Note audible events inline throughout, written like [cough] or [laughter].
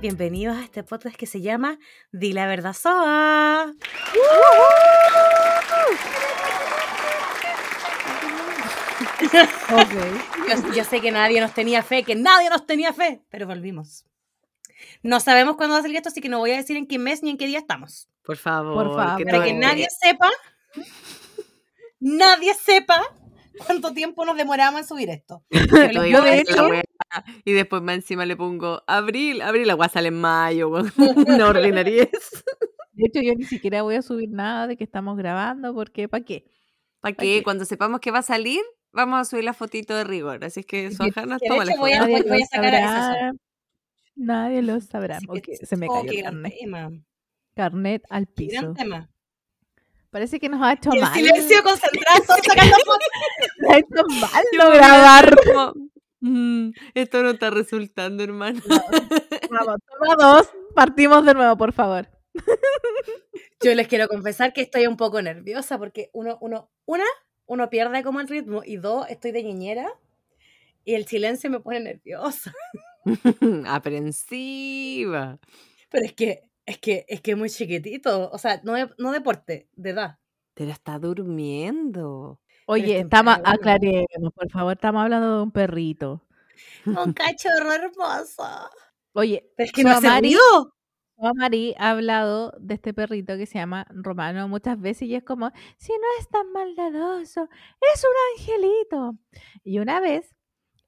Bienvenidos a este podcast que se llama Di la verdad Soa. [laughs] Yo, yo sé que nadie nos tenía fe, que nadie nos tenía fe, pero volvimos. No sabemos cuándo va a salir esto, así que no voy a decir en qué mes ni en qué día estamos. Por favor. Por favor. Para que nadie sepa, nadie sepa cuánto tiempo nos demoramos en subir esto. [laughs] Que Yo todo les la [laughs] Y después más encima le pongo abril, abril, la sale en mayo. [laughs] [laughs] Una ordinariez. De hecho, yo ni siquiera voy a subir nada de que estamos grabando, porque ¿para qué? ¿Para ¿Pa' qué? qué? Cuando sepamos que va a salir, vamos a subir la fotito de rigor. Así es que, de tómale hecho voy a- foto. Nadie voy lo a sacar a. Nadie lo sabrá. Así que- Ok, se me oh, cayó carnet. tema, Carnet al gran piso. tema. Parece que nos ha hecho Y el mal. silencio concentrado, sacando fotos. Nos ha hecho mal no grabar. como, "Mm, esto no está resultando, hermano. Vamos, toma dos. Partimos de nuevo, por favor. Yo les quiero confesar que estoy un poco nerviosa porque uno, uno, una, uno pierde como el ritmo y dos, estoy de ñeñera y el silencio me pone nerviosa. [laughs] Aprensiva. Pero es que, es que, es que es muy chiquitito, o sea, no, no deporte, de edad. Pero está durmiendo. Oye, es estamos, aclaremos, por favor, estamos hablando de un perrito. Un [laughs] cachorro hermoso. Oye, es que no Mari- Mari ha hablado de este perrito que se llama Romano muchas veces y es como, si no es tan maldadoso, es un angelito. Y una vez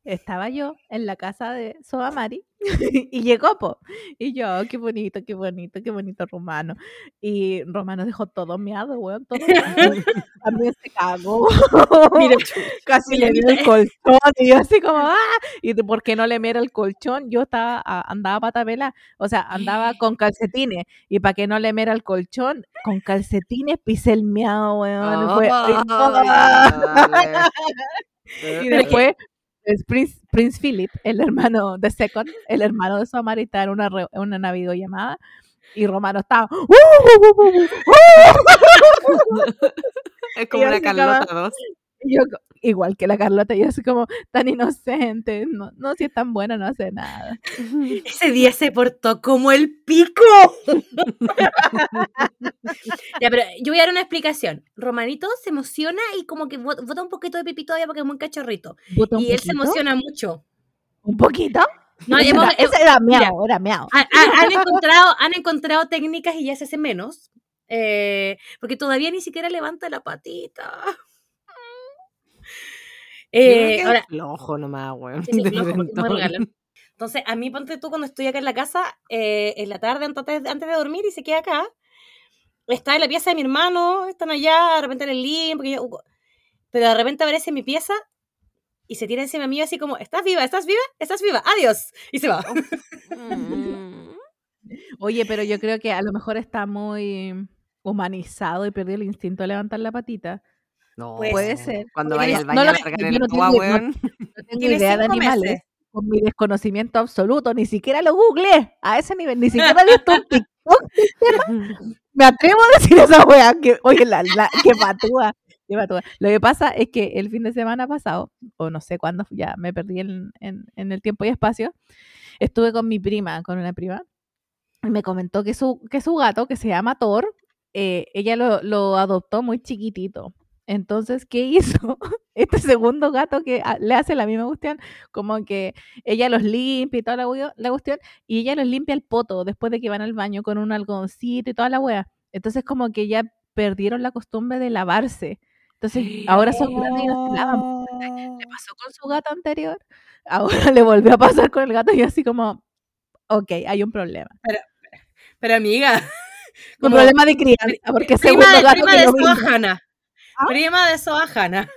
estaba yo en la casa de Soa Mari [laughs] y llegó, po. Y yo, "Oh, qué bonito, qué bonito, qué bonito Romano. Y Romano dejó todo meado, weón, todo meado. También se cagó. [laughs] Mira, [laughs] Casi le dio el colchón y yo así como, ¡ah! ¿Y por qué no le mira el colchón? Yo estaba, andaba patabela, o sea, andaba [gasps] con calcetines y para que no le mira el colchón, con calcetines pisé el miado, weón. y fue- y después es Prince, Prince Philip, el hermano de Second, el hermano de su amarita en una, re- una videollamada y Romano estaba, ¡uh! uh, uh, uh, uh, uh". [laughs] Es como una Carlota 2. Y yo, igual que la Carlota, yo así como tan inocente, no, no si es tan buena, no hace nada. [laughs] Ese día se portó como el pico. [laughs] ya, pero yo voy a dar una explicación. Romanito se emociona y como que bota un poquito de pipí todavía porque es muy cachorrito. Y él se emociona mucho. ¿Un poquito? No, ese, hemos- era, ese era miau, era miau. Ha- ha- han, encontrado, han encontrado técnicas y ya se hace menos. eh, porque todavía ni siquiera levanta la patita. Eh, ahora, flojo nomás, weón. Sí, [laughs] sí. Entonces, a mí, ponte tú, cuando estoy acá en la casa, eh, en la tarde, antes, antes de dormir, y se queda acá, está en la pieza de mi hermano, están allá, de repente en el living, porque yo- pero de repente aparece mi pieza y se tira encima mío así como, ¿estás viva? ¿Estás viva? ¿Estás viva? ¡Adiós! Y se va. Mm. Oye, pero yo creo que a lo mejor está muy humanizado y perdió el instinto de levantar la patita. No, Puede ser. Cuando vaya al no baño lo- a largar yo el no no- weón. No tengo idea de animales. meses. Con mi desconocimiento absoluto, ni siquiera lo googleé a ese nivel, ni siquiera he visto un TikTok. [laughs] Me atrevo a decir esa weá, que, oye, la, la, que patúa, que patúa. Lo que pasa es que el fin de semana pasado, o no sé cuándo, ya me perdí en, en, en el tiempo y espacio, estuve con mi prima, con una prima, y me comentó que su, que su gato, que se llama Thor, eh, ella lo, lo adoptó muy chiquitito. Entonces, ¿qué hizo? [laughs] Este segundo gato que a- le hace la misma cuestión, como que ella los limpia y toda la, la cuestión, y ella los limpia el poto después de que van al baño con un algodoncito y toda la wea. Entonces, como que ya perdieron la costumbre de lavarse. Entonces, ahora son grandes y no se lavan. Le pasó con su gato anterior, [laughs] ahora le volvió a pasar con el gato y así como, ok, hay un problema. Pero amiga, Un como problema de crianza, porque prima, segundo gato prima que de no Prima de Soa Hanna.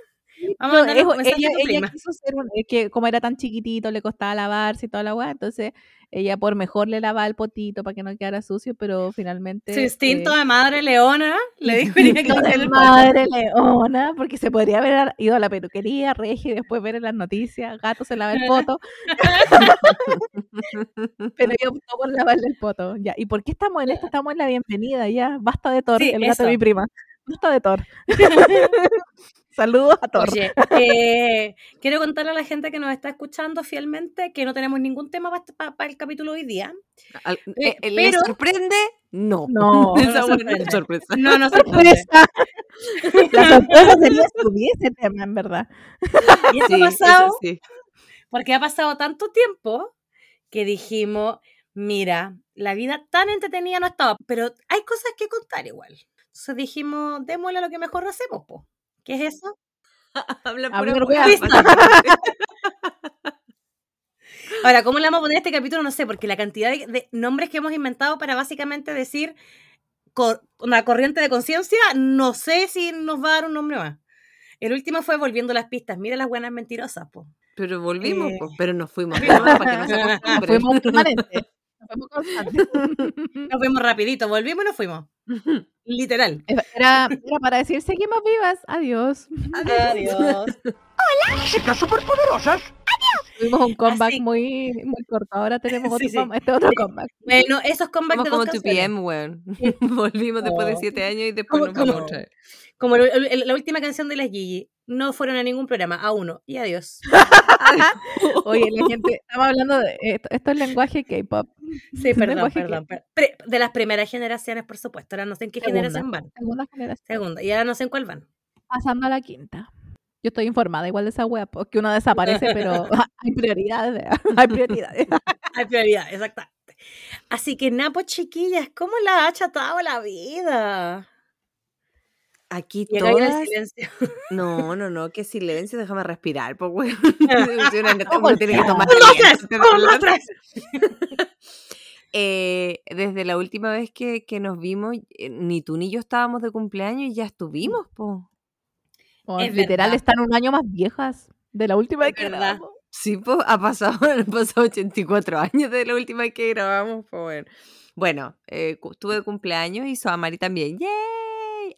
Vamos No, a ella, a tu ella prima. quiso ser un, es que como era tan chiquitito, le costaba lavarse y toda la weá, entonces ella por mejor le lavaba el potito para que no quedara sucio, pero finalmente... Su instinto eh, de madre leona le dijo que de madre leona, porque se podría haber ido a la peluquería, regia, y después ver en las noticias, gato se lava el [laughs] poto, pero ella optó por lavarle el poto. Ya. ¿Y por qué estamos en esto? Estamos en la bienvenida, ya. Basta de Thor, Sí, el gato de mi prima. Basta de Thor. [laughs] Saludos a todos. Oye, eh, quiero contarle a la gente que nos está escuchando fielmente que no tenemos ningún tema para el capítulo hoy día. Al- Eh, eh, ¿Le pero- sorprende? No. No, [laughs] Esa no buena sorprende. sorpresa. No, no [laughs] sorpresa. La sorpresa sería subir ese tema, en verdad. Y esto Sí, ha eso pasado sí. porque ha pasado tanto tiempo que dijimos, mira, la vida tan entretenida no estaba, pero hay cosas que contar igual. Entonces dijimos, démosle lo que mejor hacemos, po. ¿Qué es eso? [laughs] Habla pura. [laughs] Ahora, ¿cómo le vamos a poner a este capítulo? No sé, porque la cantidad de, de nombres que hemos inventado para básicamente decir cor- una corriente de conciencia, no sé si nos va a dar un nombre más. El último fue Volviendo las pistas. Mira las buenas mentirosas, po. Pero volvimos, Eh, po, pero nos fuimos [laughs] para que. Fuimos permanentes. Fuimos constantes. [laughs] Nos fuimos rapidito, volvimos y nos fuimos. Literal. Era, era para decir, seguimos vivas. Adiós. Adiós. [laughs] chicas superpoderosas. Tuvimos un comeback Así- muy, muy corto. Ahora tenemos otro, Sí, sí. come- este otro comeback. Bueno, esos comebacks de como dos 2 canciones. PM, weón. [laughs] Volvimos después de Oh. 7 años y después ¿Cómo- nos vamos otra vez. Como el- el- la última canción de las Gigi. No fueron a ningún programa, a uno. Y adiós. [laughs] Oye, la gente, estamos hablando de esto, esto es lenguaje K-pop. Sí, [laughs] perdón, perdón. pre- de las primeras generaciones, por supuesto. Ahora no sé en qué Segunda. generación van. Segunda generación. Segunda. Y ahora no sé en cuál van. Pasando a la quinta. Yo estoy informada igual de esa wea, porque una desaparece, pero [laughs] [laughs] hay prioridades. [laughs] Hay prioridades. Hay prioridad, exactamente. Así que, Napo, chiquillas, ¿cómo la ha achatado la vida? Aquí el todas. silencio. No, no, no, qué silencio, déjame respirar, pues. Si una ¿Cómo uno tiene que tomar Un, dos, aliento tres, antes de un, dos, hablar. tres. Eh, desde la última vez que, que nos vimos, eh, ni tú ni yo estábamos de cumpleaños y ya estuvimos, po. Oh, Es literal, verdad. están un año más viejas de la última Es vez que verdad. grabamos. Sí, pues ha pasado, [laughs] han pasado 84 años desde la última vez que grabamos, pues bueno. Bueno, eh, tuve cumpleaños y Soamari también. ¡Yay!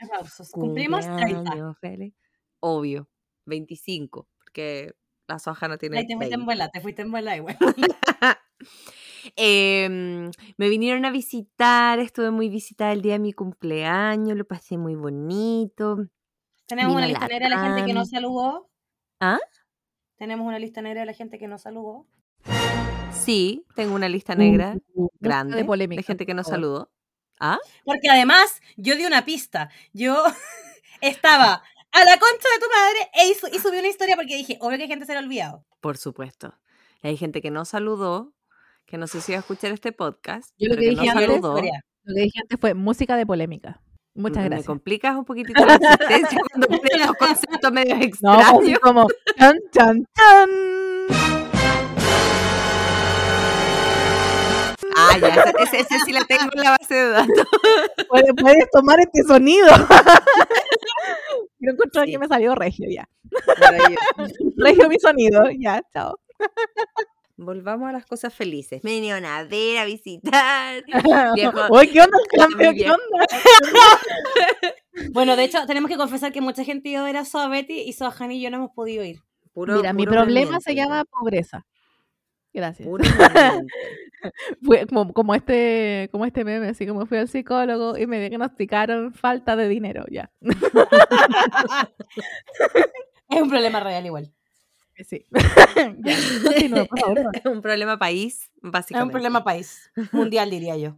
Aplausos. Cumplimos 30. Cumpleaños feliz. Obvio, 25, porque la soja no tiene Ahí te fuiste en 20. bola, te fuiste en bola igual. [laughs] [laughs] Em, me vinieron a visitar, estuve muy visitada el día de mi cumpleaños, lo pasé muy bonito. Tenemos una lista negra de la gente que no saludó. ¿Ah? Tenemos una lista negra de la gente que no saludó. Sí, tengo una lista negra Uh, grande de, polémica, gente que no saludó. ¿Ah? Porque además, yo di una pista. Yo [laughs] estaba a la concha de tu madre e hizo- y subí una historia porque dije, obvio que hay gente se lo ha olvidado. Por supuesto. Hay gente que no saludó, que no sé si va a escuchar este podcast, Yo lo que que, dije no antes-. Lo que dije antes fue música de polémica. Muchas Me gracias. complicas un poquitito la existencia [laughs] cuando pones los conceptos medio No, pues, extraños. como chan, chan, chan. Ah, ya, ese, sí la tengo en la base de datos. [laughs] Puedes, puedes tomar este sonido. [laughs] Quiero encontrar Sí. que me salió regio ya. Regio mi sonido, ya, chao. Volvamos a las cosas felices. Me vinieron a ver, a visitar. [laughs] Viejo. [laughs] Oye, ¿qué onda [laughs] el cambio? ¿Qué onda? Bueno, de hecho, tenemos que confesar que mucha gente iba a ver a Soa Betty y Soa Jani y yo no hemos podido ir. Puro- Mira, mi problema se llama pobreza. Gracias. Fue como, como este como este meme, así como fui al psicólogo y me diagnosticaron falta de dinero, ya. Es un problema real igual. Sí. ya. Continúa, por favor. un problema país, Es básicamente. un problema país. Mundial, diría yo.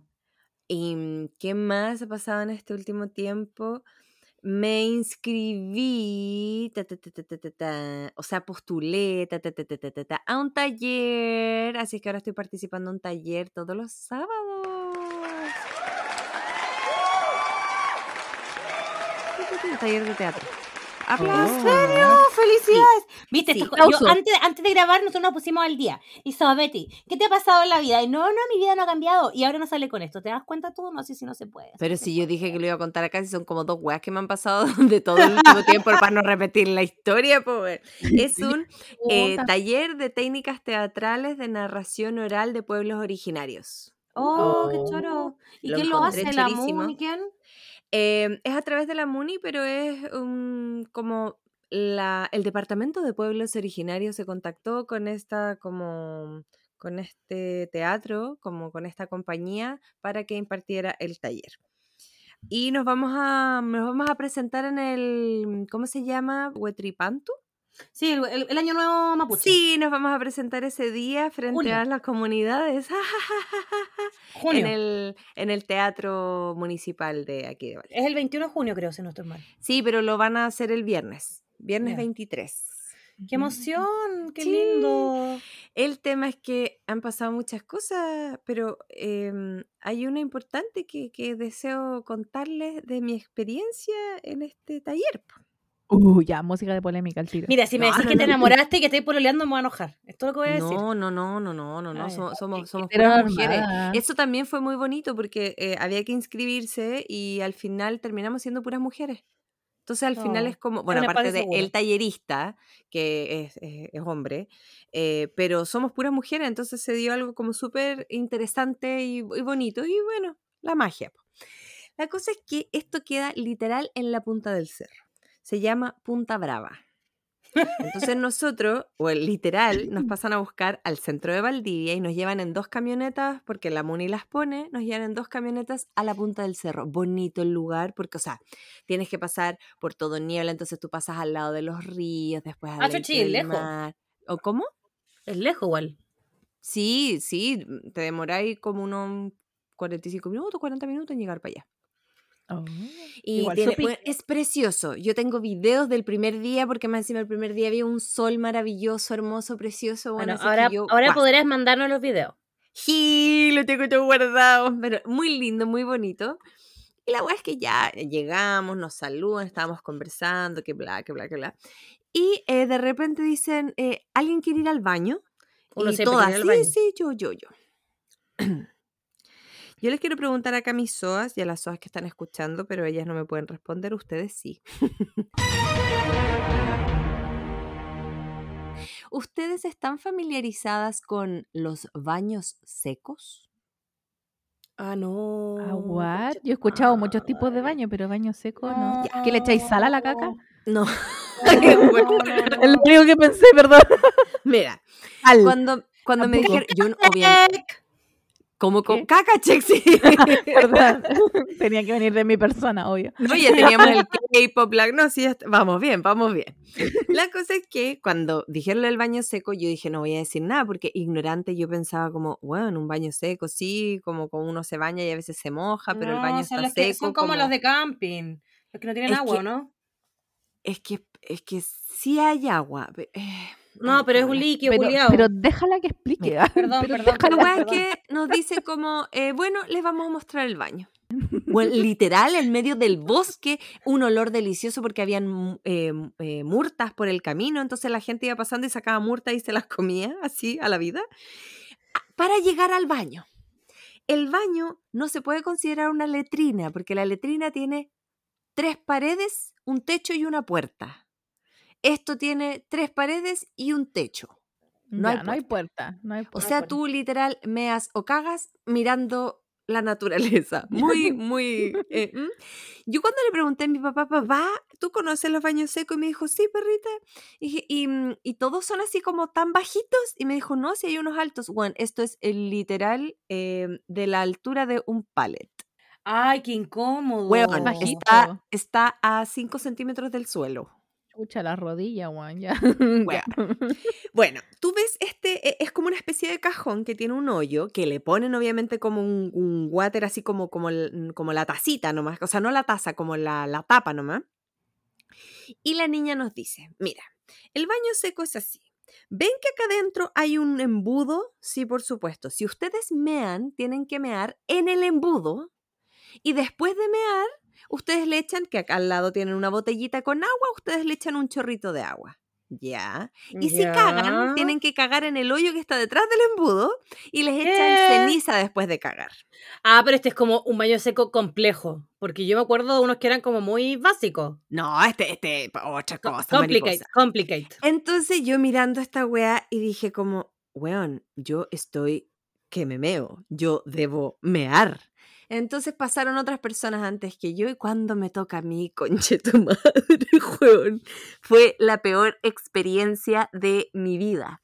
¿Y mm, qué más ha pasado en este último tiempo? Me inscribí, ta, ta, ta, ta, ta, ta, ta, o sea, postulé ta, ta, ta, ta, ta, ta, ta, a un taller, así que ahora estoy participando en un taller todos los sábados. Un taller de teatro. ¡Aplausos! ¡Oh, felicidades! ¿Viste? Sí. Yo, antes, antes de grabar, nosotros nos pusimos al día. Y Soa Betty, ¿qué te ha pasado en la vida? Y no, no, mi vida no ha cambiado. Y ahora no sale con esto. ¿Te das cuenta tú? No sé si no se puede. Pero si yo dije que lo iba a contar acá, si son como dos weas que me han pasado [laughs] de todo el último tiempo para no repetir la historia, pues. Es un eh, taller de técnicas teatrales de narración oral de pueblos originarios. Oh, qué Oh. choro. ¿Y Lo quién lo hace? ¿La chorísimo. Eh, es a través de la MUNI, pero es como la, el Departamento de Pueblos Originarios se contactó con esta como con este teatro, como con esta compañía, para que impartiera el taller. y nos vamos a nos vamos a presentar en el ¿cómo se llama? Huetripantu. Sí, el, el- año nuevo mapuche. Sí, nos vamos a presentar ese día frente Junio. a las comunidades [laughs] Junio. en el en el teatro municipal de aquí de Valle. Es el 21 de junio, creo, si no estoy mal. Sí, pero lo van a hacer el viernes, viernes Ya. 23. ¡Qué emoción! ¡Qué Sí. lindo! El tema es que han pasado muchas cosas, pero em, hay una importante que, que deseo contarles de mi experiencia en este taller. Uh, ya, música de polémica al tiro. Mira, si me No, decís no, que te no. enamoraste y que estoy pololeando, me voy a enojar. Es todo lo que voy a decir. No, no, no, no, no, no, no, Ah, somos, somos, somos mujeres. Eso también fue muy bonito porque eh, había que inscribirse y al final terminamos siendo puras mujeres. Entonces al final Oh, es como, bueno, aparte de seguro. el tallerista, que es, es- es hombre, eh, pero somos puras mujeres, entonces se dio algo como súper interesante y, y bonito. Y bueno, la magia. La cosa es que esto queda literal en la punta del cerro. Se llama Punta Brava. Entonces [laughs] nosotros, o el literal, nos [laughs] pasan a buscar al centro de Valdivia y nos llevan en dos camionetas, porque la MUNI las pone, nos llevan en dos camionetas a la punta del cerro. Bonito el lugar, porque, o sea, tienes que pasar por todo niebla, entonces tú pasas al lado de los ríos, después al Ah, chuchi, del lejos. mar. ¿O cómo? Es lejos igual. Sí, sí, te demoráis como unos 45 minutos, 40 minutos en llegar para allá. Oh, Y igual tiene- bueno, es precioso. Yo tengo videos del primer día porque más encima el primer día había un sol maravilloso, hermoso, precioso. Bueno, Bueno, ahora, yo, ahora ¡guau! podrás mandarnos los videos. Sí, lo tengo todo guardado. Pero muy lindo, muy bonito. Y la weá es que ya llegamos, nos saludan, estábamos conversando, que bla, que bla, que bla. Y eh, de repente dicen, eh, ¿alguien quiere ir al baño? Uno y todas, sí, baño". sí, yo, yo, yo. [clears throat] Yo les quiero preguntar acá a mis soas y a las soas que están escuchando, pero ellas no me pueden responder, ustedes sí. [laughs] ¿Ustedes están familiarizadas con los baños secos? Ah, no. Ah, what? Yo he escuchado muchos tipos de baño, pero baño seco no. No. ¿Qué le echáis sal a la caca? No. [laughs] [laughs] Es lo único que pensé, perdón. Mira, cuando, cuando me dijeron, yo obviamente, como con ¿Qué? caca. [laughs] Perdón. [laughs] Tenía que venir de mi persona, obvio. No, ya teníamos el [laughs] K-pop, la- no, sí, ya vamos bien, vamos bien. La cosa es que cuando dijeron del baño seco, yo dije, no voy a decir nada, porque ignorante yo pensaba como, bueno, un baño seco, sí, como, como uno se baña y a veces se moja, pero el baño son está los que- seco. son como, los de camping. Los que no tienen Es agua, que- ¿no? Es que, es que sí hay agua. eh, No, pero es un líquido, Pero, culiao. pero déjala que explique. Ah. Perdón, Pero perdón, déjala. Es que nos dice como, eh, bueno, les vamos a mostrar el baño. [laughs] Bueno, literal, en medio del bosque, un olor delicioso porque habían eh, eh, murtas por el camino, entonces la gente iba pasando y sacaba murtas y se las comía así a la vida. Ah, Para llegar al baño. El baño no se puede considerar una letrina porque la letrina tiene tres paredes, un techo y una puerta. Esto tiene tres paredes y un techo. No Ya, hay no hay puerta. No hay O sea, tú literal meas o cagas mirando la naturaleza. [laughs] Muy, muy... [laughs] eh. Yo cuando le pregunté a mi papá, papá, ¿tú conoces los baños secos? Y me dijo, sí, perrita. Y, dije, ¿y, mm, y todos son así como tan bajitos? Y me dijo, no, si hay unos altos. Bueno, esto es el literal eh, de la altura de un pallet. Ay, qué incómodo. Bajito. está, está a 5 centímetros del suelo. Escucha la rodilla, Juan, ya. [laughs] Bueno, [laughs] Bueno, tú ves este, e- es como una especie de cajón que tiene un hoyo, que le ponen obviamente como un, un water, así como, como, como la tacita nomás, o sea, no la taza, como la, la tapa nomás. Y la niña nos dice, mira, el baño seco es así. ¿Ven que acá adentro hay un embudo? Sí, por supuesto. Si ustedes mean, tienen que mear en el embudo y después de mear, ustedes le echan, que acá al lado tienen una botellita con agua, ustedes le echan un chorrito de agua. Ya. Y si cagan, tienen que cagar en el hoyo que está detrás del embudo y les echan ¿Qué? ceniza después de cagar. Ah, pero este es como un baño seco complejo. Porque yo me acuerdo de unos que eran como muy básicos. No, este, este, otra Co- cosa. complicate, mariposa. complicate. Entonces yo mirando esta weá y dije como, weón, yo estoy que me meo, yo debo mear. Entonces pasaron otras personas antes que yo y cuando me toca a mí, conche tu [laughs] madre, fue la peor experiencia de mi vida.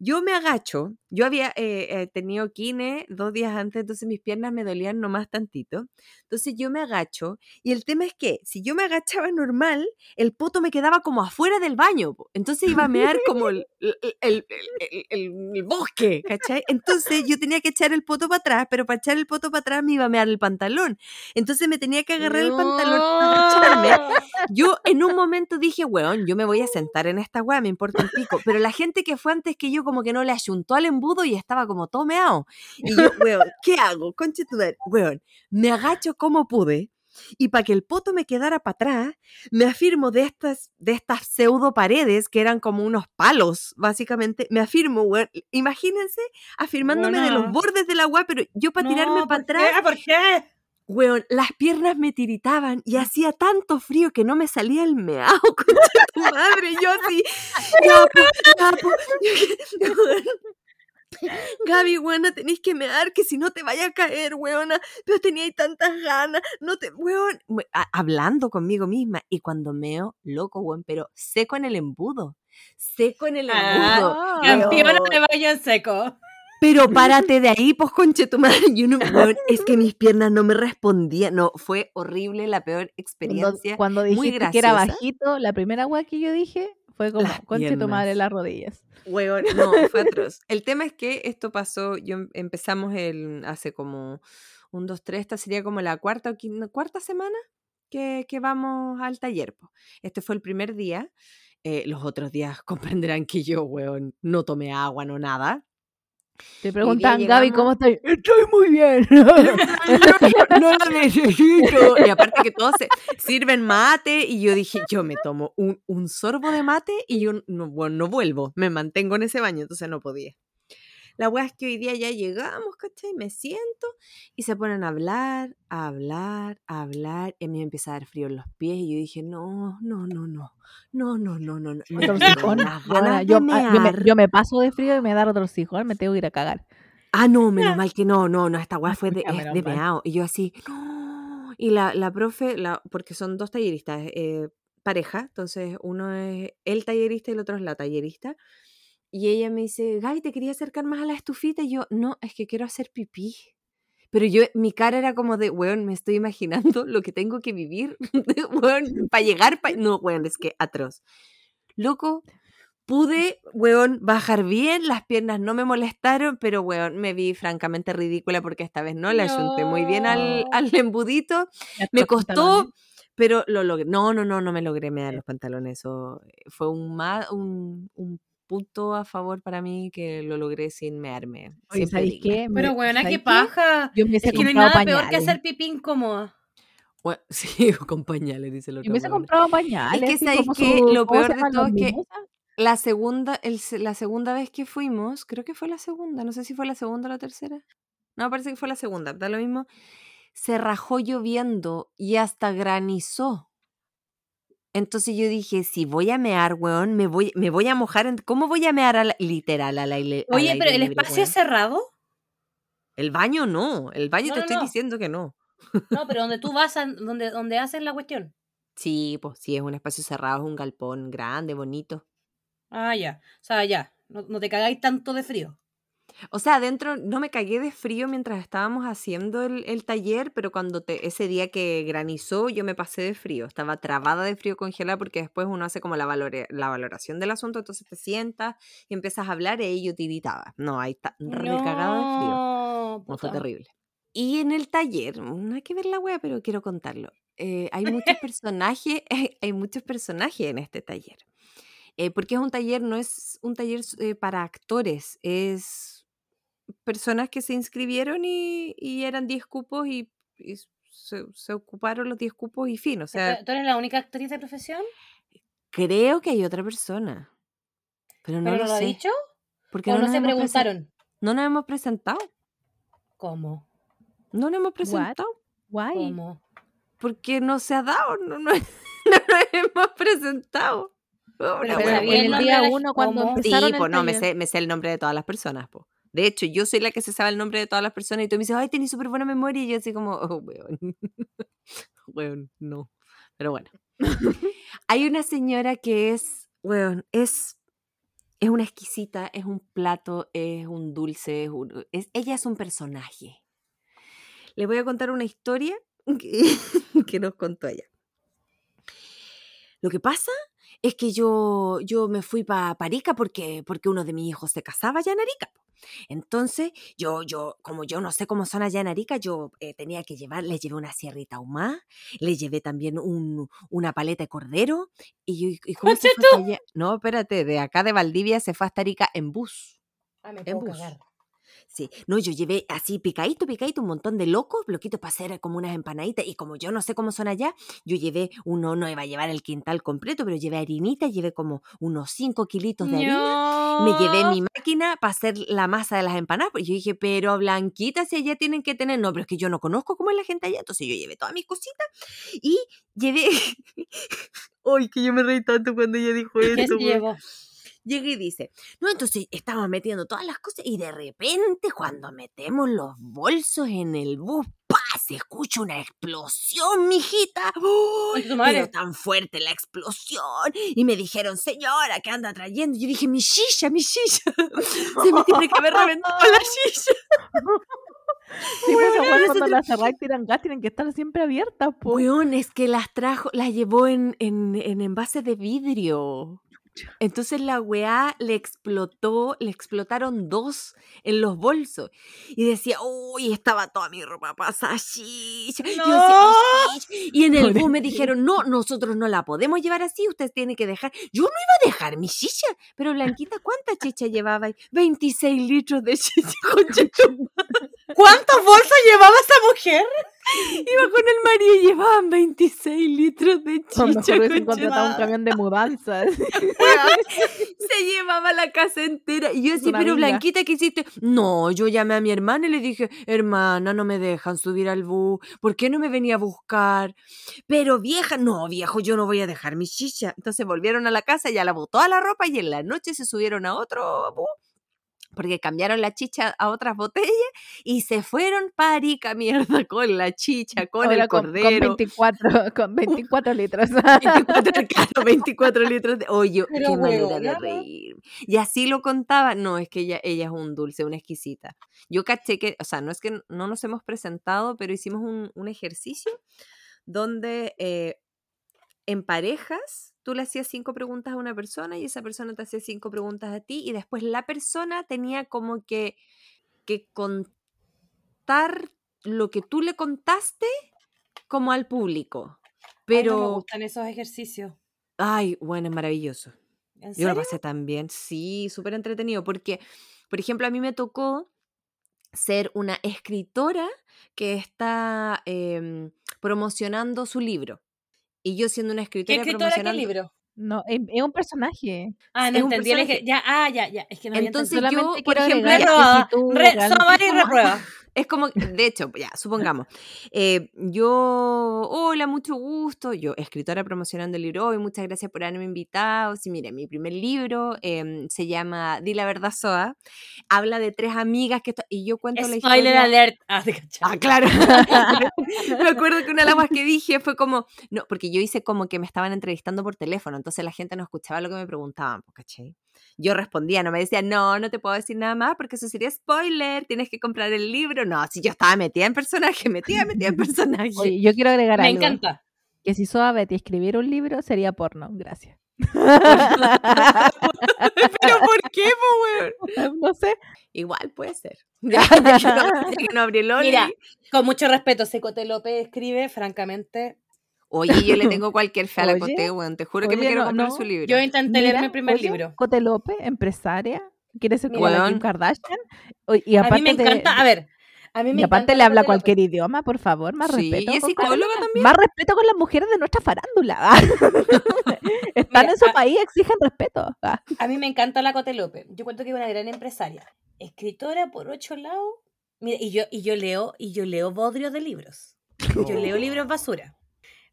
Yo me agacho, yo había eh, eh, tenido kine dos días antes, entonces mis piernas me dolían nomás tantito. Entonces yo me agacho y el tema es que si yo me agachaba normal, el poto me quedaba como afuera del baño. Entonces iba a mear como el, el, el- el- el- el bosque, ¿cachai? Entonces yo tenía que echar el poto para atrás, pero para echar el poto para atrás me iba a mear el pantalón. Entonces me tenía que agarrar el pantalón para agacharme. Yo en un momento dije, weón, yo me voy a sentar en esta weá, me importa un pico. Pero la gente que fue antes que yo como que no le ayuntó al embudo y estaba como todo meado. Y yo, weón, ¿qué hago? Conche tu. Weón, me agacho como pude. Y para que el poto me quedara para atrás, me afirmo de estas, de estas pseudo paredes que eran como unos palos, básicamente. Me afirmo, weón. Imagínense afirmándome de los bordes del agua, pero yo para tirarme No, para ¿por atrás qué? ¿Por qué? Weón, las piernas me tiritaban y hacía tanto frío que no me salía el meao, [laughs] [laughs] concha tu madre. Yo así, ya, po, ya, po. Weón. Gaby, weona, tenéis que mear, que si no te vaya a caer, weona. Pero teníais tantas ganas, no te, weón. Hablando conmigo misma. Y cuando meo, loco, weón, pero seco en el embudo. Seco en el embudo. Ah. Campeona de baño en seco. Pero párate de ahí, pues conche tu madre. [laughs] Yo no, es que mis piernas no me respondían. No, fue horrible, la peor Cuando, experiencia. cuando muy dijiste que era bajito, la primera weá que yo dije fue como, Las conche tu madre las rodillas. Weón, no, fue atroz. El tema es que esto pasó, yo em- empezamos el, hace como un, dos, tres, esta sería como la cuarta o quinta, cuarta semana que, que vamos al taller. po. Este fue el primer día. eh, los otros días [laughs] comprenderán que yo, weón, no tomé agua, no nada. Te preguntan, Gaby, ¿cómo estás? Estoy muy bien. [laughs] no la necesito. Y aparte que todos se sirven mate y yo dije, yo me tomo un, un sorbo de mate y yo no, bueno, no vuelvo, me mantengo en ese baño, entonces no podía. La weá es que hoy día ya llegamos, ¿cachai? Me siento y se ponen a hablar, a hablar, a hablar. Y a mí me empieza a dar frío en los pies y yo dije, no, no, no, no, no, no, no, no. no. Weona, ganas [laughs] yo, yo me, yo me paso de frío y me da otro sijón, me tengo que ir a cagar. Ah, no, menos [laughs] mal que no, no, no, esta weá fue de, es de meao. Y yo así, no. Y la, la profe, la, porque son dos talleristas, eh, pareja, entonces uno es el tallerista y el otro es la tallerista. Y ella me dice, Gaby, ¿te quería acercar más a la estufita? Y yo, no, es que quiero hacer pipí. Pero yo, mi cara era como de, weón, me estoy imaginando [laughs] lo que tengo que vivir, [laughs] weón, [laughs] para llegar, pa-". no, weón, es que atroz. Loco, pude, weón, bajar bien, las piernas no me molestaron, pero, weón, me vi francamente ridícula porque esta vez no la ayunté muy bien al, No. al embudito. Me costó, pero lo logré. No, no, no, no me logré mear los pantalones. Eso eh, fue un, ma- un, un punto a favor para mí que lo logré sin mearme. Oye, Siempre ¿sabéis digna. qué? Pero buena, ¿sabéis qué paja. Yo me Es que no hay nada peor que hacer pipí incómodo. Bueno, [laughs] sí, con pañales, dice el Yo otro. me weón. comprado pañales. que ¿sabéis como qué? su- Lo ¿cómo se peor de todo ¿Los es que-? La segunda, el la segunda vez que fuimos, creo que fue la segunda, no sé si fue la segunda o la tercera. No, parece que fue la segunda, da lo mismo. Se rajó lloviendo y hasta granizó. Entonces yo dije, si voy a mear, weón, me voy, me voy a mojar. en- ¿Cómo voy a mear a la- literal al aire? al Oye, aire pero el libre, espacio es cerrado. El baño no, el baño No, te no, estoy no. diciendo que no. No, pero donde tú [laughs] vas, a- donde, donde hacen la cuestión. Sí, pues sí, es un espacio cerrado, es un galpón grande, bonito. Ah, ya. O sea, ya. No, no te cagáis tanto de frío. O sea, adentro no me cagué de frío mientras estábamos haciendo el, el taller, pero cuando te, ese día que granizó yo me pasé de frío. Estaba trabada de frío congelada porque después uno hace como la, valore- la valoración del asunto, entonces te sientas y empiezas a hablar y ahí yo tiritaba. No, ahí está recagada de frío. No, No, fue terrible. Y en el taller, no hay que ver la wea, pero quiero contarlo. eh, hay muchos [laughs] personajes, [laughs] hay muchos personajes en este taller. Eh, porque es un taller, no es un taller eh, para actores, es personas que se inscribieron y, y eran 10 cupos y, y se, se ocuparon los 10 cupos y fin. O sea, ¿Tú eres la única actriz de profesión? creo que hay otra persona. Pero no ¿Pero lo no lo ha dicho? Porque ¿O no, nos se preguntaron? No nos hemos presentado. ¿Cómo? No nos hemos presentado. Guay. ¿Cómo? Porque no se ha dado. No, no, [laughs] no nos hemos presentado. Pero Pero en el día uno, cuando ¿cómo? Sí, empezaron el pues no, me sé, me sé el nombre de todas las personas, po. De hecho, yo soy la que se sabe el nombre de todas las personas y tú me dices, ay, tenés súper buena memoria. Y yo así como, oh, weón. [laughs] weón, no. Pero bueno. [laughs] Hay una señora que es, weón, es Es una exquisita, es un plato, es un dulce, es un- ella es un personaje. Les voy a contar una historia [laughs] que, que nos contó ella. Lo que pasa es que yo, yo me fui para Arica porque, porque uno de mis hijos se casaba allá en Arica. Entonces, yo, yo, como yo no sé cómo son allá en Arica, yo eh, tenía que llevar, le llevé una sierrita ahumada, le llevé también un- una paleta de cordero. Y, yo, ¿y cómo se ¿Conche fue allá? No, espérate, de acá de Valdivia se fue hasta Arica en bus. Ah, me En puedo bus. cagar. Sí, no, yo llevé así picadito, picadito, un montón de locos, bloquitos para hacer como unas empanaditas. Y como yo no sé cómo son allá, yo llevé uno, no iba a llevar el quintal completo, pero llevé harinita, llevé como unos 5 kilitos de harina. Me llevé mi máquina para hacer la masa de las empanadas. Pues yo dije, pero Blanquita, si allá tienen que tener. No, pero es que yo no conozco cómo es la gente allá. Entonces yo llevé todas mis cositas y llevé. [laughs] Ay, que yo me reí tanto cuando ella dijo ¿Qué esto. se weón llevó? Llega y dice, no, entonces estamos metiendo todas las cosas y de repente cuando metemos los bolsos en el bus, ¡pa! Se escucha una explosión, mijita. ¡Uy! Madre. Pero tan fuerte la explosión. Y me dijeron, señora, ¿qué anda trayendo? Yo dije, mi silla, mi silla. [laughs] Se me tiene que haber reventado la [laughs] silla. Sí, pues cuando nosotros- las cerráis tiran gas, tienen que estar siempre abiertas, po. Weón, es que las trajo, las llevó en, en, en envase de vidrio. Entonces la weá le explotó, le explotaron dos en los bolsos. Y decía, uy, estaba toda mi ropa pasada. Y en el bus me dijeron, no, nosotros no la podemos llevar así, usted tiene que dejar. Yo no iba a dejar mi chicha. Pero Blanquita, ¿cuánta chicha llevaba? ahí? 26 litros de chicha, [laughs] [laughs] madre. ¿Cuántos bolsos llevaba esa mujer? Iba con el marido y llevaban 26 litros de A lo chicha. mejor concha contratado un camión de mudanzas. [laughs] Se llevaba la casa entera. Y yo Una pero. Blanquita, ¿qué hiciste? No, yo llamé a mi hermana y le dije, hermana, no me dejan subir al bus. ¿Por qué no me venía a buscar? Pero vieja, no, viejo, yo no voy a dejar mi chicha. Entonces volvieron a la casa, ya lavó toda la ropa y en la noche se subieron a otro bus. Porque cambiaron la chicha a otras botellas y se fueron parica mierda con la chicha, con Ahora el con, con cordero. 24, [laughs] con 24 litros. 24, claro, 24 litros de... Oye, Pero qué manera de reír. Y así lo contaba. No, es que ella, ella es un dulce, una exquisita. Yo caché que, o sea, no es que no nos hemos presentado, pero hicimos un, un ejercicio donde eh, en parejas tú le hacías cinco preguntas a una persona y esa persona te hacía cinco preguntas a ti y después la persona tenía como que, que contar lo que tú le contaste como al público. Pero... Ay, no me gustan esos ejercicios. Ay, bueno, es maravilloso. ¿En Yo lo pasé también, sí, súper entretenido, porque, por ejemplo, a mí me tocó ser una escritora que está em, promocionando su libro. Y yo siendo una ¿Qué escritora, escritora, qué libro? No, es, es un personaje. Ah, no Es un entendí. Ya, ah, ya, ya. Es que no había Entonces entendido. yo, por ejemplo, que si Re- Somebody reprueba. [laughs] Es como, de hecho, ya, supongamos, eh, yo, hola, mucho gusto, yo, escritora promocionando el libro hoy, muchas gracias por haberme invitado. Sí, mire, mi primer libro em, se llama Di la verdad, Soa, habla de tres amigas que, y yo cuento la Spoiler historia. alert. [laughs] Ah. Ah, claro. [laughs] me acuerdo que una de las cosas que dije fue como, no, porque yo hice como que me estaban entrevistando por teléfono, entonces la gente no escuchaba lo que me preguntaban, pues, ¿cachai? Yo respondía, no me decía, no, no te puedo decir nada más porque eso sería spoiler, tienes que comprar el libro. No, si yo estaba metida en personaje, metida, metida en [laughs] personaje. Oye, yo quiero agregar Me algo. encanta. Que si Soa Betty escribiera un libro, sería porno. Gracias. [laughs] Pero ¿por qué, po, weón? [laughs] no sé. Igual puede ser. Ya, ya que no, ya que no abrí el Only. Mira, con mucho respeto, Secote López escribe, francamente. Oye, yo le [laughs] tengo cualquier fe a la Oye, Coté, weón. Te juro que me quiero no, comprar no, su libro. Yo intenté leer mi primer oye, libro. Cote López, empresaria. Quiere ser como. Kim Kardashian. Y A aparte mí me de- encanta, a ver, a mí me y aparte le la habla Cote López. cualquier idioma, por favor, más Sí, respeto. y es psicóloga también. Más respeto con las mujeres de nuestra farándula. [laughs] Están Mira, en su a- país, exigen respeto. Ah. A mí me encanta la Cote López. Yo cuento que es una gran empresaria. Escritora por ocho lados. Mira, y yo, y yo leo, y yo leo bodrios de libros. Yo leo libros basura.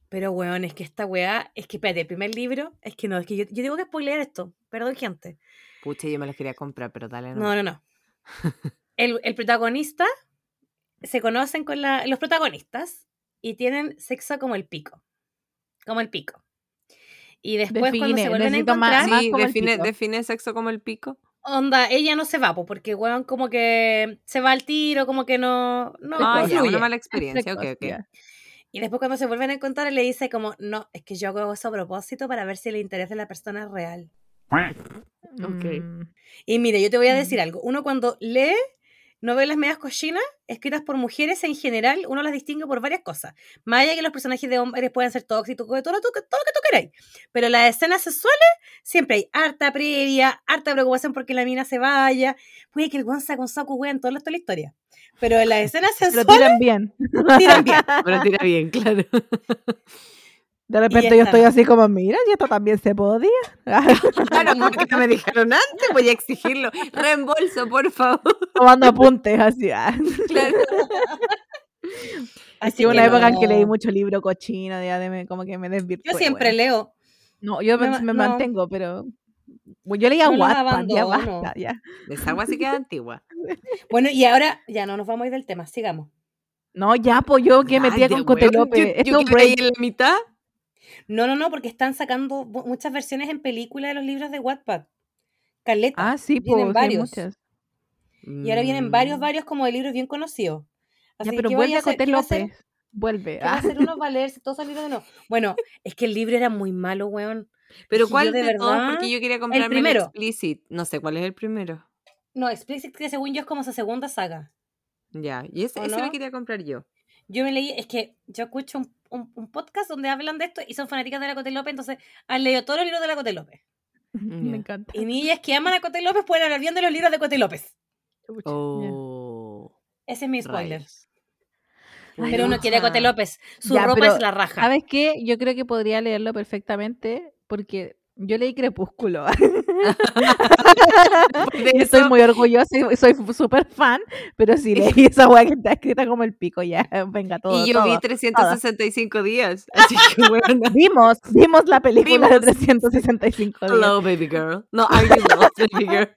Pero, weón, es que esta weá, es que, espérate, el primer libro, es que no, es que yo, yo tengo que spoilear esto. Perdón, gente. Pucha, yo me los quería comprar, pero dale, no. No, no, no. [laughs] El, el protagonista, se conocen con la, los protagonistas y tienen sexo como el pico. Como el pico. Y después cuando Define, se vuelven a más- encontrar, Sí, como el define, define sexo como el pico. onda, ella no se va, po, porque weón como que se va al tiro, como que no, no, Ah, ya, una mala [laughs] experiencia. Ok, ok. Y después cuando se vuelven a encontrar, le dice como, no, es que yo hago eso a propósito para ver si el interés de la persona es real. Ok. Mm, Y mire, yo te voy a Mm. decir algo. Uno cuando lee novelas medias cochinas, escritas por mujeres en general, uno las distingue por varias cosas. Más allá que los personajes de hombres puedan ser tóxicos, todo, lo- todo lo que tú queráis. Pero las escenas sexuales, siempre hay harta previa, harta preocupación porque la mina se vaya. Puede que el guan un saco todo esto es la historia. Pero en las escenas [laughs] Pero sexuales tiran bien. tiran bien. [laughs] Pero tira bien, claro. [laughs] De repente yo estoy así como, mira, y esto también se podía. [laughs] Claro, porque me dijeron antes, voy a exigirlo. Reembolso, por favor. [laughs] Tomando apuntes así. ah. Claro. Así Sí, una que época en que leí mucho libro cochino, ya de me- como que me desvirtué. Yo siempre leo. No, yo me, no. mantengo, pero... Yo leía No Wattpad, ya basta, ya. Esa agua sí queda antigua. [laughs] Bueno, y ahora ya no nos vamos a ir del tema, sigamos. No, ya, pues yo que metía con Cote López. Yo, Esto yo break. en la mitad. No, no, no, porque están sacando mu- muchas versiones en película de los libros de Wattpad. Caleta. Ah, sí, vienen pues, varios. muchas. Y ahora vienen varios, Mm. varios como de libros bien conocidos. Así Ya, pero que vuelve a hacer- Cote ¿qué va a hacer- López. Vuelve. ¿Qué va a Ah. hacer uno para [laughs] leerse todos libros de nuevo? Bueno, es que el libro era muy malo, weón. Pero ¿cuál de, de todos? verdad- Porque yo quería comprarme el primero. Explicit. No sé cuál es el primero. No, Explicit que según yo es como su segunda saga. Ya, y ese, ¿O ese no? me quería comprar yo. Yo me leí, es que yo escucho un, un- un podcast donde hablan de esto y son fanáticas de la Cote López, entonces han leído todos los libros de la Cote López. [laughs] Me encanta. Y niñas que aman a Cote López pueden hablar bien de los libros de Cote López. Oh. Ese es mi spoiler. rayos. Ay, Pero uno quiere a Cote. López. Su Ya, ropa pero, es la raja. ¿Sabes qué? Yo creo que podría leerlo perfectamente porque yo leí Crepúsculo. [laughs] [laughs] De estoy muy orgullosa y soy súper fan, pero si leí esa weá que está escrita como el pico, ya, [laughs] venga, todo. y yo vi todo. 365 días. Así que bueno. Vimos, vimos la película de Vimos. 365 días. Hello, baby girl. No, are you lost, baby girl?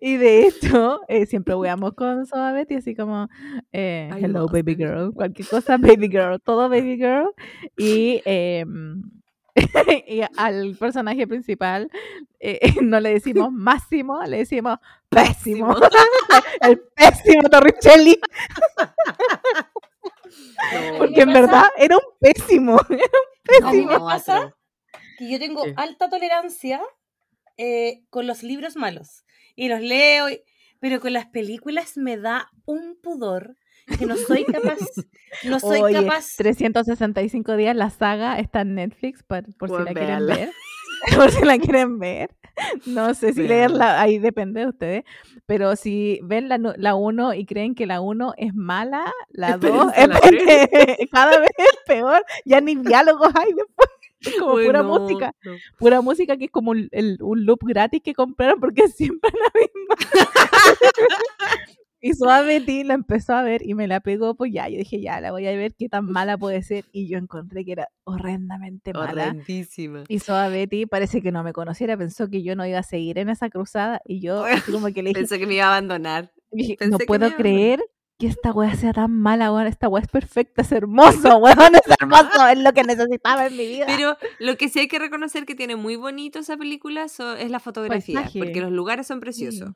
Y de hecho, eh, siempre weamos con Soda Betty, así como, eh, hello, baby girl, cualquier cosa, baby girl, todo baby girl. Y, em, [laughs] y al personaje principal eh, [laughs] no le decimos máximo, le decimos pésimo. [laughs] el pésimo Torricelli, No, porque en pasa? verdad era un pésimo. A mí me no, que yo tengo alta tolerancia eh, con los libros malos. Y los leo, y- pero con las películas me da un pudor que no soy capaz. No soy Oye, capaz. 365 días, la saga está en Netflix por, por si Pues la quieren véanla. ver. [laughs] por si la quieren ver. No sé si leerla, ahí depende de ustedes. Pero si ven la, nu- la 1 y creen que la 1 es mala, la 2 Espérense a la cada vez es peor. Ya ni diálogos hay después. Es como Uy, pura no, música. no. Pura música que es como un, el- un loop gratis que compraron porque [laughs] es siempre la misma. Y Suaveti la empezó a ver y me la pegó, pues ya, yo dije, ya, la voy a ver qué tan mala puede ser. Y yo encontré que era horrendamente mala. Horrendísima. Y Betty parece que no me conociera, pensó que yo no iba a seguir en esa cruzada. Y yo, [laughs] así como que le dije, Pensé que me iba a abandonar. dije, no puedo creer que esta weá sea tan mala, weón. Esta weá es perfecta, es hermoso, [laughs] weón, es [laughs] hermoso, es lo que necesitaba en mi vida. Pero lo que sí hay que reconocer que tiene muy bonito esa película so- es la fotografía, Paisaje. porque los lugares son preciosos. Sí.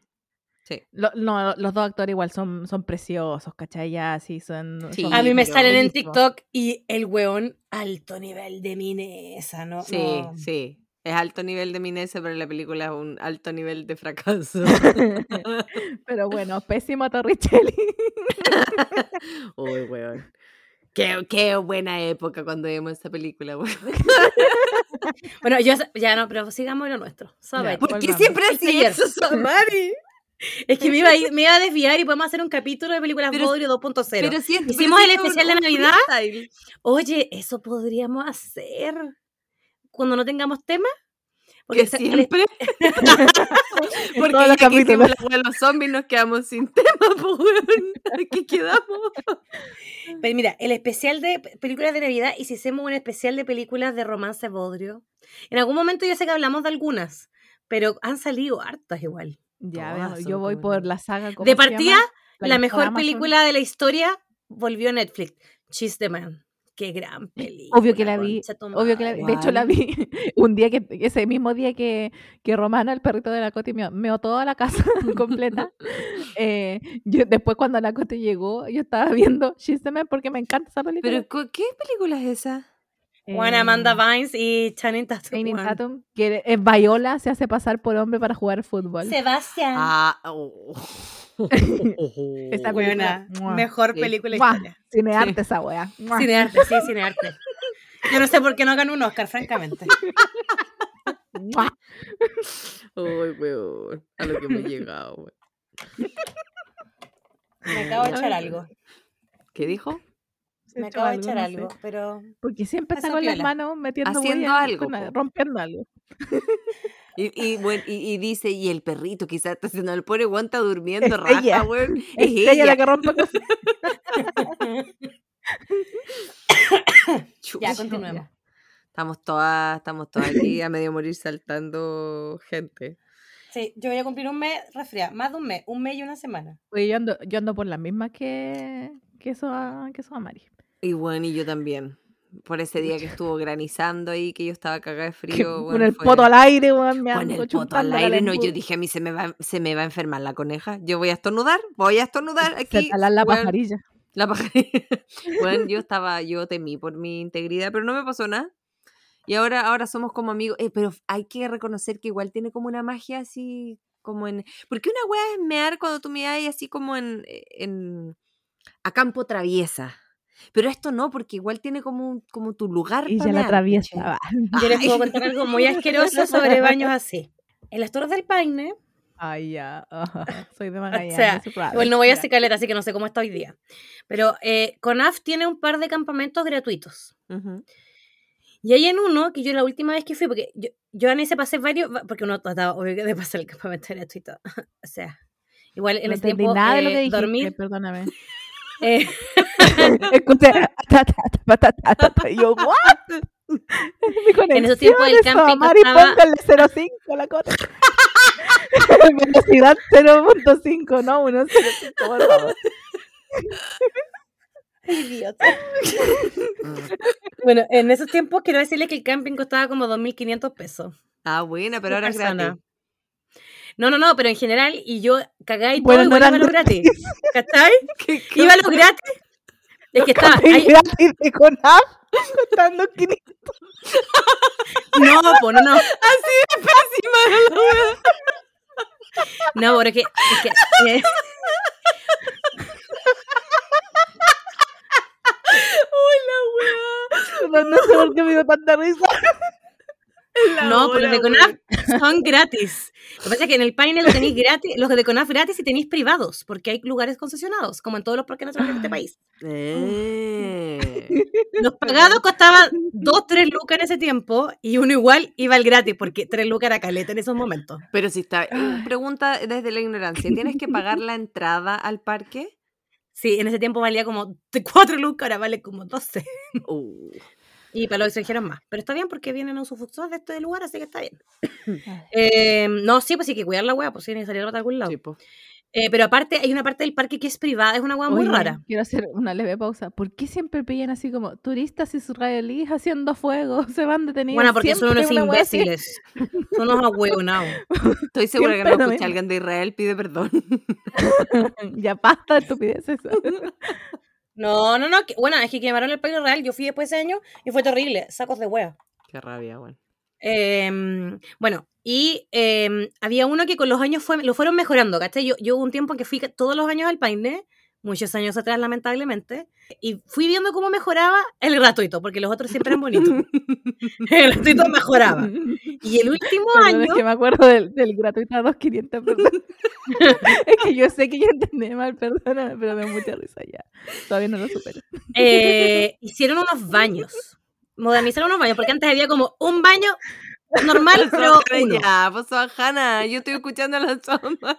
Lo- no, los dos actores igual son, son preciosos, ¿cachai? Ya, sí, son. Sí, son A mí me salen en. TikTok y el weón alto nivel de minesa, ¿no? Sí, no. sí. Es alto nivel de minesa, pero la película es un alto nivel de fracaso. [laughs] Pero bueno, pésimo Torricelli. [laughs] Uy, weón. Qué, qué buena época cuando vimos esa película, weón. [laughs] Bueno, yo ya no, pero sigamos lo nuestro. ¿sabes? ¿Por ¿Por qué siempre así eso, Samari? Es que me iba, a ir- me iba a desviar y podemos hacer un capítulo de películas Pero- Bodrio 2.0. Pero si es- pero Hicimos si el especial de Navidad. freestyle. Oye, eso podríamos hacer cuando no tengamos tema. Que sa- siempre. [laughs] Porque todos los que capítulos. de los zombies nos quedamos sin [laughs] tema, pues quedamos. Pero mira, el especial de pe- películas de Navidad y si hacemos un especial de películas de romance bodrio. En algún momento yo sé que hablamos de algunas, pero han salido hartas igual. Ya, Todas yo voy por la saga. ¿cómo De partida, la, está mejor Amazon. película de la historia volvió a Netflix, Cheese the Man. qué gran película. Obvio que la vi, Obvio que la vi. De hecho, la vi [laughs] un día que, ese mismo día que, que Romana, el perrito de la Coti, meó, meó toda la casa [laughs] completa. [laughs] eh, yo, después, cuando la Coti llegó, yo estaba viendo She's the Man porque me encanta esa película. ¿Pero qué película es esa? Juana Amanda Eh, Vines y Channing Tatum. Channing. Tatum, que es Viola, se hace pasar por hombre para jugar fútbol. Sebastián. Ah, oh. [laughs] Esa Buena. Mejor Sí. película historia. Cinearte esa wea. Cinearte, sí, cinearte. Yo no sé por qué no ganó un Oscar, francamente. Uy, weón. A lo que hemos [laughs] llegado, weón. Me acabo de echar algo. ¿Qué dijo? Me acabo de algo, echar no algo, sé. pero Porque siempre está con las manos metiendo Haciendo algo, rompiendo algo. [laughs] Y, y, bueno, y, y dice, y el perrito quizás está haciendo el pobre [laughs] weón está [laughs] durmiendo, Es raja, ella. weón. Es Es ella, ella. la que rompe cosas. ya continuemos. Estamos todas, estamos todas aquí a medio morir saltando gente. Sí, yo voy a cumplir un mes resfriada, más de un mes, un mes y una semana. Oye, yo ando, yo ando por las mismas que, que eso a, que eso a Mari. Y bueno, y yo también. Por ese día que estuvo granizando ahí, que yo estaba cagada de frío. con el fue- poto al aire, weón, me Con el poto al aire, no, yo dije a mí se me va, se me va a enfermar la coneja. Yo voy a estornudar, voy a estornudar Se aquí. talan la weón, pajarilla. La pajarilla. [laughs] Bueno, yo estaba, yo temí por mi integridad, pero no me pasó nada. Y ahora, ahora somos como amigos. Eh, pero hay que reconocer que igual tiene como una magia así, como en. Porque una wea es mear cuando tú me hay así como en, en. a campo traviesa. Pero esto no, porque igual tiene como, un- como tu lugar. Ya la atraviesa. Yo les puedo contar algo muy [laughs] asqueroso sobre baños así. En las Torres del Paine, Ay, ya. [laughs] [laughs] Soy de o Magallanes. sea, soy probable. igual no voy a caleta, así que no sé cómo está hoy día. Pero eh, CONAF tiene un par de campamentos gratuitos. Ujú. Y hay en uno que yo la última vez que fui, porque yo, yo en ese pasé varios, porque uno trataba obvio, de pasar el campamento gratuito. o sea, igual en No ese tiempo nada de lo eh, que dijiste, dormir. perdóname. eh, Escuché. ta, ta, ta, ta, ta, ta, ta, y yo, ¿what? Mi En esos tiempos el conexión, eso, camping Mari, costaba- póngale 0.5 la cota. [laughs] Velocidad 0.5, no 1.05, por favor. idiota. [laughs] bueno, en esos tiempos quiero decirles que el camping costaba como 2.500 pesos. Ah, buena, pero ahora es gratis. No, no, no, pero en general, y yo cagaba y todo, Bueno, no igual iba a los gratis. ¿Cachai? ¿Qué- [laughs] qué- Iba a los gratis. Es que ahí- gratis de Conaf, costando 500. no, pues no, no. Pésima la wea. No, pero es que. Es que eh, Uy, la. No, no sé por qué me dio tanta risa. No, los de CONAF son gratis. Lo que pasa es que en el Paine lo tenéis gratis, los de CONAF gratis y tenéis privados, porque hay lugares concesionados, como en todos los parques nacionales de este país. Eh. [laughs] Los pagados costaban 2, 3 lucas en ese tiempo y uno igual iba al gratis, porque 3 lucas era caleta en esos momentos. Pero si está. Pregunta desde la ignorancia: ¿tienes que pagar la entrada al parque? Sí, en ese tiempo valía como 4 lucas, ahora vale como 12. Uh, Y para los extranjeros más. Pero está bien porque vienen usufructuos de este lugar, así que está bien. [coughs] Eh, no, sí, pues sí hay que cuidar la hueá, pues sí, hay que salir para algún lado. sí, po. Eh, pero aparte, hay una parte del parque que es privada, es una hueá muy rara. Quiero hacer una leve pausa. ¿Por qué siempre pillan así como turistas israelíes haciendo fuego? [laughs] Se van detenidos. Bueno, porque son unos imbéciles. Son unos ahueonados. [laughs] Estoy segura que no escucha alguien de Israel, pide perdón. [laughs] ya basta de estupideces. No, no, no. bueno, es que quemaron el país real. Yo fui después de ese año y fue terrible. Sacos de hueá. Qué rabia, weón. Em, bueno, y em, había uno que con los años fue, lo fueron mejorando, ¿cachai? Yo, yo hubo un tiempo en que fui todos los años al Paine, muchos años atrás lamentablemente, y fui viendo cómo mejoraba el gratuito, porque los otros siempre eran bonitos. [laughs] el gratuito mejoraba. Y el último Perdón, año, es que me acuerdo del, del gratuito a 2.500, perdón. [laughs] es que yo sé que yo entendí mal, perdóname, pero me da mucha risa ya. Todavía no lo supero. eh, hicieron unos baños. Modernizaron unos baños, porque antes había como un baño normal, [laughs] pero uno. ya, pues Hanna, yo estoy escuchando la sombra.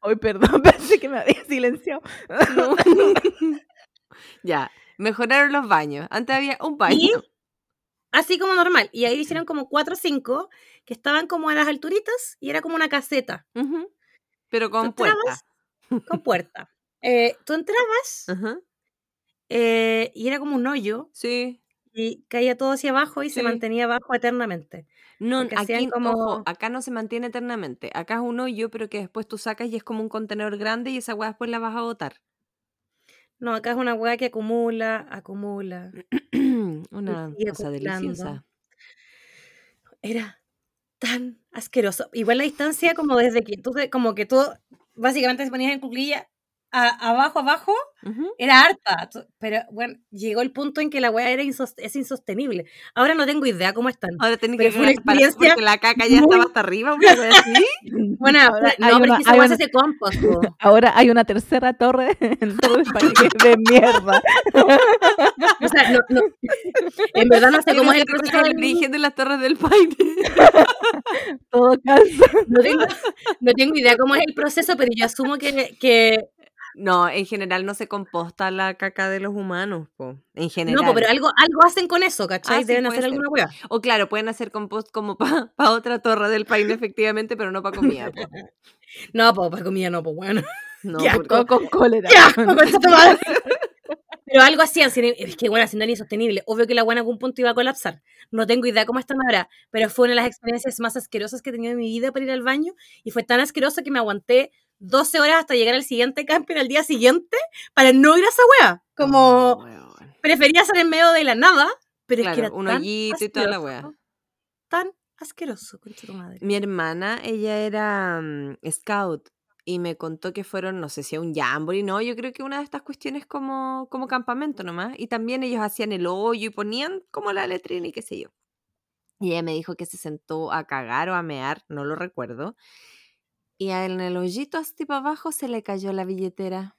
Hoy, perdón, [laughs] pensé que me había silenciado. [laughs] ya, mejoraron los baños. Antes había un Y baño. así como normal. Y ahí hicieron como cuatro o cinco que estaban como a las alturitas y era como una caseta. Pero con puerta. con puerta. Eh, tú entrabas eh, y era como un hoyo Sí. y caía todo hacia abajo y se mantenía abajo eternamente. No, Porque aquí, como- ojo, acá no se mantiene eternamente. Acá es un hoyo, pero que después tú sacas y es como un contenedor grande y esa weá después la vas a botar. No, acá es una hueá que acumula, acumula. [clears throat] Una cosa acumulando. deliciosa. Era tan asqueroso. Igual la distancia como desde que tú, como que tú básicamente te ponías en cuclilla a- abajo, abajo, Ujú. era harta. Pero bueno, llegó el punto en que la hueá era insos- es insostenible. Ahora no tengo idea cómo están. Ahora tenés que fue una experiencia porque la caca ya muy- estaba hasta arriba, una wea así. [laughs] Bueno, Ahora no, hay pero una- es que esa hay una- hace compost. po. [laughs] Ahora hay una tercera torre [laughs] en todo el país de mierda. O sea, no, no. En verdad no sé cómo es el proceso del- origen de las torres del Paine. Todo calza. No tengo, no tengo idea cómo es el proceso, pero yo asumo que, que No, en general no se composta la caca de los humanos, po. En general. no, po, pero algo, algo hacen con eso, ¿cachai? Ah, Deben hacer ser. alguna hueá. O claro, pueden hacer compost como para [laughs] otra torre del Paine, [laughs] efectivamente, pero no para comida. po. No, pues para comida no, pues [laughs] bueno. No, porque- Todo con cólera. ¡Qué asco, concha tu madre! Pero algo hacían, sin- es que bueno, siendo insostenible. Obvio que la buena en algún punto iba a colapsar. No tengo idea cómo están ahora, pero fue una de las experiencias más asquerosas que he tenido en mi vida para ir al baño. Y fue tan asqueroso que me aguanté 12 horas hasta llegar al siguiente camping al día siguiente para no ir a esa wea. Como Oh, prefería estar en medio de la nada, pero es que era un tan hoyito y toda la asqueroso, wea. Tan asqueroso, concha tu madre. Mi hermana, ella era mm, scout y me contó que fueron, no sé si a un jamboree, no, yo creo que una de estas cuestiones como, como campamento nomás. Y también ellos hacían el hoyo y ponían como la letrina y qué sé yo. Y ella me dijo que se sentó a cagar o a mear, no lo recuerdo. Y en el hoyito así para abajo se le cayó la billetera.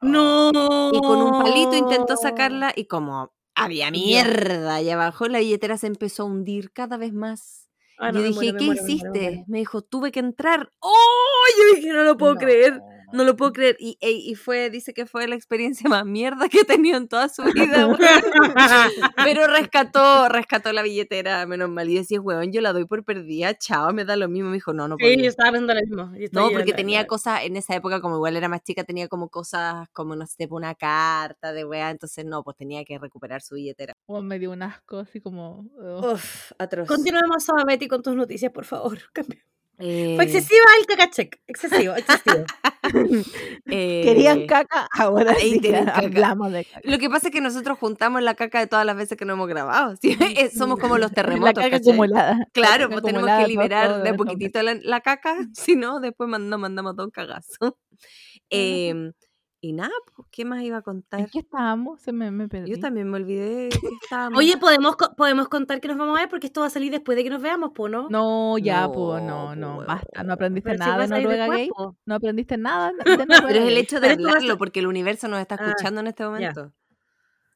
No. Y con un palito intentó sacarla y como había mierda allá abajo, la billetera se empezó a hundir cada vez más. Ah, no, yo dije, muero, ¿qué muero, me hiciste? Me dijo, tuve que entrar. ¡Oh! Yo dije, no lo puedo creer. No lo puedo creer. Y, y fue, dice que fue la experiencia [laughs] más mierda que he tenido en toda su vida. Pero rescató, rescató la billetera, menos mal. Y decía, weón, yo la doy por perdida, chao, me da lo mismo. Me dijo, no, no Sí, yo estaba pensando lo mismo. yo No, porque tenía cosas, en esa época, como igual era más chica, tenía como cosas, como no sé, una carta de weá, entonces no, pues tenía que recuperar su billetera. Oh, me dio un asco, así como. ugh. Uf, atroz. Continuemos Betty con tus noticias, por favor. [laughs] Cambia. Eh, Fue excesiva el cacacheck. Excesivo, excesivo. [laughs] Querían eh, caca, [laughs] ahora sí caca. hablamos de caca. Lo que pasa es que nosotros juntamos la caca de todas las veces que no hemos grabado. ¿sí? Eh, Somos como los [laughs] La terremotos. caca ¿cachai? acumulada. la Claro, caca pues tenemos acumulada que liberar de a poquitito la, la caca, si no, después mand- nos mandamos todo un cagazo. Em, y nada, pues, ¿qué más iba a contar? ¿En qué estábamos? Se me, me perdí. Yo también me olvidé que estábamos. Oye, ¿podemos, podemos contar que nos vamos a ver porque esto va a salir después de que nos veamos, ¿po no? No, ya, No, pues, no, po, no, basta. No aprendiste si nada a de Noruega después, Gay. po. No aprendiste nada [laughs] de Noruega Pero es el hecho de Pero hablarlo, porque el universo nos está Ah, escuchando en este momento.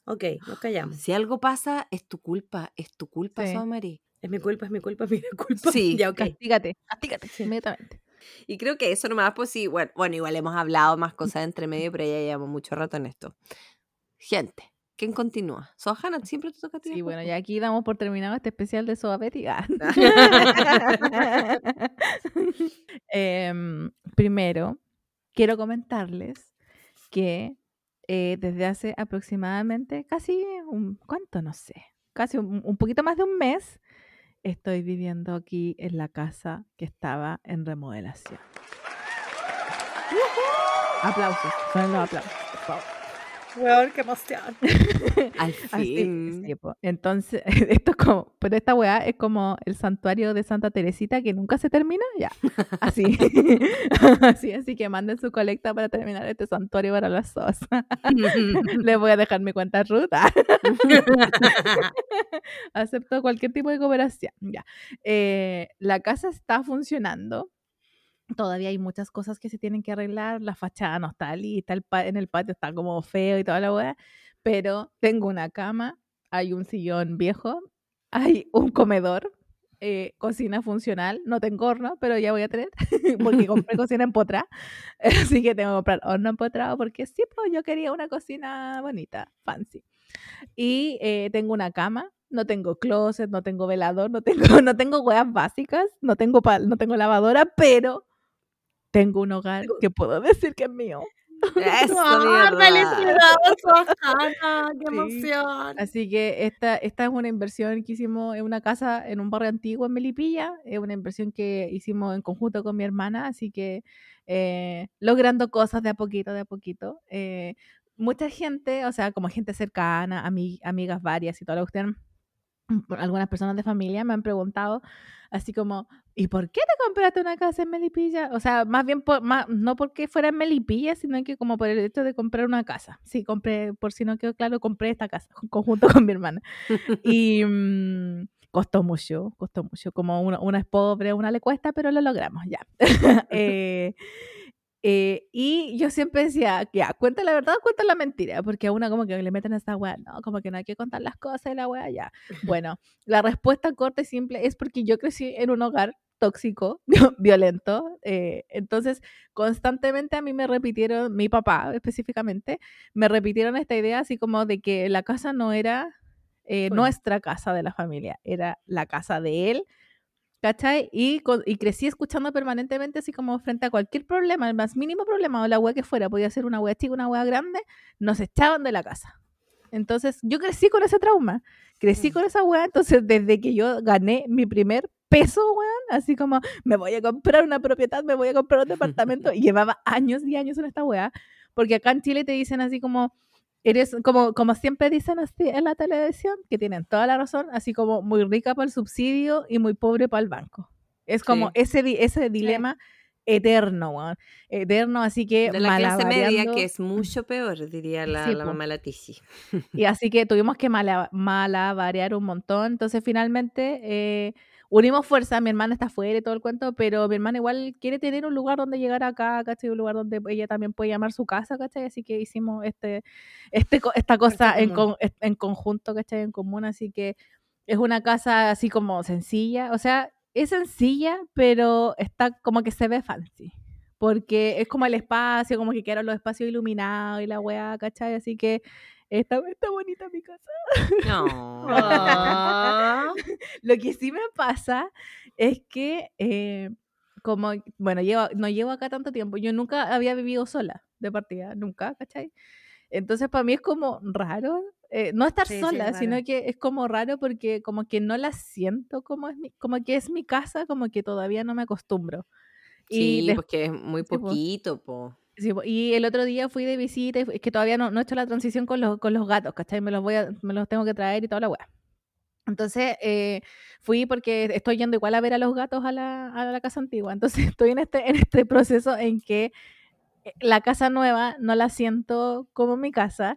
Ok, nos callamos. Si algo pasa, es tu culpa, es tu culpa, Sí. Mari. Es mi culpa, es mi culpa, [laughs] es mi culpa. Sí. Ya, ok. Castígate, castígate inmediatamente. Y creo que eso nomás, pues sí, bueno, bueno, igual hemos hablado más cosas entre medio, pero ya llevamos mucho rato en esto. Gente, ¿quién continúa? Sohana, siempre te toca a ti. Sí, bueno, ya aquí damos por terminado este especial de Soda Betty. Ah. [laughs] Em, primero, quiero comentarles que eh, desde hace aproximadamente casi un, ¿cuánto? No sé, casi un, un poquito más de un mes, estoy viviendo aquí en la casa que estaba en remodelación. Aplausos, son los aplausos, por favor. Weón, qué emoción. [laughs] Al Así, fin. sí, po. Entonces, [laughs] esto es como, pero esta weá es como el santuario de Santa Teresita que nunca se termina, ya. Así. [laughs] así, así que manden su colecta para terminar este santuario para las SOS. Les voy a dejar mi cuenta ruta. Acepto cualquier tipo de cooperación. Ya. Eh, la casa está funcionando. Todavía hay muchas cosas que se tienen que arreglar. La fachada no está lista. El pa- en el patio está como feo y toda la weá. Pero tengo una cama, hay un sillón viejo, hay un comedor, eh, cocina funcional. No tengo horno, pero ya voy a tener. [laughs] porque compré [laughs] cocina empotrada. [laughs] Así que tengo que comprar horno empotrado porque sí, pues yo quería una cocina bonita, fancy. Y eh, tengo una cama, no tengo closet, no tengo velador, no tengo, no tengo weas básicas, no tengo, no tengo lavadora, pero tengo un hogar que puedo decir que es mío. [laughs] Eso, ¡Ah, felicidades, Susana! ¡Qué Sí. emoción! Así que esta, esta es una inversión que hicimos en una casa en un barrio antiguo en Melipilla. Es una inversión que hicimos en conjunto con mi hermana. Así que eh, logrando cosas de a poquito, de a poquito. Eh, mucha gente, o sea, como gente cercana, ami- amigas varias y toda la cuestión, algunas personas de familia me han preguntado así como, ¿y por qué te compraste una casa en Melipilla? O sea, más bien, por, más, no porque fuera en Melipilla, sino que como por el hecho de comprar una casa. Sí, compré, por si no quedó claro, compré esta casa en [laughs] conjunto con mi hermana. Y mm, costó mucho, costó mucho. Como una, una es pobre, una le cuesta, pero lo logramos, ya. [laughs] Eh, eh, y yo siempre decía, ya, cuenta la verdad, cuenta la mentira, porque a una como que le meten a esta weá, no, como que no hay que contar las cosas y la weá, ya. [laughs] Bueno, la respuesta corta y simple es porque yo crecí en un hogar tóxico, [laughs] violento, eh, entonces constantemente a mí me repitieron, mi papá específicamente, me repitieron esta idea así como de que la casa no era eh, Bueno. nuestra casa de la familia, era la casa de él, ¿cachai? Y, crecí escuchando permanentemente así como frente a cualquier problema, el más mínimo problema o la wea que fuera, podía ser una wea chica, una wea grande, nos echaban de la casa. Entonces yo crecí con ese trauma, crecí Mm. con esa wea, entonces desde que yo gané mi primer peso, weón, así como me voy a comprar una propiedad, me voy a comprar un departamento, [laughs] y llevaba años y años en esta wea, porque acá en Chile te dicen así como, eres, como, como siempre dicen así en la televisión, que tienen toda la razón, así como muy rica para el subsidio y muy pobre para el banco. Es como Sí. ese, ese dilema eterno, weón, eterno, así que De la clase media, que es mucho peor, diría la, Sí, la mamá Latici. y así que tuvimos que [laughs] mala, malabarear un montón. Entonces, finalmente, eh, unimos fuerza. Mi hermana está afuera y todo el cuento, pero mi hermana igual quiere tener un lugar donde llegar acá, ¿cachai? Un lugar donde ella también puede llamar su casa, ¿cachai? Así que hicimos este, este, esta cosa en, con- en conjunto, ¿cachai? En común. Así que es una casa así como sencilla. O sea, es sencilla, pero está como que se ve fancy. Porque es como el espacio, como que quedaron los espacios iluminados y la weá, ¿cachai? Así que está, está bonita mi casa. No. [laughs] Lo que sí me pasa es que, eh, como, bueno, llevo, no llevo acá tanto tiempo, yo nunca había vivido sola de partida, nunca, ¿cachai? Entonces para mí es como raro, eh, no estar Sí, sí, sola, es sino que es como raro porque como que no la siento como, es mi, como que es mi casa, como que todavía no me acostumbro. Y Sí, porque es muy po. poquito, po. Sí, y el otro día fui de visita, es que todavía no, no he hecho la transición con los, con los gatos, ¿cachai? Me los, voy a, me los tengo que traer y toda la weá. Entonces eh, fui porque estoy yendo igual a ver a los gatos a la, a la casa antigua. Entonces [laughs] estoy en este, en este proceso en que eh, la casa nueva no la siento como mi casa.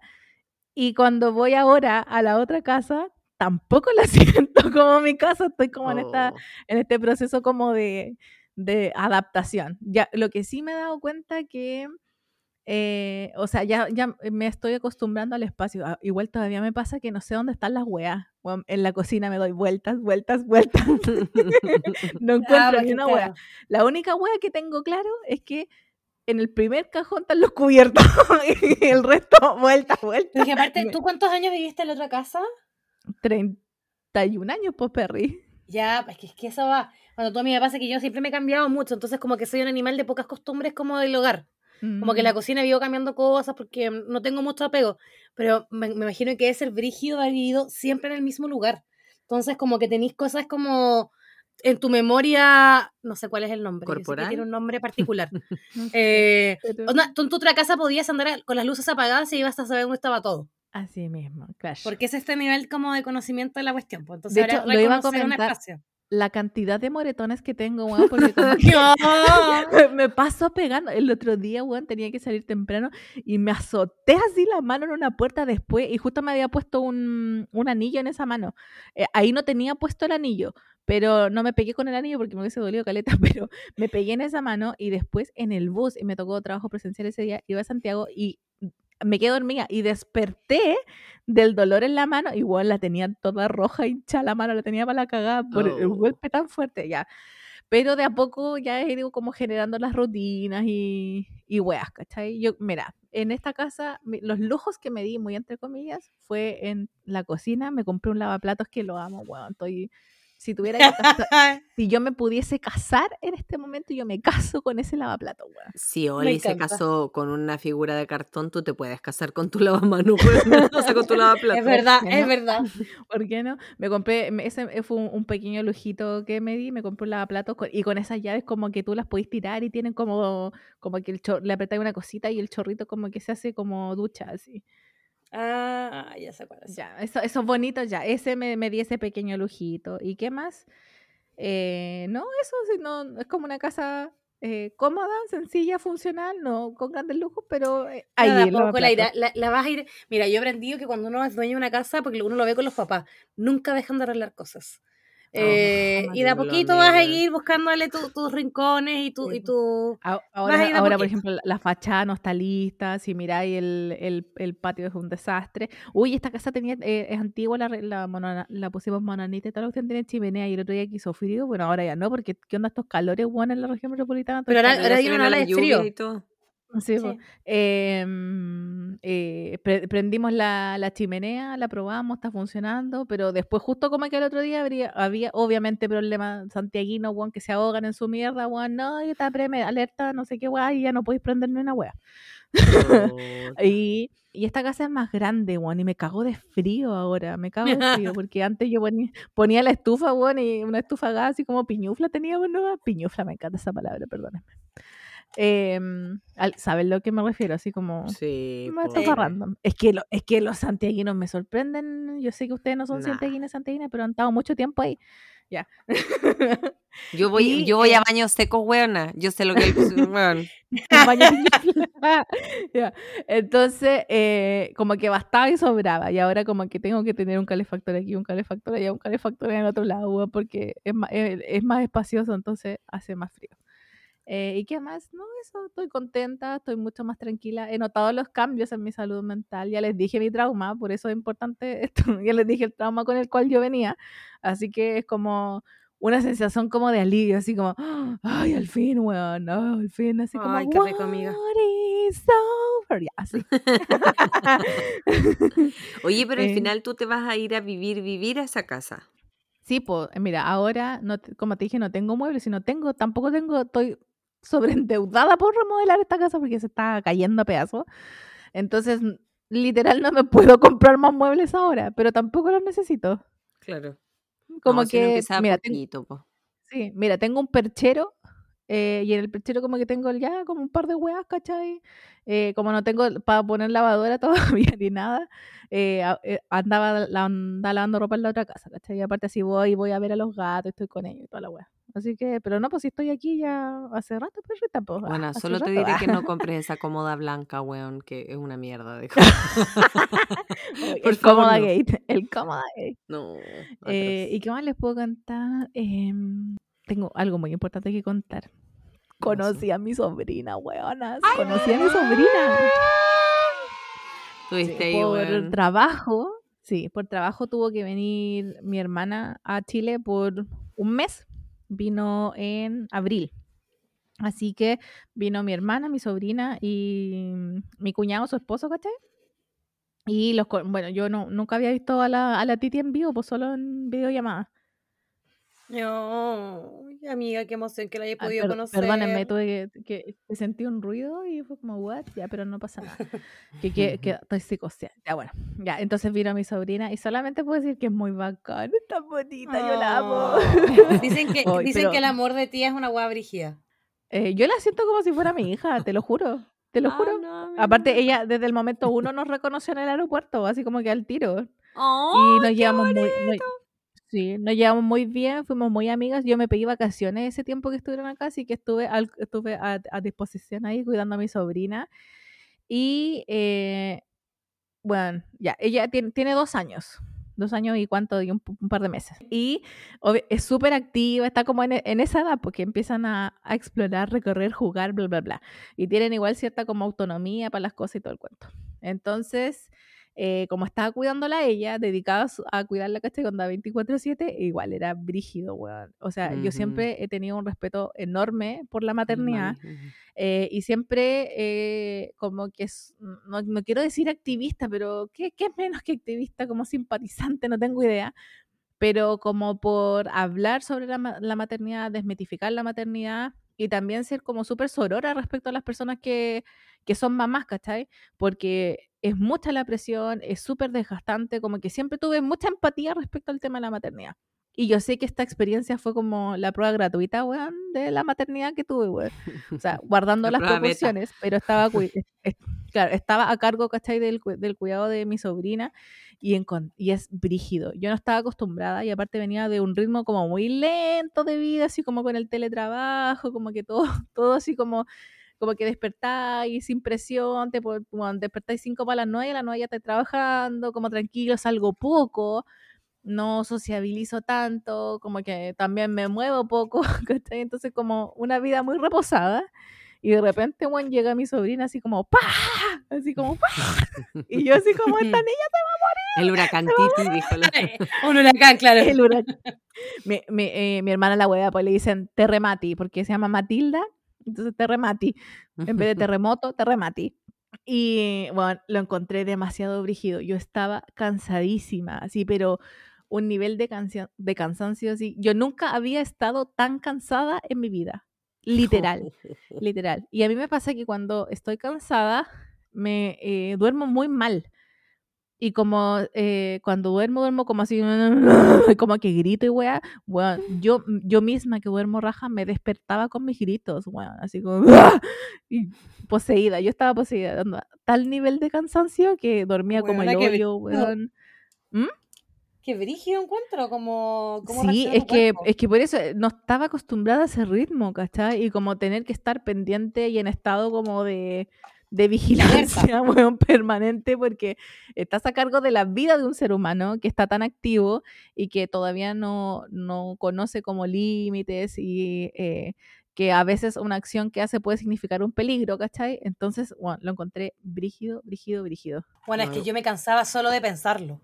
Y cuando voy ahora a la otra casa, tampoco la [laughs] siento como mi casa. Estoy como en esta Oh. en este proceso como de, de adaptación. Ya, lo que sí me he dado cuenta que, eh, o sea, ya, ya me estoy acostumbrando al espacio. Ah, Igual todavía me pasa que no sé dónde están las weas. En la cocina me doy vueltas, vueltas, vueltas. [laughs] no encuentro Ah, ni porque, una wea. La única wea que tengo claro es que en el primer cajón están los cubiertos [laughs] y el resto vueltas, vueltas. Pero que aparte, ¿tú cuántos años viviste en la otra casa? 31 años, pues, Perry. Ya, es que, es que eso va. Cuando tú a mí me pasa que yo siempre me he cambiado mucho, entonces como que soy un animal de pocas costumbres como del hogar. Como que la Mm. cocina vivo cambiando cosas porque no tengo mucho apego, pero me, me imagino que es ser brígido haber vivido siempre en el mismo lugar. Entonces como que tenéis cosas como en tu memoria, no sé cuál es el nombre, sé que ¿Corporal? tiene un nombre particular. [laughs] Eh, pero- onda, tú en tu otra casa podías andar con las luces apagadas y ibas a saber dónde estaba todo. Así mismo, Crash. Porque es este nivel como de conocimiento de la cuestión. pues, Entonces De ahora hecho, lo iba a reconocer un comentar. espacio. La cantidad de moretones que tengo, weón, porque como [laughs] que me paso pegando. El otro día, weón, tenía que salir temprano y me azoté así la mano en una puerta después y justo me había puesto un, un anillo en esa mano. Eh, ahí no tenía puesto el anillo, pero no me pegué con el anillo porque me hubiese dolido caleta, [laughs] pero me pegué en esa mano y después en el bus, y me tocó trabajo presencial ese día, iba a Santiago y me quedé dormida y desperté del dolor en la mano. Igual la tenía toda roja, hincha la mano, la tenía para la cagada por el Oh. golpe tan fuerte, ya. Pero de a poco ya he ido como generando las rutinas y, y weas, ¿cachai? Yo, mira, en esta casa, los lujos que me di, muy entre comillas, fue en la cocina. Me compré un lavaplatos que lo amo, weón. Estoy Si tuviera que [laughs] si yo me pudiese casar en este momento, yo me caso con ese lavaplato, weón. Si Oli se casó con una figura de cartón, tú te puedes casar con tu [laughs] lavamanos, weón. O sea, con tu lavaplatos. [laughs] es verdad, ¿no? es verdad. ¿Por qué no? Me compré, ese fue un, un pequeño lujito que me di, me compré un lavaplatos con- y con esas llaves como que tú las podés tirar y tienen como, como que el chor- le apretáis una cosita y el chorrito como que se hace como ducha, así. Ah, ya se acuerda. Ya, eso, eso es bonito ya. Ese me, me di ese pequeño lujito. ¿Y qué más? Eh, no, eso no, es como una casa eh, cómoda, sencilla, funcional, no con grandes lujos, pero eh, ahí Nada, poco la, irá- la, la vas a ir. Mira, yo he aprendido que cuando uno es dueño de una casa, porque uno lo ve con los papás, nunca dejan de arreglar cosas. Eh, jamás y de a poquito vas a ir buscándole tu- tus rincones y tu, y tu Vas a Ahora, por ejemplo, la- la fachada no está lista. Si miráis el, el, el patio es un desastre. Uy, esta casa tenía eh, es antigua, la, re- la, monona- la pusimos monanita y tal. Usted tiene chimenea y el otro día quiso frío. Bueno, ahora ya no, porque ¿qué onda estos calores, bueno, en la región metropolitana? Pero ahora- ahora viene una ola la de lluvia frío. y todo. Sí. Em, eh, pre- prendimos la, la chimenea, la probamos, está funcionando, pero después justo como que el otro día habría, había obviamente problemas santiaguinos, weón, que se ahogan en su mierda, weón, no, y está preme, alerta, no sé qué, weón, y ya no podéis prender ni una weá. [laughs] Y, y esta casa es más grande, weón, y me cago de frío ahora, me cago de frío, [laughs] porque antes yo ponía, ponía la estufa, weón, y una estufa gas así como piñufla teníamos, ¿no? Piñufla, me encanta esa palabra, perdónenme. Em, al- ¿Saben lo que me refiero? Así como... Sí, po. estufa random. Es que, lo- es que los santiaguinos me sorprenden. Yo sé que ustedes no son Nah. santiaguinos, santiaguinas, pero han estado mucho tiempo ahí. Ya. [laughs] Yo voy, Y, yo voy eh, a baños secos, weona. Yo sé lo que es, weón. [laughs] [laughs] Ya. Entonces, eh, como que bastaba y sobraba. Y ahora como que tengo que tener un calefactor aquí, un calefactor allá, un calefactor en el otro lado, weón, porque es más, es, es más espacioso, entonces hace más frío. Eh, ¿Y qué más? No, eso, estoy contenta, estoy mucho más tranquila. He notado los cambios en mi salud mental. Ya les dije mi trauma, por eso es importante [laughs] esto. Ya les dije el trauma con el cual yo venía. Así que es como una sensación como de alivio, así como, ay, al fin, weón, no, al fin, así como, Ay, qué rico, amiga. "What is over?" Ya, así. [laughs] Oye, [laughs] pero al Eh. final tú te vas a ir a vivir, vivir a esa casa. Sí, pues, mira, ahora, no, como te dije, no tengo muebles, sino tengo, tampoco tengo, estoy sobreendeudada por remodelar esta casa porque se está cayendo a pedazos. Entonces, literal, no me puedo comprar más muebles ahora, pero tampoco los necesito. Claro. Como No, si que, mira, ten- poquito, po. sí, mira, tengo un perchero eh, y en el perchero como que tengo ya como un par de huevas, ¿cachai? Eh, como no tengo para poner lavadora [laughs] todavía ni nada, eh, andaba, la, andaba lavando ropa en la otra casa, ¿cachai? Y aparte así voy, voy a ver a los gatos, estoy con ellos y toda la hueá. Así que, pero no, pues si estoy aquí ya hace rato, perrita, pues. ah, Bueno, solo te diré ah. que no compres esa cómoda blanca, weón, que es una mierda. [laughs] de por el favor, cómoda no. gate, [laughs] el cómoda gate. No. Eh. ¿Y qué más les puedo contar? Em, tengo algo muy importante que contar. Conocí a mi sobrina, weonas. Conocí a mi sobrina. Tuviste Sí, ahí, por weón. trabajo, sí, por trabajo tuvo que venir mi hermana a Chile por un mes. Vino en abril. Así que vino mi hermana, mi sobrina y mi cuñado, su esposo, ¿cachai? Y los, bueno, yo no, nunca había visto a la, a la Titi en vivo, pues solo en videollamada. No, amiga, qué emoción que la haya Ah, podido per- conocer. Perdónenme, tuve que, que- que sentí un ruido y fue como, what? Ya, pero no pasa nada. Que, [laughs] que, que estoy psicoseada. Ya, bueno. Ya, entonces vino mi sobrina y solamente puedo decir que es muy bacán, es tan bonita, yo la amo. Oh. [laughs] Dicen que, dicen pero- que el amor de tía es una guava brígida. Eh, yo la siento como si fuera mi hija, te lo juro. Te lo Ah, juro. no, Aparte, ella desde el momento uno nos reconoció en el aeropuerto, así como que al tiro. ¡Ay, y nos llevamos muy, muy-! Sí, nos llevamos muy bien, fuimos muy amigas. Yo me pedí vacaciones ese tiempo que estuvieron acá, así que estuve, al- estuve a, a disposición ahí cuidando a mi sobrina. Y eh, bueno, ya, ella tiene, tiene dos años. Dos años y cuánto, y un, un par de meses. Y es súper activa, está como en, en esa edad, porque empiezan a, a explorar, recorrer, jugar, bla, bla, bla. Y tienen igual cierta como autonomía para las cosas y todo el cuento. Entonces, eh, como estaba cuidándola ella, dedicada a cuidarla, ¿cachai? Cuando 24-7, igual era brígido, weón. O sea, yo Ujú. siempre he tenido un respeto enorme por la maternidad. Eh, y siempre eh, como que es, no, no quiero decir activista, pero ¿qué, qué es menos que activista? Como simpatizante, no tengo idea. pero como por hablar sobre la, la maternidad, desmitificar la maternidad y también ser como súper sorora respecto a las personas que, que son mamás, ¿cachai? Porque es mucha la presión, es súper desgastante, como que siempre tuve mucha empatía respecto al tema de la maternidad. Y yo sé que esta experiencia fue como la prueba gratuita, weón, de la maternidad que tuve, weón. O sea, [laughs] guardando La las beta. proporciones, pero estaba, [laughs] claro, estaba a cargo, ¿cachai? Del, del cuidado de mi sobrina y, encon- y es brígido. Yo no estaba acostumbrada y aparte venía de un ritmo como muy lento de vida, así como con el teletrabajo, como que todo, [laughs] todo así como, como que despertáis sin presión, te, bueno, despertáis cinco para las nueve, a las nueve ya estáis trabajando, como tranquilo, salgo poco, no sociabilizo tanto, como que también me muevo poco, [laughs] ¿cachai? Entonces como una vida muy reposada. Y de repente, bueno, llega mi sobrina así como ¡pa! Así como ¡pa! Y yo así como esta [laughs] niña El huracán Titi, dijo la... [laughs] Un huracán, claro. el huracán. mi, mi, eh, mi hermana la hueá, pues le dicen terremati, porque se llama Matilda, entonces terremati. En vez de terremoto, terremati. Y bueno, lo encontré demasiado brígido. Yo estaba cansadísima, así, pero un nivel de, cansancio así. Yo nunca había estado tan cansada en mi vida. Literal, [laughs] literal. Y a mí me pasa que cuando estoy cansada, me eh, duermo muy mal. Y como eh, cuando duermo, duermo como así, [laughs] como que grito y weá, yo, [laughs] yo misma que duermo raja me despertaba con mis gritos, weón, así como, y poseída, yo estaba poseída, dando tal nivel de cansancio que dormía como el hoyo, weón. Qué brígido encuentro, como... como Sí, es que, cuerpo. es que por eso eh, no estaba acostumbrada a ese ritmo, ¿cachai? Y como tener que estar pendiente y en estado como de, de [laughs] vigilancia, [laughs] weón, permanente, porque estás a cargo de la vida de un ser humano que está tan activo y que todavía no, no conoce como límites y eh, que a veces una acción que hace puede significar un peligro, ¿cachai? Entonces, bueno, lo encontré brígido, brígido, brígido. Bueno, es que yo me cansaba solo de pensarlo.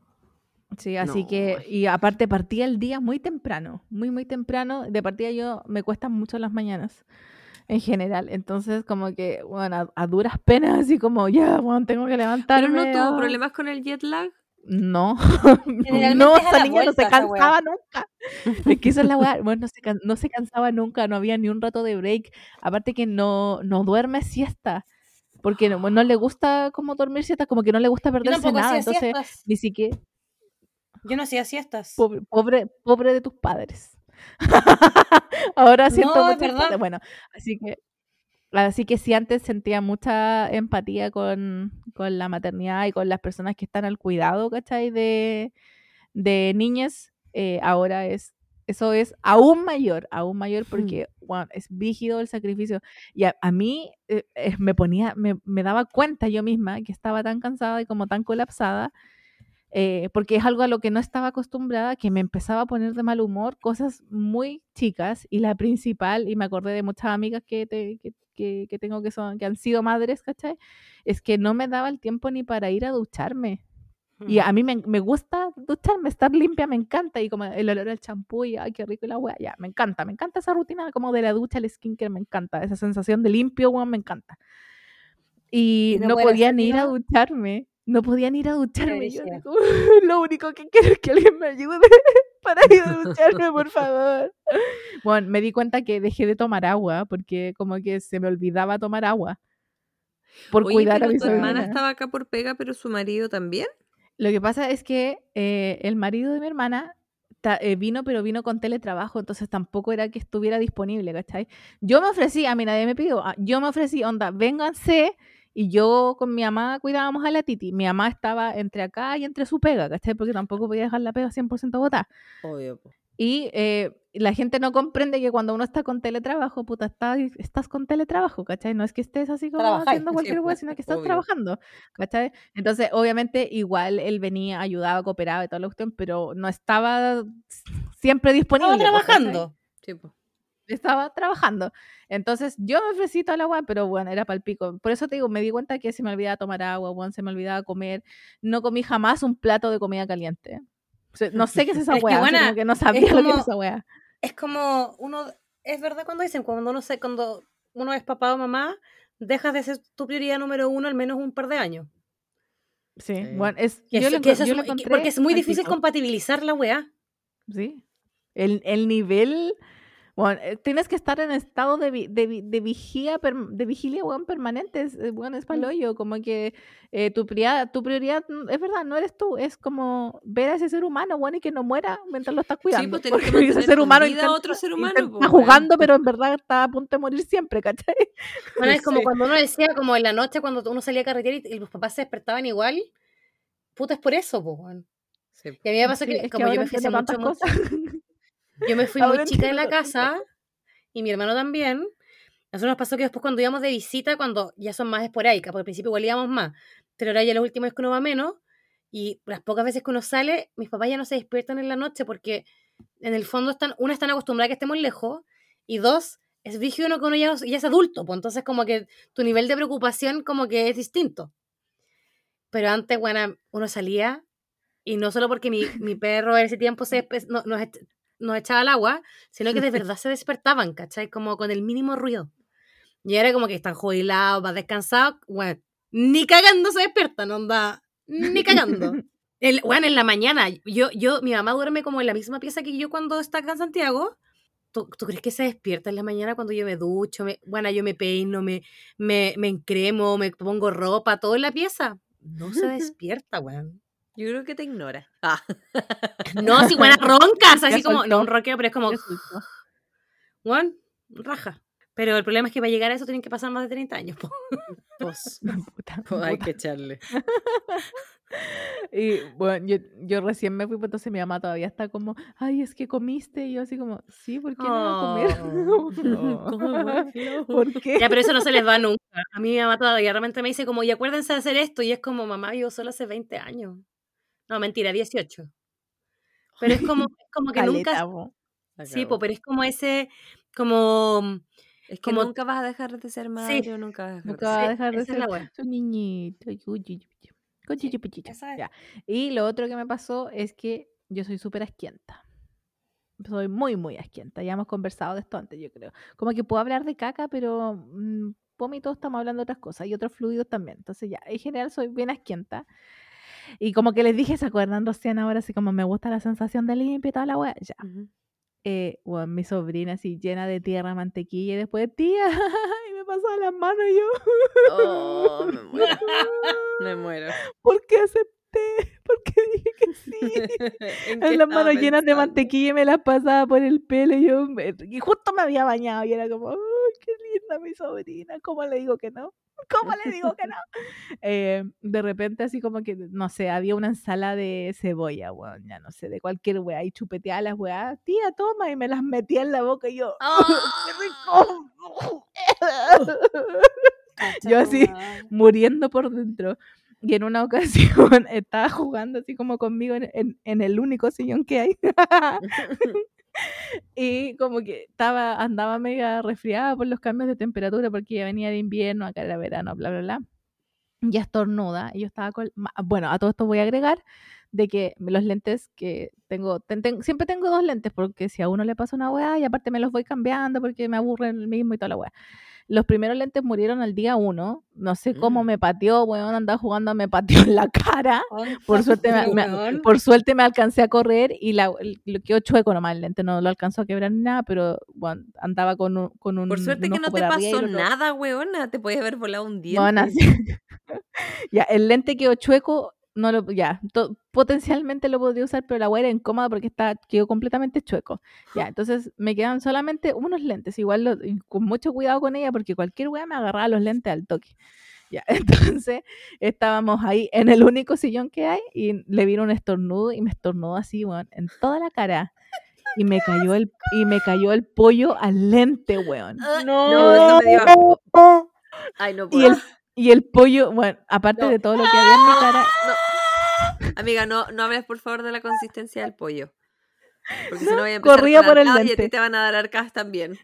Sí, así No, que, ay. y aparte partía el día muy temprano, muy, muy temprano. De partida yo me cuestan mucho las mañanas, en general. Entonces, como que, bueno, a, a duras penas, así como, ya, bueno, tengo que ¿Pero levantarme. no tuvo ah". problemas con el jet lag? No, [laughs] no, esa niña no se vuelta esa weá. cansaba nunca. Es que esa es la weá, [laughs] bueno, no se, no se cansaba nunca, no había ni un rato de break. Aparte que no, no duerme siesta, porque no, no le gusta como dormir siesta, como que no le gusta perderse nada. Entonces, siestas. ni siquiera, Yo no hacía siestas. Pobre, pobre, pobre de tus padres. [laughs] Ahora siento No, mucha. Bueno, así que, así que si antes sentía mucha empatía con, con la maternidad y con las personas que están al cuidado, ¿cachai? De, de niñas, eh, ahora es, eso es aún mayor, aún mayor porque bueno, es brígido el sacrificio. Y a, a mí eh, eh, me ponía, me, me daba cuenta yo misma que estaba tan cansada y como tan colapsada eh, porque es algo a lo que no estaba acostumbrada, que me empezaba a poner de mal humor, cosas muy chicas, y la principal, y me acordé de muchas amigas que, te- que, que- que tengo que, son, que han sido madres, ¿cachai? Es que no me daba el tiempo ni para ir a ducharme. Y a mí me, me gusta ducharme, estar limpia, me encanta, y como el olor al champú, y ay, qué rico y la wea, ya, me encanta, me encanta esa rutina como de la ducha, el skincare, me encanta, esa sensación de limpio, weón, me encanta. Y no no poder podían ir a ducharme, no podían ir a ducharme. Yo digo, [laughs] lo único que quiero es que alguien me ayude [laughs] para ir a ducharme, por favor. Bueno, me di cuenta que dejé de tomar agua porque como que se me olvidaba tomar agua por Oye, cuidar a pero mi tu hermana estaba acá por pega, pero su marido también. Lo que pasa es que eh, el marido de mi hermana ta- eh, vino, pero vino con teletrabajo, entonces tampoco era que estuviera disponible, ¿cachai? Yo me ofrecí, a mí nadie me pidió, ah, yo me ofrecí, onda, vénganse, y yo con mi mamá cuidábamos a la Titi. Mi mamá estaba entre acá y entre su pega, ¿cachai? Porque tampoco podía dejar la pega 100% botada. Obvio. Y eh, la gente no comprende que cuando uno está con teletrabajo, puta, está- estás con teletrabajo, ¿cachai? No es que estés así como Trabajáis, haciendo [laughs] cualquier cosa, sino que estás obvio. trabajando, ¿cachai? Entonces, obviamente, igual él venía, ayudaba, cooperaba y toda la cuestión, pero no estaba siempre disponible. Estaba trabajando. Sí, po. Estaba trabajando. Entonces yo me ofrecí toda la agua, pero bueno, era para el pico. Por eso te digo, me di cuenta que se me olvidaba tomar agua, bueno, se me olvidaba comer. No comí jamás un plato de comida caliente. O sea, no sé qué es [laughs] esa Es que, buena, como que no sabía lo que como- era esa weá. Es como uno, es verdad cuando dicen, cuando uno se, cuando uno es papá o mamá, dejas de ser tu prioridad número uno al menos un par de años. Sí, Sí. bueno, es, Que yo eso- lo es yo lo muy- que- encontré porque es muy difícil palpico. compatibilizar la weá. Sí. El, el nivel. Bueno, eh, tienes que estar en estado de, vi- de, de vigía, de vigilia, weón, permanente. Es, eh, weón, es paloyo. Como que eh, tu, prioridad, tu prioridad, mm, es verdad, no eres tú. Es como ver a ese ser humano, weón, y que no muera mientras lo estás cuidando. pues tenés que porque [laughs] ese ser humano intenta- otro ser humano, weón. jugando, pero en verdad está a punto de morir siempre, ¿cachai? [laughs] Bueno, es como Sí. cuando uno decía, como en la noche, cuando uno salía a carretera y, y los papás se despertaban igual. Puta, es por eso, po, weón. Sí. Y a mí me pasó Sí, que, es que como yo ahora me entiendo mucho, mucho- cosas. Yo me fui Ahora muy chica de la casa y mi hermano también. Nosotros nos pasó que después cuando íbamos de visita, cuando ya son más esporádicas, porque al principio igual íbamos más, pero ahora ya los últimos es que uno va menos, y las pocas veces que uno sale, mis papás ya no se despiertan en la noche porque en el fondo están, una, están acostumbradas a que estemos lejos, y dos, es vigio uno que uno ya, ya es adulto, pues entonces como que tu nivel de preocupación como que es distinto. Pero antes, bueno, uno salía y no solo porque mi, mi perro en ese tiempo se no- nos, nos echaba al agua, sino que de [laughs] verdad se despertaban, ¿cachai? Como con el mínimo ruido. Y era como que están jubilados, más descansados, bueno, ni cagando se despiertan, onda, ni cagando. [laughs] El, bueno, en la mañana, yo, yo, mi mamá duerme como en la misma pieza que yo cuando está acá en Santiago. ¿Tú, tú crees que se despierta en la mañana cuando yo me ducho? Me, bueno, yo me peino, me, me, me encremo, me pongo ropa, todo en la pieza. No se [laughs] despierta, weón. Yo creo que te ignora. [laughs] Ah. No, si buenas [laughs] roncas, así como, no un roqueo, pero es como, [sighs] weón, raja. Pero el problema es que para llegar a eso tienen que pasar más de 30 años. [laughs] Pues, hay que echarle. Y bueno, yo, yo recién me fui, pues entonces mi mamá todavía está como, ay, es que comiste. Y yo así como, sí, ¿por qué no iba a comer? Oh. Flow. ¿Por qué? Ya, pero eso no se les va nunca. A mí mi mamá todavía realmente me dice como, y acuérdense de hacer esto. Y es como, mamá, yo solo hace 20 años. No, mentira, 18. Pero es como, [laughs] es como que Caleta, nunca... Sí, po, pero es como ese, como... Es que como- nunca vas a dejar de ser madre o nunca vas a dejar Nunca de va a dejar de ser su niñito. Ya. Y lo otro que me pasó es que yo soy súper asquienta. Soy muy, muy asquienta. Ya hemos conversado de esto antes, yo creo. Como que puedo hablar de caca, pero mm, vómito estamos hablando de otras cosas y otros fluidos también. Entonces ya, en general soy bien asquienta. Y como que les dije, ¿se acuerdan recién ahora? Así como me gusta la sensación de limpio y toda la wea. Ya. Eh, bueno, mi sobrina así llena de tierra, mantequilla y después, tía, [laughs] y me pasaba las manos y yo, Oh, me [laughs] muero. Me muero. ¿por qué acepté? [laughs] ¿Por qué dije que sí? ¿En las manos llenas de mantequilla y me las pasaba por el pelo y yo, y justo me había bañado y era como, ¡ay, qué linda mi sobrina! ¿Cómo le digo que no? ¿Cómo le digo que no? [laughs] Eh, de repente así como que, no sé, había una ensalada de cebolla, weón, ya no sé, de cualquier weá, y chupeteaba las weá, tía, toma, y me las metía en la boca y yo, [laughs] ¡qué rico! [laughs] Yo así, muriendo por dentro. Y en una [laughs] ocasión estaba jugando así como conmigo en, en- en el único sillón que hay. [laughs] [laughs] y como que estaba, andaba mega resfriada por los cambios de temperatura porque ya venía de invierno, acá era verano, bla, bla, bla. Ya estornuda. Y yo estaba con... Bueno, a todo esto voy a agregar de que los lentes que tengo, ten- ten- siempre tengo dos lentes porque si a uno le pasa una weá y aparte me los voy cambiando porque me aburre el mismo y toda la weá. Los primeros lentes murieron al día uno. No sé cómo Mm. me pateó, weón, andaba jugando, me pateó en [laughs] la cara. Por [laughs] suerte, me, por suerte me alcancé a correr y la, lo quedó chueco nomás el lente, no lo alcanzó a quebrar ni nada, pero bueno, andaba con un, con un Por suerte un que no te pasó nada, weona. Te podía haber volado un diente. Bueno, [laughs] así- ya, el lente quedó chueco, no lo, ya, to- potencialmente lo podría usar, pero la weá era incómoda porque está, quedó completamente chueco. Ya, entonces me quedan solamente unos lentes, igual lo- y con mucho cuidado con ella porque cualquier weá me agarraba los lentes al toque. Ya, [laughs] entonces estábamos ahí en el único sillón que hay y le vino un estornudo y me estornudó así, weón, en toda la cara. Y me cayó el, y me cayó el pollo al lente, weón. Ah, No. No, me dio. Ay, no Y puedo. el, y el pollo, bueno, aparte No. de todo lo que había en mi cara, Amiga, no, no hables por favor de la consistencia del pollo. Porque si No, voy a empezar corría con por el arcada y a ti lente. te van a dar arcadas también.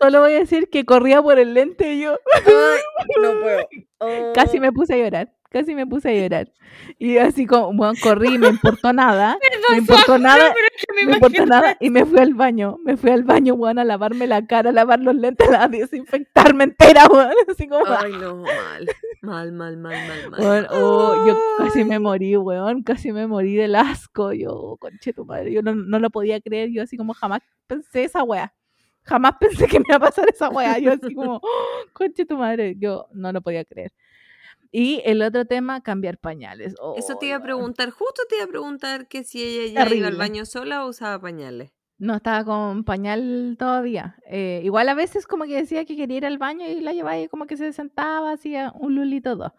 solo voy a decir que corría por el lente y yo Ay, no puedo. [laughs] casi Oh. me puse a llorar, casi me puse a llorar. Y así como, bueno, corrí, me importó nada. [laughs] Perdón, me importó Sofía, nada, pero es que me me importó nada y me fui al baño. Me fui al baño, weón, a lavarme la cara, a lavar los lentes, a desinfectarme entera, weón. [laughs] Así como, Ay, no, mal. Mal, mal, mal, mal, mal. weón, oh, yo casi me morí, weón, casi me morí del asco. Yo, conche tu madre, yo no, no lo podía creer. Yo así como jamás pensé esa weá. Jamás [laughs] pensé que me iba a pasar esa weá. Yo así como, "Oh, [gasps] conche tu madre, yo no lo podía creer. Y el otro tema, cambiar pañales. Eso te Oh, iba a preguntar, justo te iba a preguntar que si ella ya iba al baño sola o usaba pañales. No estaba con pañal todavía. Eh, igual a veces como que decía que quería ir al baño y la llevaba y como que se sentaba, hacía un lulito dos.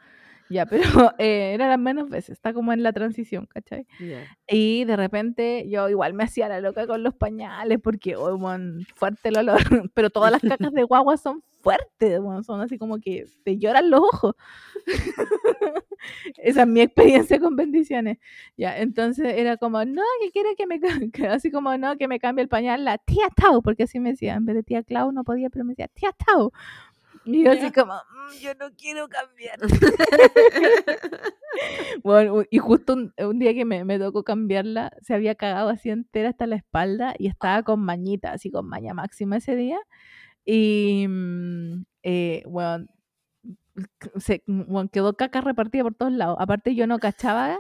Ya, pero [laughs] eh, eran las menos veces. Está como en la transición, ¿cachai? Ya. Y de repente yo igual me hacía la loca con los pañales porque, oh, weón, fuerte el olor. [laughs] Pero todas las cacas de guagua son fuertes, weón, son así como que te lloran los ojos. [laughs] Esa es mi experiencia con bendiciones. Ya, entonces era como, no, que quiere que me, así como, no, que me cambie el pañal la tía Tau, porque así me decía, en vez de tía Clau no podía, pero me decía tía Tau. [laughs] Y yo así como, "Mm, yo no quiero cambiar. [laughs] Bueno, y justo un, un día que me, me tocó cambiarla, se había cagado así entera hasta la espalda y estaba con mañita, así con maña máxima ese día. Y, mm, eh, bueno, se, bueno, quedó caca repartida por todos lados. Aparte yo no cachaba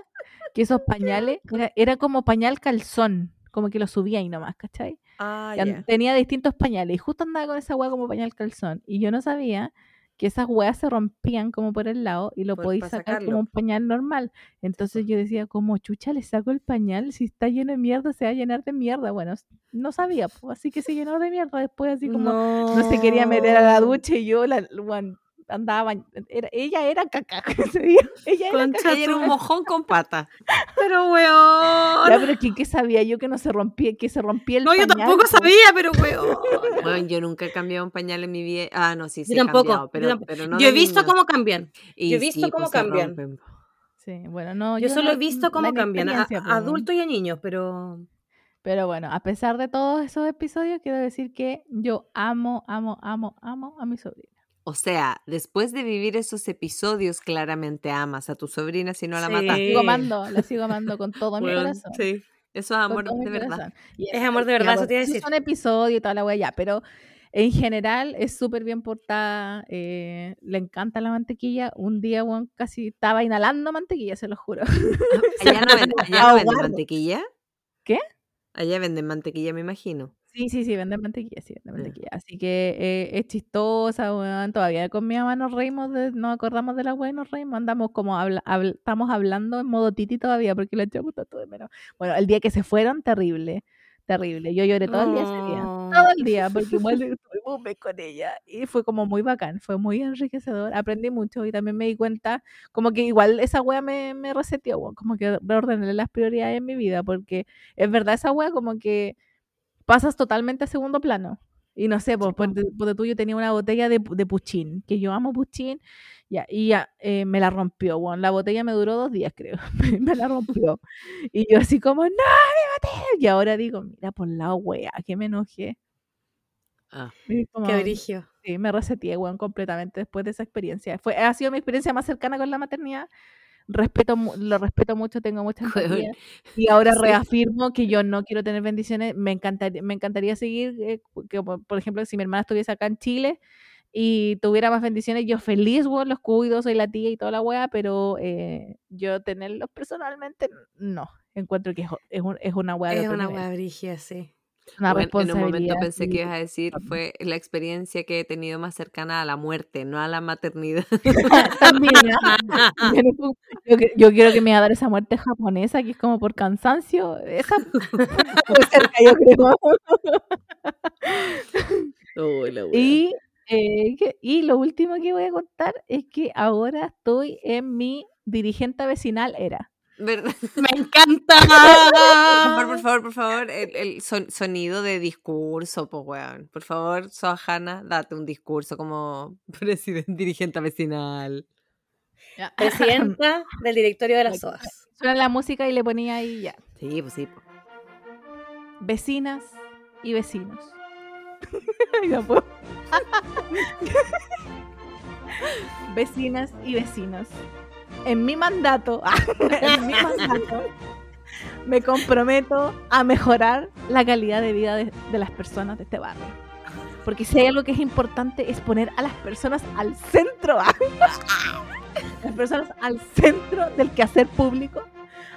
que esos [laughs] pañales, era, era como pañal calzón, como que lo subía ahí nomás, ¿cachai? Ah, tenía distintos pañales y justo andaba con esa hueá como pañal calzón y yo no sabía que esas hueas se rompían como por el lado y lo Por- podéis sacar sacarlo. como un pañal normal. Entonces yo decía, como chucha, le saco el pañal, si está lleno de mierda, se va a llenar de mierda. Bueno, no sabía, pues, así que se llenó de mierda después, así como no, se quería meter a la ducha y yo la, weón, andaba, era, ella era caca [laughs] ese día, ella era Concha Ella era un mojón con [laughs] pata. Pero, weón. Ya, pero ¿qué, qué sabía yo que no se rompía, que se rompía el No, yo tampoco po? sabía, pero [laughs] weón. Weón, yo nunca he cambiado un pañal en mi vida. Ah, no, sí, sí. Yo he tampoco. cambiado, yo pero, tampoco. pero no Yo he visto cómo cambian. Y yo he visto sí, cómo pues, cambian. Sí, bueno, no, Yo solo no- he visto cómo cambian. A, weón. adultos y a niños, pero. Pero bueno, a pesar de todos esos episodios, quiero decir que yo amo, amo, amo, amo a mi sobrina. O sea, después de vivir esos episodios, claramente amas a tu sobrina si no la Sí. La matas. sigo amando, la sigo amando con todo mi corazón. Sí, eso es amor de verdad. Es amor de verdad, eso te iba a decir. Son episodios y toda la wea ya, pero en general es súper bien portada. eh, le encanta la mantequilla. Un día, weón, casi estaba inhalando mantequilla, se lo juro. [laughs] ¿Allá no, ven- allá no venden mantequilla? ¿Qué? Allá venden mantequilla, me imagino. Sí, sí, sí, venden mantequilla, sí, venden mantequilla. Así que eh, es chistosa, weón. Todavía con mi mamá nos reímos, de, nos acordamos de la weá y nos reímos. Andamos como, habla- habl- estamos hablando en modo titi todavía porque la echamos tanto de menos. Bueno, el día que se fueron, terrible, terrible. Yo lloré todo el día ese día. Todo el día, porque igual [laughs] estuvimos un mes con ella. Y fue como muy bacán, fue muy enriquecedor. Aprendí mucho y también me di cuenta, como que igual esa wea me, me reseteó, weón, como que reordené las prioridades en mi vida, porque es verdad, esa wea como que pasas totalmente a segundo plano. Y no sé, pues, ponte tú, yo tenía una botella de, pu- de puchín, que yo amo puchín, ya, y ya, eh, me la rompió, weón. La botella me duró dos días, creo. [laughs] me, la rompió. Y yo así como, no, mi botella. Y ahora digo, mira, por la wea, que me enojé. Ah. Como- Qué brigio. Sí, me reseteé, weón, completamente después de esa experiencia. Fue, ha sido mi experiencia más cercana con la maternidad. Respeto, lo respeto mucho, tengo mucha [laughs] empatía. Y ahora sí. reafirmo que yo no quiero tener bendiciones. Me encantaría, me encantaría seguir, eh, que, por ejemplo, si mi hermana estuviese acá en Chile y tuviera más bendiciones, yo feliz, weón, los cuido, soy la tía y toda la wea, pero eh, yo tenerlos personalmente, no. Encuentro que es, es, un- es una wea de Es una hueá brigia, sí. Una Bueno, en un momento pensé que ibas a decir fue la experiencia que he tenido más cercana a la muerte, no a la maternidad. [laughs] También, ¿ah? [laughs] Yo, no- yo quiero que me va a dar esa muerte japonesa que es como por cansancio. Esa [laughs] muy cerca, yo creo. Uy, la wea. Y, eh, y lo último que voy a contar es que ahora estoy en mi dirigente vecinal era. ¿Verdad? ¡Me encanta! Por favor, por favor, por favor, el, el son- sonido de discurso, pues, weón. Por favor, Sohana, date un discurso como [laughs] presidente, dirigente vecinal. Presidenta [laughs] del directorio de las. SOAS. Suena la música y le ponía ahí ya. Sí, pues sí. pues. Vecinas y vecinos. [laughs] Vecinas y vecinos. [laughs] en mi mandato, me comprometo a mejorar la calidad de vida de, las personas de este barrio. Porque si hay algo que es importante es poner a las personas al centro. [laughs] las personas al centro del quehacer público.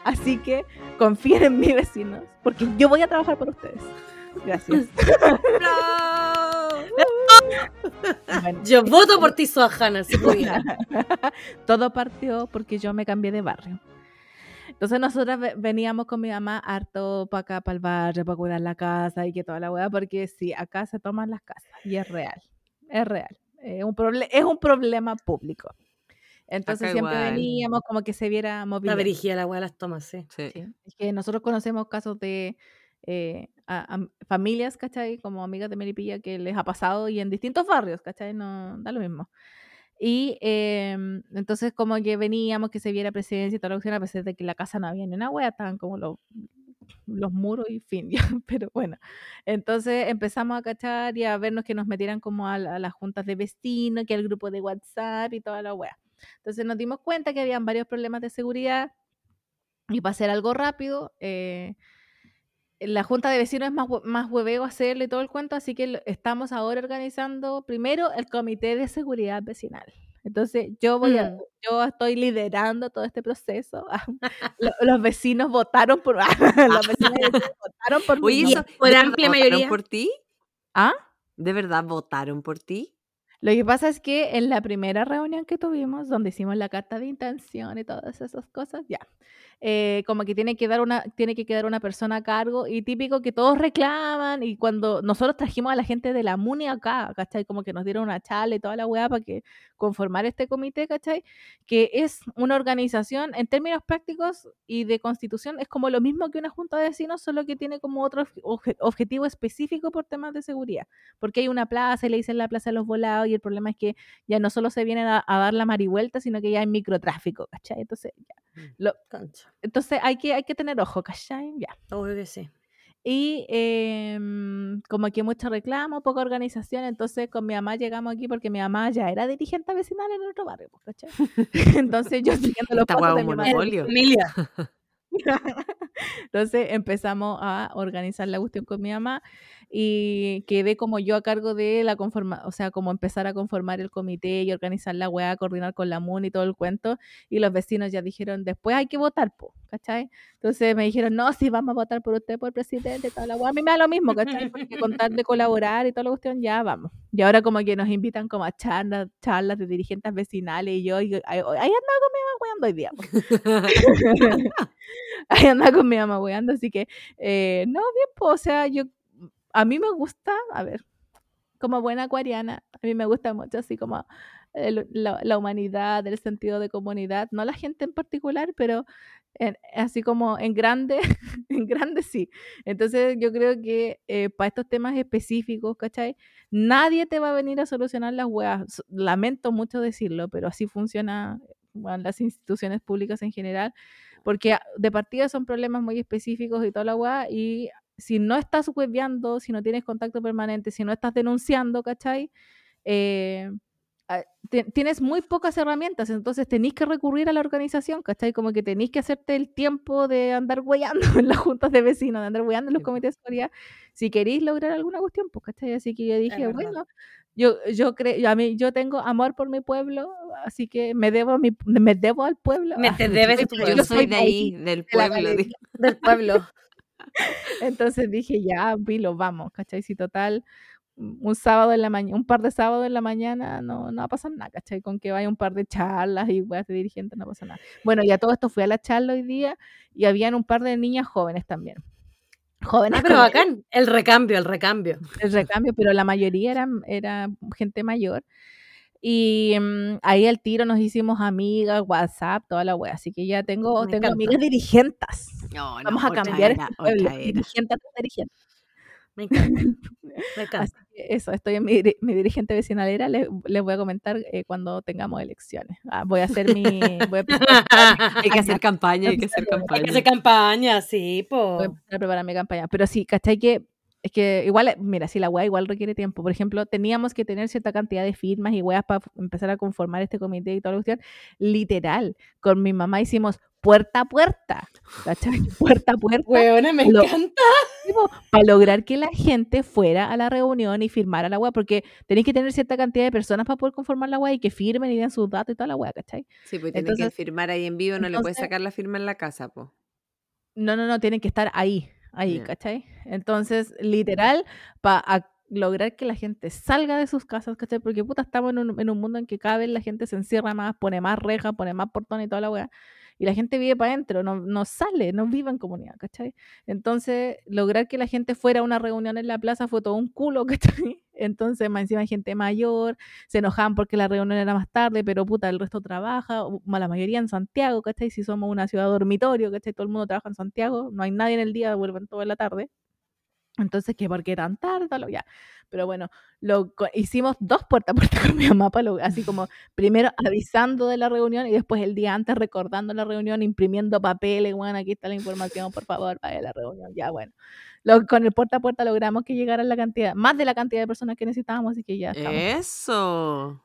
Así que confíen en mí, vecinos, porque yo voy a trabajar por ustedes. Gracias. [laughs] Bueno, Yo voto por ti, Sohana, si pudiera. [laughs] todo partió porque yo me cambié de barrio. Entonces nosotras ve- veníamos con mi mamá harto para acá, para el barrio, para cuidar la casa y que toda la weá, porque sí, acá se toman las casas y es real, es real. Es un, proble- es un problema público. Entonces Acá siempre igual. veníamos como que se viera La movilidad. verigía la weá de las tomas, sí. Sí. Sí, Es que nosotros conocemos casos de eh, a- am- familias, ¿cachai? Como amigas de Melipilla que les ha pasado y en distintos barrios, ¿cachai? No da lo mismo. Y em, entonces como que veníamos que se viera presencia y toda la cuestión, a pesar de que la casa no había ni una wea, estaban como los, los muros y fin, [laughs] ya, pero bueno. Entonces empezamos a cachar y a vernos que nos metieran como a, a las juntas de vecinos, que al grupo de WhatsApp y toda la wea. Entonces nos dimos cuenta que habían varios problemas de seguridad y para hacer algo rápido, eh, la junta de vecinos es más, más hueveo hacerle todo el cuento, así que estamos ahora organizando primero el comité de seguridad vecinal. Entonces yo voy a, Mm. yo estoy liderando todo este proceso. [laughs] Lo- los vecinos votaron por, [laughs] los vecinos votaron por Oye, mí. eso, por ¿de verdad amplia votaron mayoría. por ti? ¿Ah? ¿De verdad votaron por ti? Lo que pasa es que en la primera reunión que tuvimos, donde hicimos la carta de intención y todas esas cosas, ya, eh, como que tiene que, dar una, tiene que quedar una persona a cargo y típico que todos reclaman y cuando nosotros trajimos a la gente de la MUNI acá, ¿cachai? Como que nos dieron una charla y toda la weá para que conformar este comité, ¿cachai? Que es una organización en términos prácticos y de constitución, es como lo mismo que una junta de vecinos, solo que tiene como otro obje- objetivo específico por temas de seguridad porque hay una plaza y le dicen la plaza de los volados y el problema es que ya no solo se vienen a, a dar la marivuelta, sino que ya hay microtráfico, ¿cachai? Entonces, ya. Lo- Concha. Entonces hay, que, hay que tener ojo, ¿cachai? Ya. Obvio que sí. Y em, como que mucho reclamo, poca organización, entonces con mi mamá llegamos aquí porque mi mamá ya era dirigente vecinal en otro barrio, pues, ¿cachai? [laughs] entonces yo siguiendo los pasos de mi monopolio. Familia. [laughs] Entonces empezamos a organizar la cuestión con mi mamá y quedé como yo a cargo de la conforma, o sea, como empezar a conformar el comité y organizar la weá, coordinar con la MUN y todo el cuento. Y los vecinos ya dijeron, después hay que votar, po, ¿cachai? Entonces me dijeron, no, sí, vamos a votar por usted, por el presidente, toda la weá. A mí me da lo mismo, ¿cachai? Porque con tal de colaborar y toda la cuestión, ya vamos. Y ahora como que nos invitan como a charlas, charlas de dirigentes vecinales y yo, y, ahí andaba con mi mamá weando hoy día. [laughs] [laughs] ahí andaba con mi mamá weando, así que, eh, no, bien, pues, o sea, yo, a mí me gusta, a ver, como buena acuariana, a mí me gusta mucho así como el- la, humanidad, el sentido de comunidad, no la gente en particular, pero así como en grande, [laughs] en grande sí. Entonces yo creo que eh, para estos temas específicos, ¿cachai? Nadie te va a venir a solucionar las weas. S- Lamento mucho decirlo, pero así funciona las instituciones públicas en general, porque a- de partida son problemas muy específicos y toda la wea, y si no estás webbeando, si no tienes contacto permanente, si no estás denunciando, ¿cachai? Eh, a- te- tienes muy pocas herramientas, entonces tenéis que recurrir a la organización, ¿cachai? Como que tenéis que hacerte el tiempo de andar weyando [laughs] en las juntas de vecinos, de andar weyando en los comités de seguridad, si queréis lograr alguna cuestión, pues, ¿cachai? Así que yo dije, bueno, yo, yo creo, a mí, yo tengo amor por mi pueblo, así que me debo a mi, me debo al pueblo. Me [laughs] te debes Yo pueblo. soy de ahí, del de pueblo. dijo. Del pueblo. [laughs] Entonces dije, ya, Pilo, vamos, ¿cachai? Si total, un sábado en la mañana, un par de sábados en la mañana, no, no va a pasar nada, ¿cachai? Con que vaya un par de charlas y weas de dirigentes, no pasa nada. Bueno, ya todo esto fui a la charla hoy día y habían un par de niñas jóvenes también. Jóvenes Ah, pero con bacán. El recambio, el recambio. el recambio, pero la mayoría eran, era gente mayor. Y mm, ahí al tiro nos hicimos amigas, WhatsApp, toda la wea. Así que ya tengo, Me tengo encanta. amigas dirigentes. No, no, Vamos a cambiar era, este pueblo. Dirigente. Me encanta. [laughs] Me Así encanta. que eso, estoy en mi, mi dirigente vecinalera. Les, les voy a comentar eh, cuando tengamos elecciones. Ah, voy a hacer mi. Voy a, [laughs] Hay que [laughs] hacer campaña, hay que hacer Hay que campaña. hacer campaña, sí, voy a po. empezar a preparar mi campaña. Pero sí, ¿cachai? Que Es que igual, eh, mira, si la weá igual requiere tiempo. Por ejemplo, teníamos que tener cierta cantidad de firmas y weas para empezar a conformar este comité y toda la cuestión. Literal, con mi mamá hicimos puerta a puerta. ¿Cachai? [laughs] Puerta a puerta. Weona, me Lo- encanta. Para lograr que la gente fuera a la reunión y firmara la weá. Porque tenéis que tener cierta cantidad de personas para poder conformar la weá y que firmen y den sus datos y toda la weá, ¿cachai? Sí, pues tiene que firmar ahí en vivo, no le puedes sacar la firma en la casa, pues. No, no, no, tienen que estar ahí, ahí, Ya. ¿cachai? Entonces, literal, para lograr que la gente salga de sus casas, ¿cachai? Porque puta, estamos en un, en un mundo en que cada vez la gente se encierra más, pone más rejas, pone más portones y toda la weá. Y la gente vive para adentro, no, no sale, no vive en comunidad, ¿cachai? Entonces, lograr que la gente fuera a una reunión en la plaza fue todo un culo, [laughs] ¿cachai? Entonces, más encima gente mayor, se enojaban porque la reunión era más tarde, pero puta, el resto trabaja, o la mayoría en Santiago, ¿cachai? Si somos una ciudad dormitorio, ¿cachai? Todo el mundo trabaja en Santiago, no hay nadie en el día, vuelven todo en la tarde. Entonces, ¿qué? ¿Por qué tan tarde? Ya. Pero bueno, lo, hicimos dos puertas a puerta [laughs] con mi mamá, lo- así como primero avisando de la reunión y después el día antes recordando la reunión, imprimiendo papeles, bueno, aquí está la información, por favor, vaya a la reunión. Ya, bueno. Lo- con el puerta a puerta logramos que llegara la cantidad, más de la cantidad de personas que necesitábamos, así que ya estamos. Eso.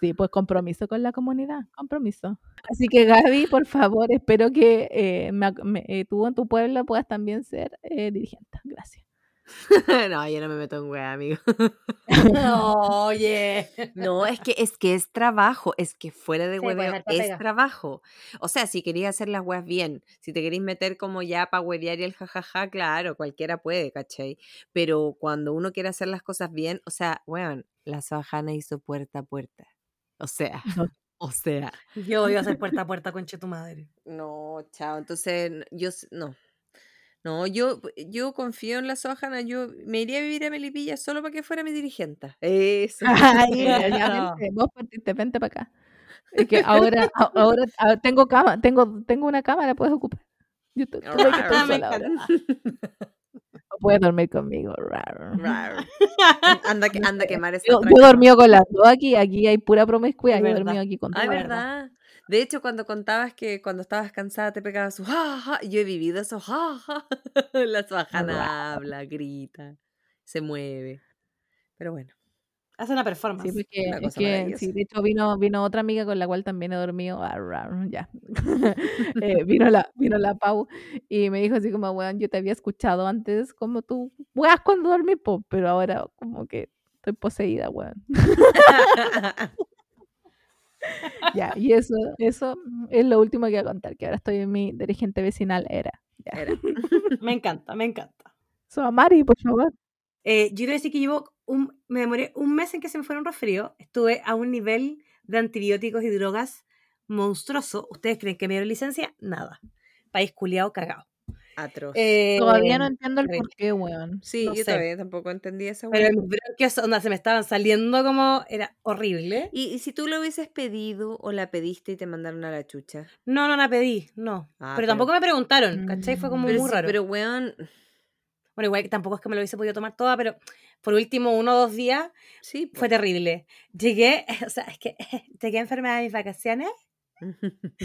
Sí, pues compromiso con la comunidad, compromiso. Así que Gaby, por favor, espero que eh, me- eh, tú en tu pueblo puedas también ser eh, dirigente. Gracias. [laughs] no, yo no me meto en wea, amigo. [laughs] [laughs] Oye. No, es que es que es trabajo, es que fuera de Sí, pues, hueveo es pega. trabajo. O sea, si querías hacer las weas bien, si te queréis meter como ya para huevear y el jajaja, claro, cualquiera puede, ¿cachai? Pero cuando uno quiere hacer las cosas bien, o sea, weón, la Sojana hizo puerta a puerta. O sea, No. o sea, Yo iba a hacer puerta a puerta con tu madre. no, chao. Entonces, yo no. No, yo, yo confío en la Sojana, yo me iría a vivir a Melipilla solo para que fuera mi dirigente. Eso. Ay, [laughs] ya, ya, vente, vos partiste, vente para acá. Es que ahora, ahora tengo cama, tengo, tengo una cámara, puedes ocupar. Yo que Ah, me sola ahora. encanta. [laughs] O puedes dormir conmigo. rar. Rar. [laughs] Anda, a quemar esa Yo, yo he dormido con las dos aquí, aquí hay pura promiscuidad. Yo he dormido aquí con todas. verdad. De hecho, cuando contabas que cuando estabas cansada te pegabas su ja, ja, yo he vivido eso, ja, ja. [laughs] La Sojana habla, grita, se mueve. Pero bueno. Hace una performance. Sí, porque Una cosa que sí, de hecho vino, vino otra amiga con la cual también he dormido. ah, Ya. [laughs] Eh, [laughs] vino, la, vino la Pau y me dijo así como, weón, yo te había escuchado antes como tú, weas cuando dormí, po, pero ahora como que estoy poseída, weón. Ya, y eso, eso es lo último que voy a contar, que ahora estoy en mi dirigente vecinal era. Ya. Era. [laughs] Me encanta, me encanta. So, Mari, por favor. Eh, yo quiero decir que llevo un, me demoré un mes en que se me fuera un resfrío. Estuve a un nivel de antibióticos y drogas monstruoso. ¿Ustedes creen que me dieron licencia? Nada. País culiado cagado. Atroz. Eh, Todavía no entiendo el por qué, weón. sí, no yo sé. todavía tampoco entendí esa Pero wea. mis bronquios onda, se me estaban saliendo como... Era horrible. ¿Y, y si tú lo hubieses pedido o la pediste y te mandaron a la chucha? No, no la pedí, no. Ah, pero pero- tampoco me preguntaron, ¿cachai? Fue como Pero, muy sí, raro. pero weón, Bueno, igual que tampoco es que me lo hubiese podido tomar toda, pero por último uno o dos días sí. fue terrible. Llegué, [laughs] o sea, es que [laughs] llegué enferma de mis vacaciones, [laughs]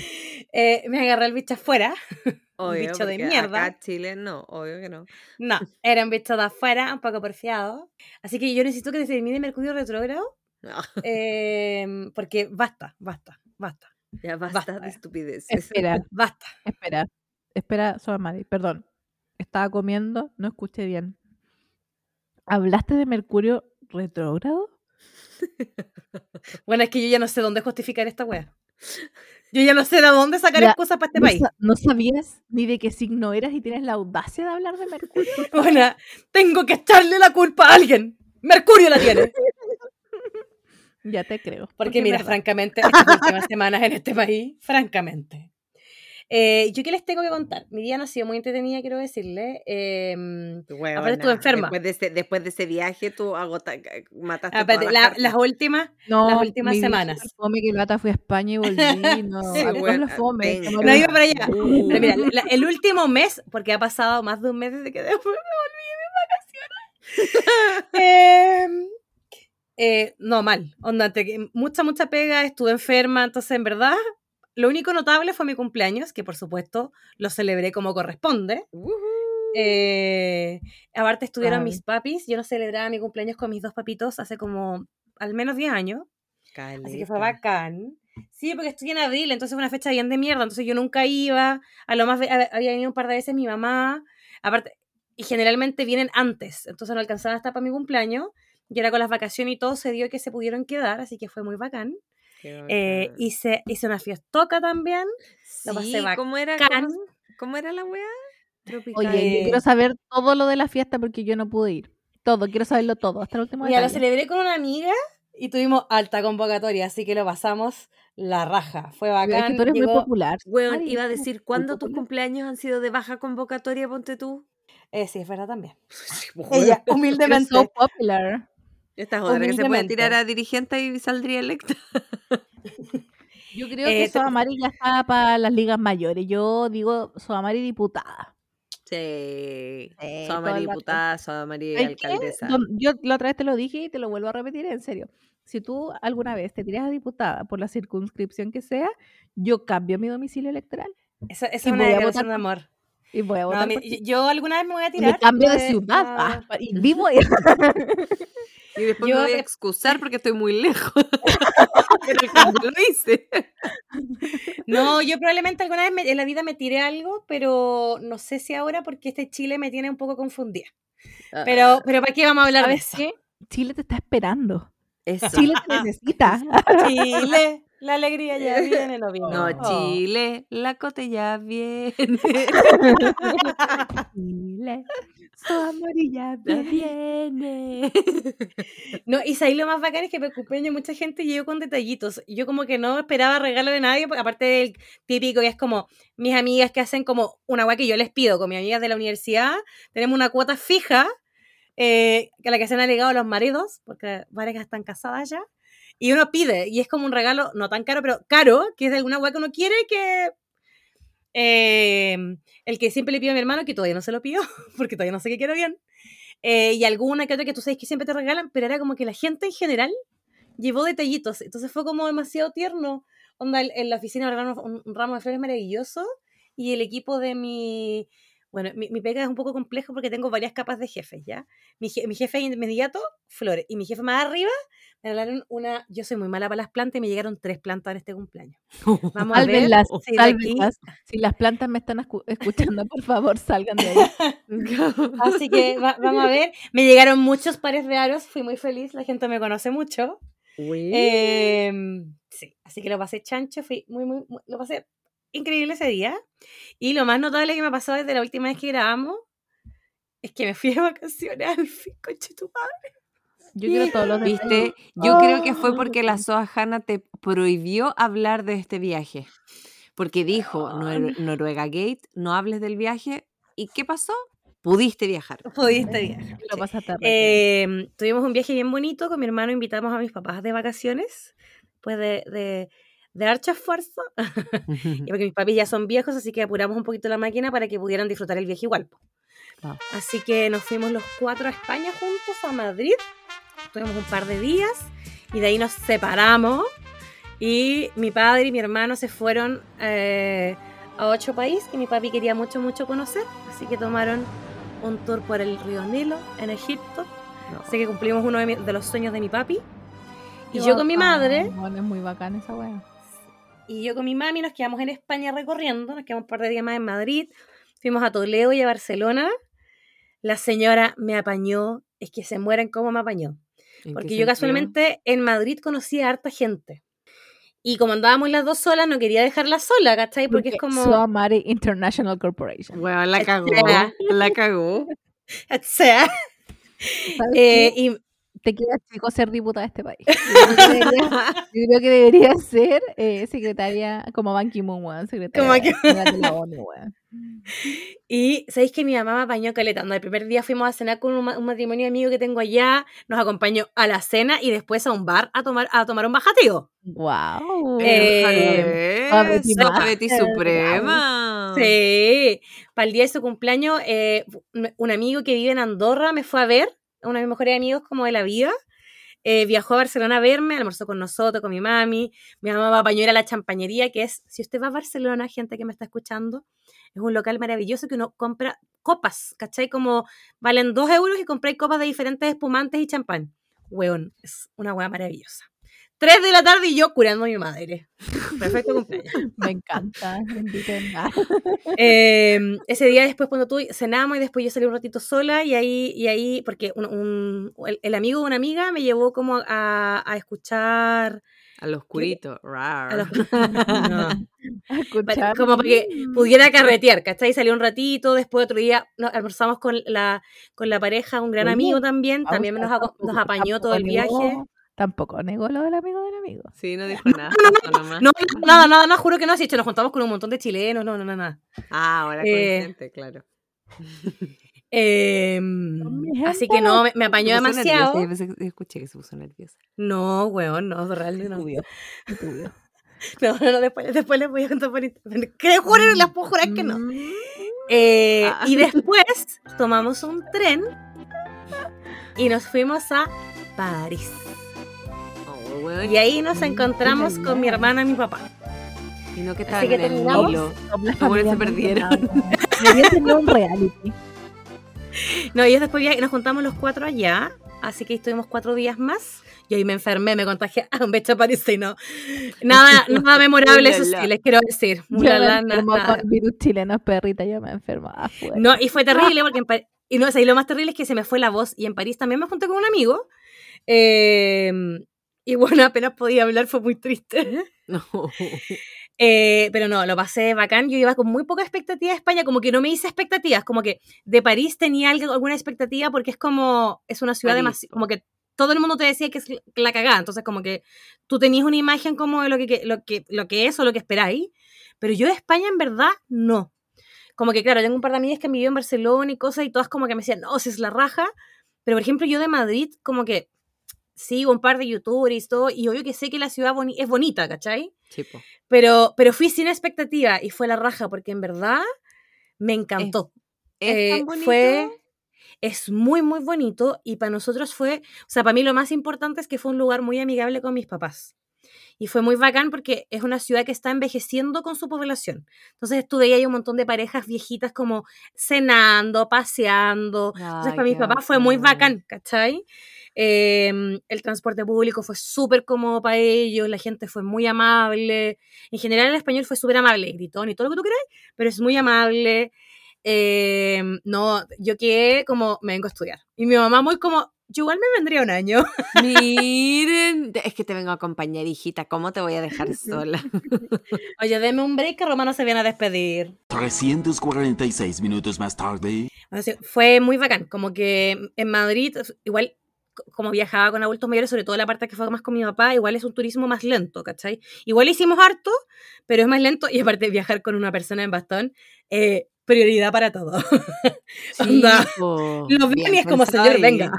eh, me agarré el bicho afuera. [laughs] Obvio, bicho de mierda. Acá Chile no, obvio que no. No, era un bicho de afuera, un poco porfiado. Así que yo necesito que se termine Mercurio retrógrado, No, [laughs] em, porque basta, basta, basta, ya basta, Basta. de estupideces. Espera, basta. espera, espera, Soa Mari, perdón. Estaba comiendo, no escuché bien. ¿Hablaste de Mercurio retrógrado? Bueno, es que yo ya no sé dónde justificar esta wea. Yo ya no sé de dónde sacar Ya, excusas para este no, país. sa- no sabías ni de qué signo eras y tienes la audacia de hablar de Mercurio. [laughs] Bueno, tengo que echarle la culpa a alguien. Mercurio la tiene. [laughs] ya te creo. Porque mira, francamente, estas últimas semanas en este país, francamente. Eh, ¿Yo qué les tengo que contar? Mi día no ha sido muy entretenida, quiero decirle. em, Weona, estuve enferma. Después de, ese, después de ese viaje, tú agota, mataste aparte, todas las la- las últimas, No, las últimas mi semanas. Fome que lata fui a España y [laughs] volví. No, Sí, bueno, fome. No no iba para allá. Uh. Pero mira, la- el último mes, porque ha pasado más de un mes desde que después me volví de vacaciones. [laughs] Em, eh, no, mal. Onda, te- mucha, mucha pega, estuve enferma, entonces en verdad, lo único notable fue mi cumpleaños, que por supuesto lo celebré como corresponde. Eh, aparte estuvieron Ay. mis papis. Yo no celebraba mi cumpleaños con mis dos papitos hace como al menos 10 años. Así que fue bacán. Sí, porque estoy en abril, entonces fue una fecha bien de mierda. Entonces yo nunca iba. A lo más había venido un par de veces mi mamá. Aparte, y generalmente vienen antes. Entonces no alcanzaba hasta para mi cumpleaños. Y ahora con las vacaciones y todo se dio que se pudieron quedar, así que fue muy bacán. Eh, bacán. hice, hice una fiestoca también. lo pasé Sí, ¿cómo era, bacán. cómo, cómo era la weá? Tropical. Oye, yo quiero saber todo lo de la fiesta porque yo no pude ir. Todo, quiero saberlo todo, hasta el último Mira, lo celebré con una amiga y tuvimos alta convocatoria, así que lo pasamos la raja. Fue Pero es bacán. que tú eres muy llegó- popular. Weón, Mari, iba a decir, muy ¿cuándo tus cumpleaños han sido de baja convocatoria, ponte tú? Eh, sí, es verdad también. [laughs] Ella, humildemente. so popular. Esta es otra que se puede tirar a dirigente y saldría electa. [laughs] Yo creo Eh, que te- Soamari ya está para las ligas mayores. Yo digo Soamari diputada. Sí. Rato. diputada, soy María ¿Sabes qué? alcaldesa. Yo la otra vez te lo dije y te lo vuelvo a repetir en serio. Si tú alguna vez te tiras a diputada por la circunscripción que sea, yo cambio mi domicilio electoral Esa, es una voy a declaración de amor. y voy a No, votar mi- por ti. yo alguna vez me voy a tirar. me cambio de ciudad ah, y vivo ahí. [laughs] Y después Yo me voy a excusar porque estoy muy lejos. [laughs] Pero el cambio lo hice. No, yo probablemente alguna vez me- en la vida me tiré algo, pero no sé si ahora porque este Chile me tiene un poco confundida. Pero, pero ¿para qué vamos a hablar de ¿Sabes eso? qué? Chile te está esperando. Eso. Chile te necesita. [laughs] Chile, la alegría ya [laughs] viene, no vino. No, Oh. Chile, la cote ya viene. Chile, Soamari ya [laughs] Ya viene. [laughs] No, y ahí lo más bacán es que para el cumpleaños mucha gente llegó con detallitos. Yo como que no esperaba regalo de nadie, porque aparte del típico que es como mis amigas que hacen como una guay que yo les pido con mis amigas de la universidad. Tenemos una cuota fija eh, que a la que se han alegado los maridos, porque varias están casadas ya. Y uno pide, y es como un regalo no tan caro, pero caro, que es de alguna guay que uno quiere que... eh, el que siempre le pido a mi hermano, que todavía no se lo pido, [laughs] porque todavía no sé qué quiero bien. Eh, y alguna que otra que tú sabes que siempre te regalan, pero era como que la gente en general llevó detallitos. Entonces fue como demasiado tierno. Onda, en- la oficina regalaron un ramo de flores maravilloso y el equipo de mi... Bueno, mi, mi pega es un poco complejo porque tengo varias capas de jefes, ¿ya? Mi, je- mi jefe inmediato, flores. Y mi jefe más arriba, me regalaron una... Yo soy muy mala para las plantas y me llegaron tres plantas en este cumpleaños. [laughs] Vamos a ver Sálvenlas, si. Si las plantas me están escu- escuchando, por favor, salgan de ahí. [laughs] Así que va- vamos a ver. Me llegaron muchos pares de aros, fui muy feliz, la gente me conoce mucho. Em, sí, así que lo pasé chancho, fui muy, muy, muy- lo pasé increíble ese día. Y lo más notable que me pasó desde la última vez que grabamos es que me fui de vacaciones al fin, conche tu madre. Yo quiero todos los. ¿Viste? Yo creo que fue Oh. porque la Soa Hanna te prohibió hablar de este viaje. Porque dijo, "Nor- Noruega Gate, no hables del viaje. ¿Y qué pasó? Pudiste viajar. Pudiste viajar. Lo pasaste. Em, tuvimos un viaje bien bonito con mi hermano, invitamos a mis papás de vacaciones, pues de, de, de harto esfuerzo, [laughs] y porque mis papis ya son viejos, así que apuramos un poquito la máquina para que pudieran disfrutar el viaje igual. Así que nos fuimos los cuatro a España juntos, a Madrid, tuvimos un par de días, y de ahí nos separamos, y mi padre y mi hermano se fueron eh, a ocho países que mi papi quería mucho, mucho conocer, así que tomaron un tour por el río Nilo en Egipto. No. Así que cumplimos uno de, mi- de los sueños de mi papi. Y Qué yo con mi madre bueno, es muy bacán esa wea. Y yo con mi mami nos quedamos en España recorriendo, nos quedamos un par de días más en Madrid, fuimos a Toledo y a Barcelona. La señora me apañó, es que se mueren como me apañó. ¿En qué Porque yo casualmente en Madrid conocí a harta gente. Y como andábamos las dos solas, no quería dejarla sola, ¿cachai? Porque es como... Soamari International Corporation. Bueno, la cagó. La cagó. O sea, ¿Sabes eh, y Te queda chico ser diputada de este país. [laughs] Yo creo que debería- creo que debería ser eh, secretaria como Ban Ki-moon, weón, secretaria de la ONU, weón. [laughs] Y sabéis que mi mamá me apañó caleta. onda, El primer día fuimos a cenar con un, ma- un matrimonio amigo que tengo allá. Nos acompañó a la cena y después a un bar a tomar, a tomar un bajativo. Wow. Eh, Eh, Betty Suprema. Sí. Para el día de su cumpleaños, eh, un amigo que vive en Andorra me fue a ver. Uno de mis mejores amigos como de la vida. eh, viajó a Barcelona a verme, almorzó con nosotros, con mi mami. Mi mamá apañó a ir a la champañería, que es, si usted va a Barcelona, gente que me está escuchando, es un local maravilloso que uno compra copas, ¿cachai? Como valen dos euros y compráis copas de diferentes espumantes y champán. Weón, es una hueá maravillosa. Tres de la tarde y yo curando a mi madre. Perfecto cumpleaños. [laughs] Me encanta. Eh, ese día después cuando tú cenamos y después yo salí un ratito sola y ahí, y ahí porque un, un- el, el amigo de una amiga me llevó como a, a escuchar, Al oscurito. rar. a los- [laughs] no, [laughs] A para- escuchar. como para que pudiera carretear, ¿cachai? Salió un ratito, después otro día nos almorzamos con la, con la pareja, un gran amigo también, también nos, apañó todo el viaje. Tampoco negó lo del amigo del amigo. Sí, no dijo nada. [laughs] No, nada, nada, nada, juro que no, si hecho nos juntamos con un montón de chilenos, no, no, nada. Ah, ahora Eh, consciente, claro. [laughs] Em, mi así gente. que no, me, me apañó demasiado. nerviosa, yo escuché que se puso nerviosa. No, weón, no, realmente no. [laughs] No, no, no, después, después les voy a contar por internet. Que juro, les puedo jurar que no. Mm. Eh, Ah. Y después tomamos un tren y nos fuimos a París. Weón. Y ahí nos encontramos con mi hermana y mi papá. Y no que estaban que en el terminamos. Nilo. Los se perdieron. [laughs] Tener un reality. No, y después nos juntamos los cuatro allá. Así que estuvimos cuatro días más. Y ahí me enfermé, me contagié [laughs] a un becho parisino. Nada, [laughs] nada memorable, eso sí, les quiero decir. Me Ulala, nada. virus chilenos, perrita, yo me enfermo afuera. No, y fue terrible porque en París, y no, o sea, y lo más terrible es que se me fue la voz y en París también me junté con un amigo. eh, y bueno, apenas podía hablar, fue muy triste. [laughs] No. Eh, pero no, lo pasé bacán. Yo iba con muy poca expectativa de España, como que no me hice expectativas, como que de París tenía algo, alguna expectativa porque es como, es una ciudad demasiado, como que todo el mundo te decía que es la cagada, entonces como que tú tenías una imagen como de lo que, que- lo que, lo que es o lo que esperáis, pero yo de España en verdad no. Como que claro, tengo un par de amigas que han vivido en Barcelona y cosas y todas como que me decían, no, si es la raja, pero por ejemplo yo de Madrid como que sigo un par de youtubers y todo, y obvio que sé que la ciudad boni- es bonita, ¿cachai? Sí, po. Pero, pero fui sin expectativa y fue la raja porque en verdad me encantó. ¿Es Eh, tan bonito? Fue, es muy, muy bonito y para nosotros fue, o sea, para mí lo más importante es que fue un lugar muy amigable con mis papás. Y fue muy bacán porque es una ciudad que está envejeciendo con su población. Entonces estuve ahí hay un montón de parejas viejitas como cenando, paseando. Entonces Ay, para mis papás fue muy bacán, ¿cachai? Em, el transporte público fue súper cómodo para ellos, la gente fue muy amable. En general el español fue súper amable, gritón y todo lo que tú queráis, pero es muy amable. Em, no, yo quedé como, me vengo a estudiar. Y mi mamá muy como, yo igual me vendría un año. Miren, es que te vengo a acompañar, hijita. ¿Cómo te voy a [laughs] dejar sola? [laughs] Oye, deme un break que Romano se viene a despedir. 346 minutos más tarde. Así, fue muy bacán, como que en Madrid, igual como viajaba con adultos mayores, sobre todo la parte que fue más con mi papá, igual es un turismo más lento, ¿cachai? Igual hicimos harto, pero es más lento y aparte viajar con una persona en bastón, eh, prioridad para todo. [laughs] Onda, po. Lo ven y es como, señor, ahí. venga.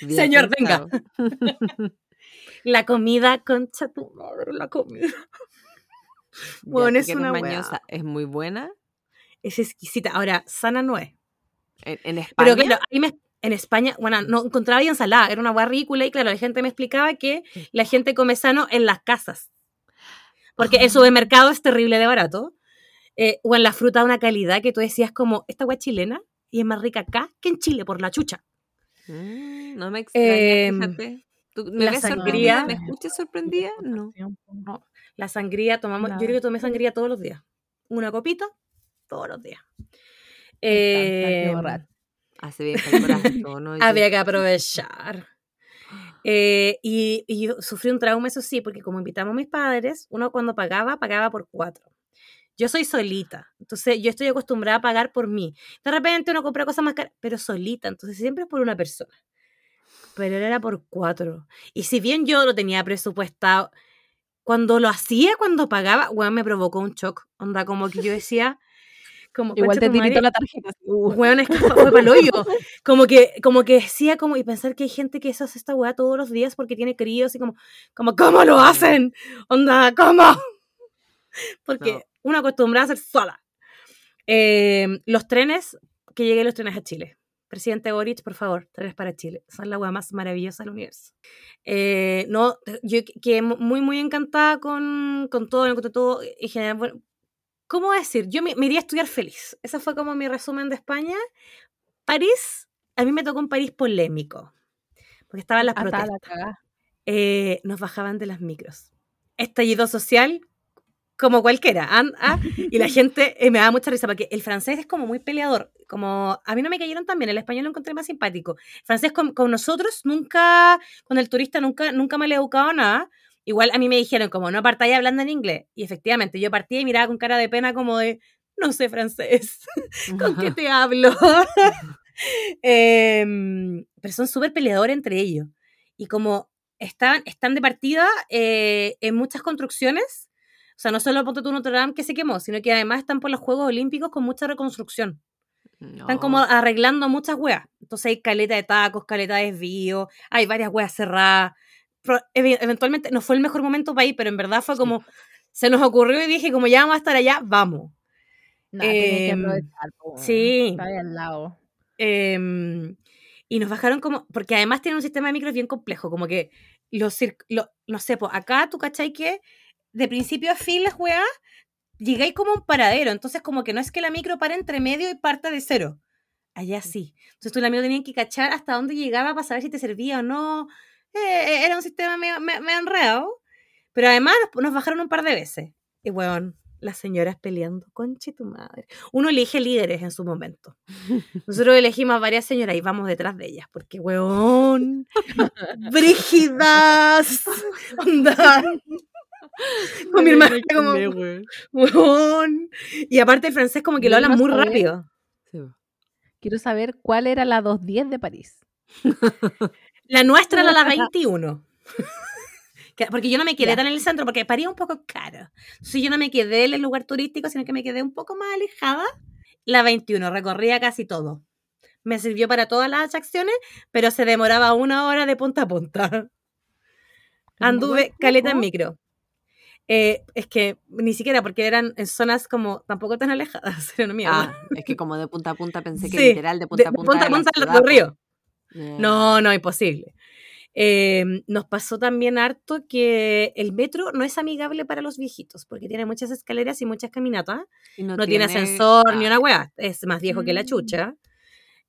Bien [laughs] Señor, venga. [laughs] La comida, concha tu madre, la comida. Bueno, es una mañosa, Es muy buena. Es exquisita. Ahora, sana no es. En, en España. Pero claro, ahí me- en España, bueno, no encontraba ahí ensalada, era una hueá ridícula y claro, la gente me explicaba que la gente come sano en las casas. Porque el Ah. supermercado es terrible de barato. eh, o en la fruta de una calidad que tú decías como, esta hueá chilena y es más rica acá que en Chile por la chucha. Mm, no me extraña, Em, fíjate. ¿Tú ¿Me la sangría-? ¿Me [laughs] escuchas sorprendida? No. No, La sangría, tomamos, yo creo que tomé sangría todos los días. Una copita todos los días. Eh. Hace bien el [laughs] había que aprovechar. Eh, y, y yo sufrí un trauma, eso sí, porque como invitamos a mis padres, uno cuando pagaba, pagaba por cuatro. Yo soy solita, entonces yo estoy acostumbrada a pagar por mí. De repente uno compra cosas más caras, pero solita, entonces siempre es por una persona. Pero él era por cuatro. Y si bien yo lo tenía presupuestado, cuando lo hacía, cuando pagaba, weón, me provocó un shock. Onda, como que yo decía, como, Igual "Concha te tirito la tarjeta. uh. [laughs] Weón, es que [laughs] fue, fue pa'l hoyo. Como que, como que decía, como, y pensar que hay gente que eso hace esta weá todos los días porque tiene críos y como, como, ¿cómo lo hacen? Onda, ¿cómo? [laughs] Porque No. una acostumbrada a ser sola. Eh, los trenes, que llegué los trenes a Chile. presidente Boric, por favor, tres para Chile. Son la hueá más maravillosa del universo. Eh, no, yo quedé muy, muy encantada con, con todo, con todo en general. Bueno, ¿Cómo decir? Yo me, me iría a estudiar feliz. Ese fue como mi resumen de España. París, a mí me tocó un París polémico. Porque estaban las Ah, está la protestas. Eh, nos bajaban de las micros. Estallido social como cualquiera. ah, ah, y la [laughs] gente eh, me da mucha risa porque el francés es como muy peleador. Como a mí no me cayeron tan bien, el español lo encontré más simpático. El francés con, con nosotros nunca, con el turista nunca, nunca me le educado nada. Igual a mí me dijeron como no partáis hablando en inglés. Y efectivamente yo partía y miraba con cara de pena como de no sé francés. [laughs] ¿Con qué te hablo? [laughs] Em, pero son súper peleadores entre ellos. Y como están, están de partida eh, en muchas construcciones, o sea, no solo ponte tú Notre Dame que se quemó, sino que además están por los Juegos Olímpicos con mucha reconstrucción. Están como No. arreglando muchas weas. Entonces hay caleta de tacos, caleta de desvío, hay varias weas cerradas. Eventualmente no fue el mejor momento para ir, pero en verdad fue como, se nos ocurrió y dije, como ya vamos a estar allá, vamos. No, tenía que Em, aprovechar, sí. Está ahí al lado. Em, y nos bajaron como, porque además tienen un sistema de micros bien complejo, como que los, lo- no sé, pues acá tú cachai que de principio a fin las weas, llegáis como a un paradero, entonces como que no es que la micro pare entre medio y parta de cero. Allá sí. Entonces tú la micro tenías que cachar hasta dónde llegaba para saber si te servía o no. Eh, era un sistema medio, me, medio enredado. Pero además nos, bajaron un par de veces. Y weón, las señoras peleando, conche tu madre. Uno elige líderes en su momento. [laughs] Nosotros elegimos a varias señoras y vamos detrás de ellas, porque weón, brígidas, [laughs] onda. [laughs] Con mi hermana como, weón. Y aparte el francés como que lo hablan muy sabía. rápido. Sí. Quiero saber cuál era la 210 de París. La nuestra era la 21. [laughs] Que- Porque yo no me quedé tan en el centro, porque París es un poco caro. Entonces yo no me quedé en el lugar turístico, sino que me quedé un poco más alejada. La 21, recorría casi todo. Me sirvió para todas las atracciones, pero se demoraba una hora de punta a punta. Anduve caleta en micro. Eh, es que ni siquiera, porque eran en zonas como tampoco tan alejadas. [laughs] Era una mierda. Ah, es que como de punta a punta pensé que Sí, literal de punta de a punta. punta a de punta ciudad, del po. No, no, imposible. Eh, nos pasó también harto que el metro no es amigable para los viejitos, porque tiene muchas escaleras y muchas caminatas. y No, tiene ascensor ni una weá. Es más viejo que la Mm. chucha.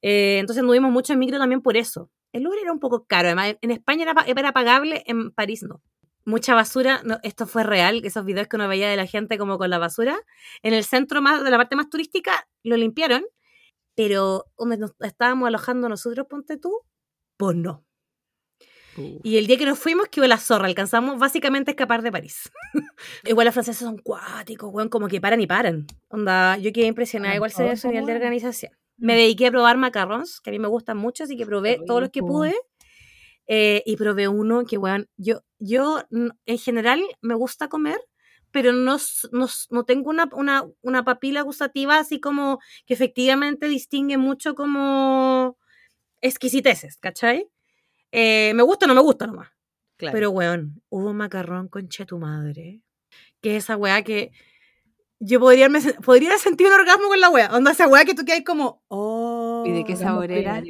Eh, entonces anduvimos mucho en micro también por eso. El Louvre era un poco caro. Además, en España era, era pagable, en París no. Mucha basura. no, esto fue real. Esos videos que uno veía de la gente como con la basura. En el centro más, de la parte más turística lo limpiaron. Pero donde nos estábamos alojando nosotros, ponte tú, pues no. uh, Y el día que nos fuimos quedó la zorra, alcanzamos básicamente a escapar de París. [laughs] igual los franceses son cuáticos, weón, como que paran y paran. Onda, yo quedé impresionada, igual se ve su nivel de organización. Me Mm. dediqué a probar macarrons, que a mí me gustan mucho, así que probé todos los que pude. eh, y probé uno que, weón, yo, yo en general me gusta comer, pero no, no, no tengo una, una, una papila gustativa así como que efectivamente distingue mucho como exquisiteces, ¿cachai? Eh, me gusta o no me gusta nomás. claro. Pero, weón, hubo un macarrón con che tu madre. Que es esa weá que yo podría, me, podría sentir un orgasmo con la weá. Onda esa weá que tú quedas como, oh. ¿Y de qué sabor era?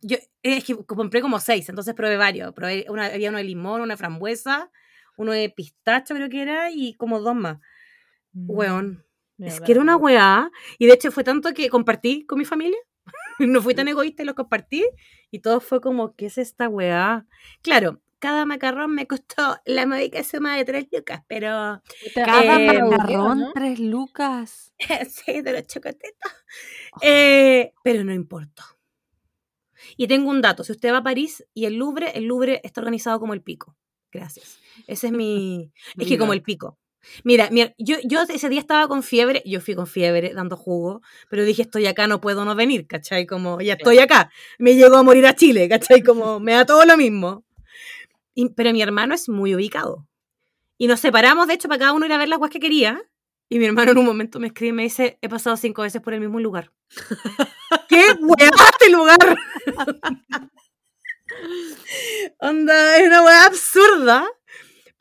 Yo es que compré como seis, entonces probé varios. Probé una, había uno de limón, una frambuesa, uno de pistacho creo que era, y como dos más. Mm, Weón. Es que era una weá. Y de hecho fue tanto que compartí con mi familia. [laughs] no fui tan egoísta y los compartí. Y todo fue como, ¿qué es esta weá? Claro, cada macarrón me costó la módica suma de tres lucas, pero Cada eh, macarrón, ¿no? tres lucas. [laughs] sí, de los chocotetos. Eh, pero no importó. Y tengo un dato. Si usted va a París y el Louvre, el Louvre está organizado como el pico. Gracias. Ese es mi... [laughs] Es que como el pico. Mira, mira, yo, yo ese día estaba con fiebre, yo fui con fiebre dando jugo, pero dije estoy acá, no puedo no venir, ¿cachai? Como ya estoy acá, me llegó a morir a Chile, ¿cachai? [laughs] Como me da todo lo mismo. Y- pero mi hermano es muy ubicado. Y nos separamos, de hecho, para cada uno ir a ver las guas que quería. Y mi hermano en un momento me escribe y me dice, he pasado cinco veces por el mismo lugar. [laughs] ¡Qué weá este lugar! Onda, es una weá absurda.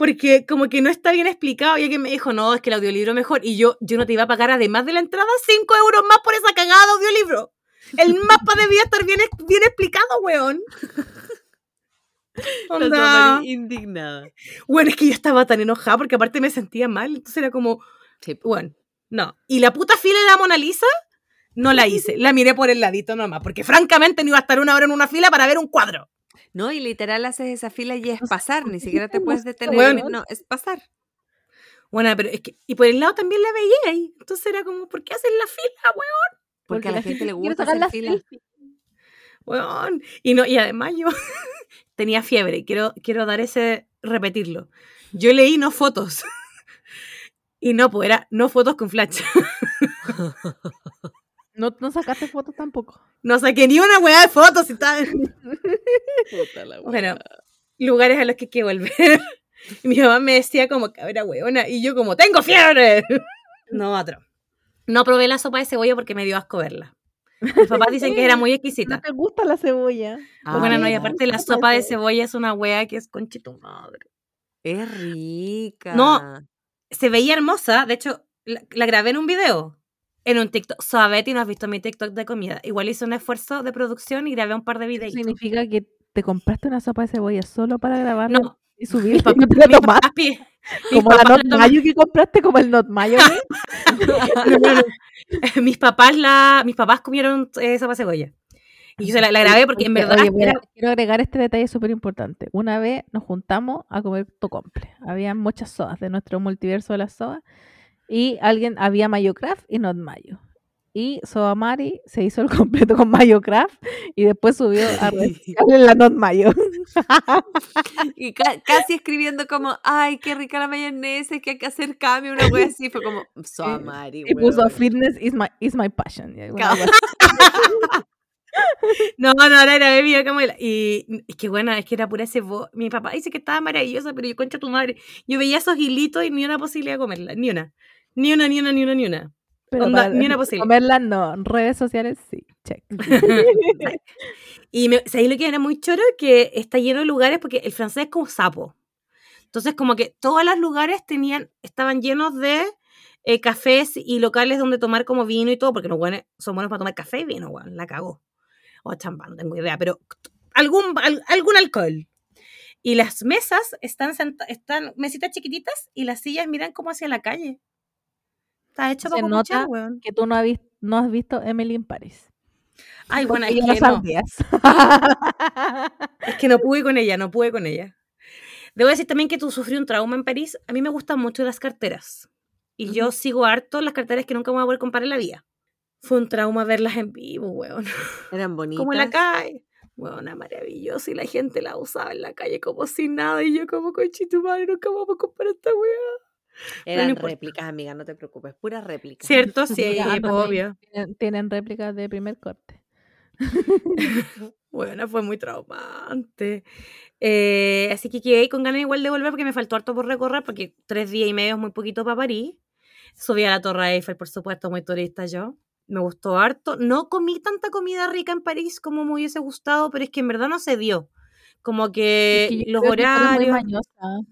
Porque como que no está bien explicado. Y alguien me dijo, no, es que el audiolibro es mejor. Y yo, yo no te iba a pagar, además de la entrada, 5 euros más por esa cagada de audiolibro. El [laughs] mapa debía estar bien, bien explicado, weón. [laughs] Onda. Indignada. Bueno, es que yo estaba tan enojada porque aparte me sentía mal. Entonces era como, Sí, bueno, no. Y la puta fila de la Mona Lisa no la hice. La miré por el ladito nomás. Porque francamente no iba a estar una hora en una fila para ver un cuadro. No, y literal haces esa fila y es pasar, ni siquiera te puedes detener. Bueno. No, es pasar. Bueno, pero es que. Y por el lado también la veía ahí. Entonces era como, ¿por qué hacen la fila, weón? Porque, a la gente, le gusta hacer las fila. Weón. Y, no, y además yo [laughs] tenía fiebre. Quiero, quiero dar ese. repetirlo. Yo leí no fotos. [laughs] y no, pues era no fotos con flash. [laughs] No, no sacaste fotos tampoco. No saqué ni una weá de fotos y tal. [laughs] Puta la Bueno, lugares a los que hay que volver. Y [laughs] mi mamá me decía como cabra hueona y yo como ¡Tengo fiebre! [laughs] No, otro. No probé la sopa de cebolla porque me dio asco verla. Mis papás dicen que era muy No exquisita. te gusta la cebolla. Ah, bueno, no, y aparte la sopa de cebolla es una wea que es conchito madre. Es rica. No. Se veía hermosa, de hecho, la, la grabé en un video. En un TikTok. Suavetti no has visto mi TikTok de comida. Igual hice un esfuerzo de producción y grabé un par de videos. Significa que te compraste una sopa de cebolla solo para grabarla No, y y pap- no te la tomaste. Como la not la mayo que compraste, como el not mayo. No, no, no. mis papás la mis papás comieron eh, sopa de cebolla y yo se la, la grabé porque en verdad oye, era- quiero agregar este detalle súper importante. Una vez nos juntamos a comer tocomple. Había muchas sodas de nuestro multiverso de las sodas. Y alguien, había Mayocraft y Not Mayo. Y Soda Mari se hizo el [laughs] completo con Mayocraft y después subió a [laughs] la Not Mayo. [laughs] Y ca- casi escribiendo como, ay, qué rica la mayonesa, que hay que hacer cambio, una wea así. Fue como, Soamari, y puso weón". Fitness is my, is my passion. no no era era bebida y es que bueno es que era pura cebolla mi papá dice que estaba maravillosa pero yo concha tu madre yo veía esos hilitos y ni una posibilidad de comerla ni una ni una ni una ni una ni una Pero Onda, para ni una posibilidad. comerla no, redes sociales sí, check. [laughs] y me, ¿sabéis lo que era muy choro? Que está lleno de lugares porque el francés es como sapo. Entonces, como que todos los lugares tenían, estaban llenos de eh, cafés y locales donde tomar como vino y todo, porque los buenos son buenos para tomar café y vino, weón, la cagó. O champán, no tengo idea, pero algún, al- algún alcohol. Y las mesas están, están mesitas chiquititas y las sillas miran como hacia la calle. Está hecho Se para nota weón. Que tú no has, no has visto Emily in Paris. Ay, bueno, [laughs] es que no. sabías. [laughs] Es que no pude con ella, no pude con ella. Debo decir también que tú sufrí un trauma en París. A mí me gustan mucho las carteras. Y yo sigo harto las carteras que nunca me voy a poder comprar en la vida. Fue un trauma verlas en vivo, weón. Eran bonitas. [laughs] Como en la calle. Weón, maravilloso. Y la gente la usaba en la calle como sin nada. Y yo como, conchito madre, nunca vamos a comprar esta weá. Eran importa. réplicas, amiga, no te preocupes, puras réplicas. ¿Cierto? [laughs] Sí, pues, también obvio. Tienen, tienen réplicas de primer corte. [laughs] Bueno, fue muy traumante. Eh, así que quedé con ganas igual de volver porque me faltó harto por recorrer, porque tres días y medio es muy poquito para París. Subí a la Torre Eiffel, por supuesto, muy turista yo. Me gustó harto. No comí tanta comida rica en París como me hubiese gustado, pero es que en verdad no se dio. Como que, Es que Eh, los creo que muy horarios. mañosa.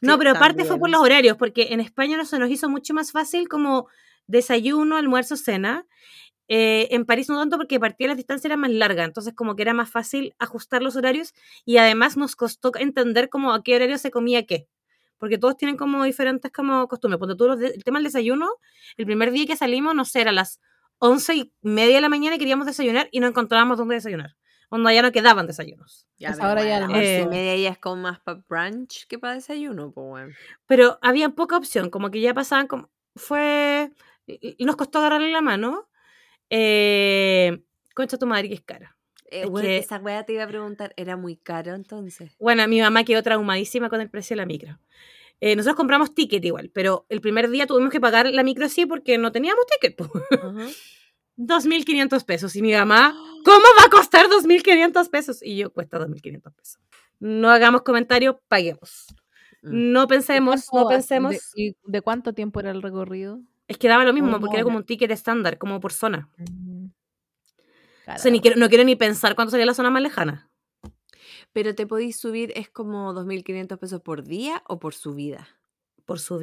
No, pero aparte fue por los horarios, porque en España no se nos hizo mucho más fácil como desayuno, almuerzo, cena. Eh, en París no tanto porque partía las distancias era más larga, entonces como que era más fácil ajustar los horarios y además nos costó entender como a qué horario se comía qué. Porque todos tienen como diferentes como costumbres. Porque tú, los de- el tema del desayuno, el primer día que salimos, no sé, era a las once y media de la mañana y queríamos desayunar y no encontrábamos dónde desayunar. Onda ya no quedaban desayunos. Ya, Pues pero ahora ya y Eh, media ya es como más para brunch que para desayuno, pues bueno. pero había poca opción, como que ya pasaban como, fue, nos costó agarrarle la mano, eh, concha tu madre que es cara. Eh, Es bueno, que- esa wea te iba a preguntar, ¿era muy caro entonces? Bueno, mi mamá quedó traumadísima con el precio de la micro. Eh, nosotros compramos ticket igual, pero el primer día tuvimos que pagar la micro así porque no teníamos ticket. po. Ajá. 2.500 pesos. Y mi mamá, ¿cómo va a costar 2.500 pesos? Y yo, cuesta 2.500 pesos. No hagamos comentarios, paguemos. Mm. No pensemos, no ¿Cuánto- pensemos. de- ¿Y de cuánto tiempo era el recorrido? Es que daba lo mismo, porque era como un ticket estándar, como por zona. Mm. O sea, ni quiero, no quiero ni pensar cuánto sería la zona más lejana. Pero te podéis subir, ¿es como 2.500 pesos por día o por subida? por su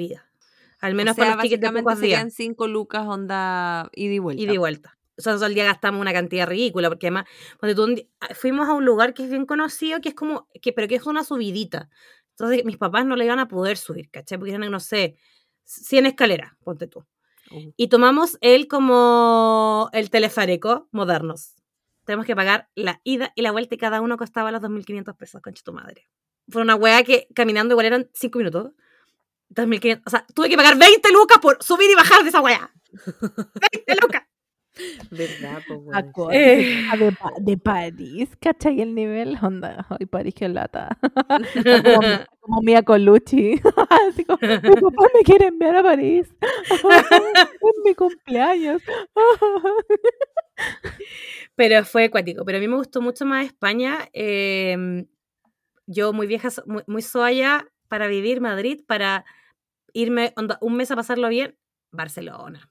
Al O menos sea, para los tickets de pocos días. serían 5 lucas onda ida y vuelta. Ida y vuelta. o sea, nosotros al día gastamos una cantidad ridícula, porque además, cuando tú ah, fuimos a un lugar que es bien conocido, que es como, que, pero que es una subidita. Entonces mis papás no le iban a poder subir, ¿cachai? Porque eran, no sé, 100 escaleras, ponte tú. Uh. Y tomamos el como el teleférico modernos. Tenemos que pagar la ida y la vuelta y cada uno costaba los 2.500 pesos, concha tu madre. Fue una wea que caminando igual eran 5 minutos. 2.500, o sea, tuve que pagar 20 lucas por subir y bajar de esa wea. 20 lucas. ¿Verdad, po. Eh. De, Pa- de París, ¿cachai el nivel? Onda, ay, París que lata. [laughs] como, como Mia Colucci. [laughs] Así como, mi papá me quiere enviar a París. [laughs] en mi cumpleaños. Pero fue acuático. Pero a mí me gustó mucho más España. eh, yo muy vieja, muy, muy soya para vivir Madrid, para irme onda, un mes a pasarlo bien, Barcelona.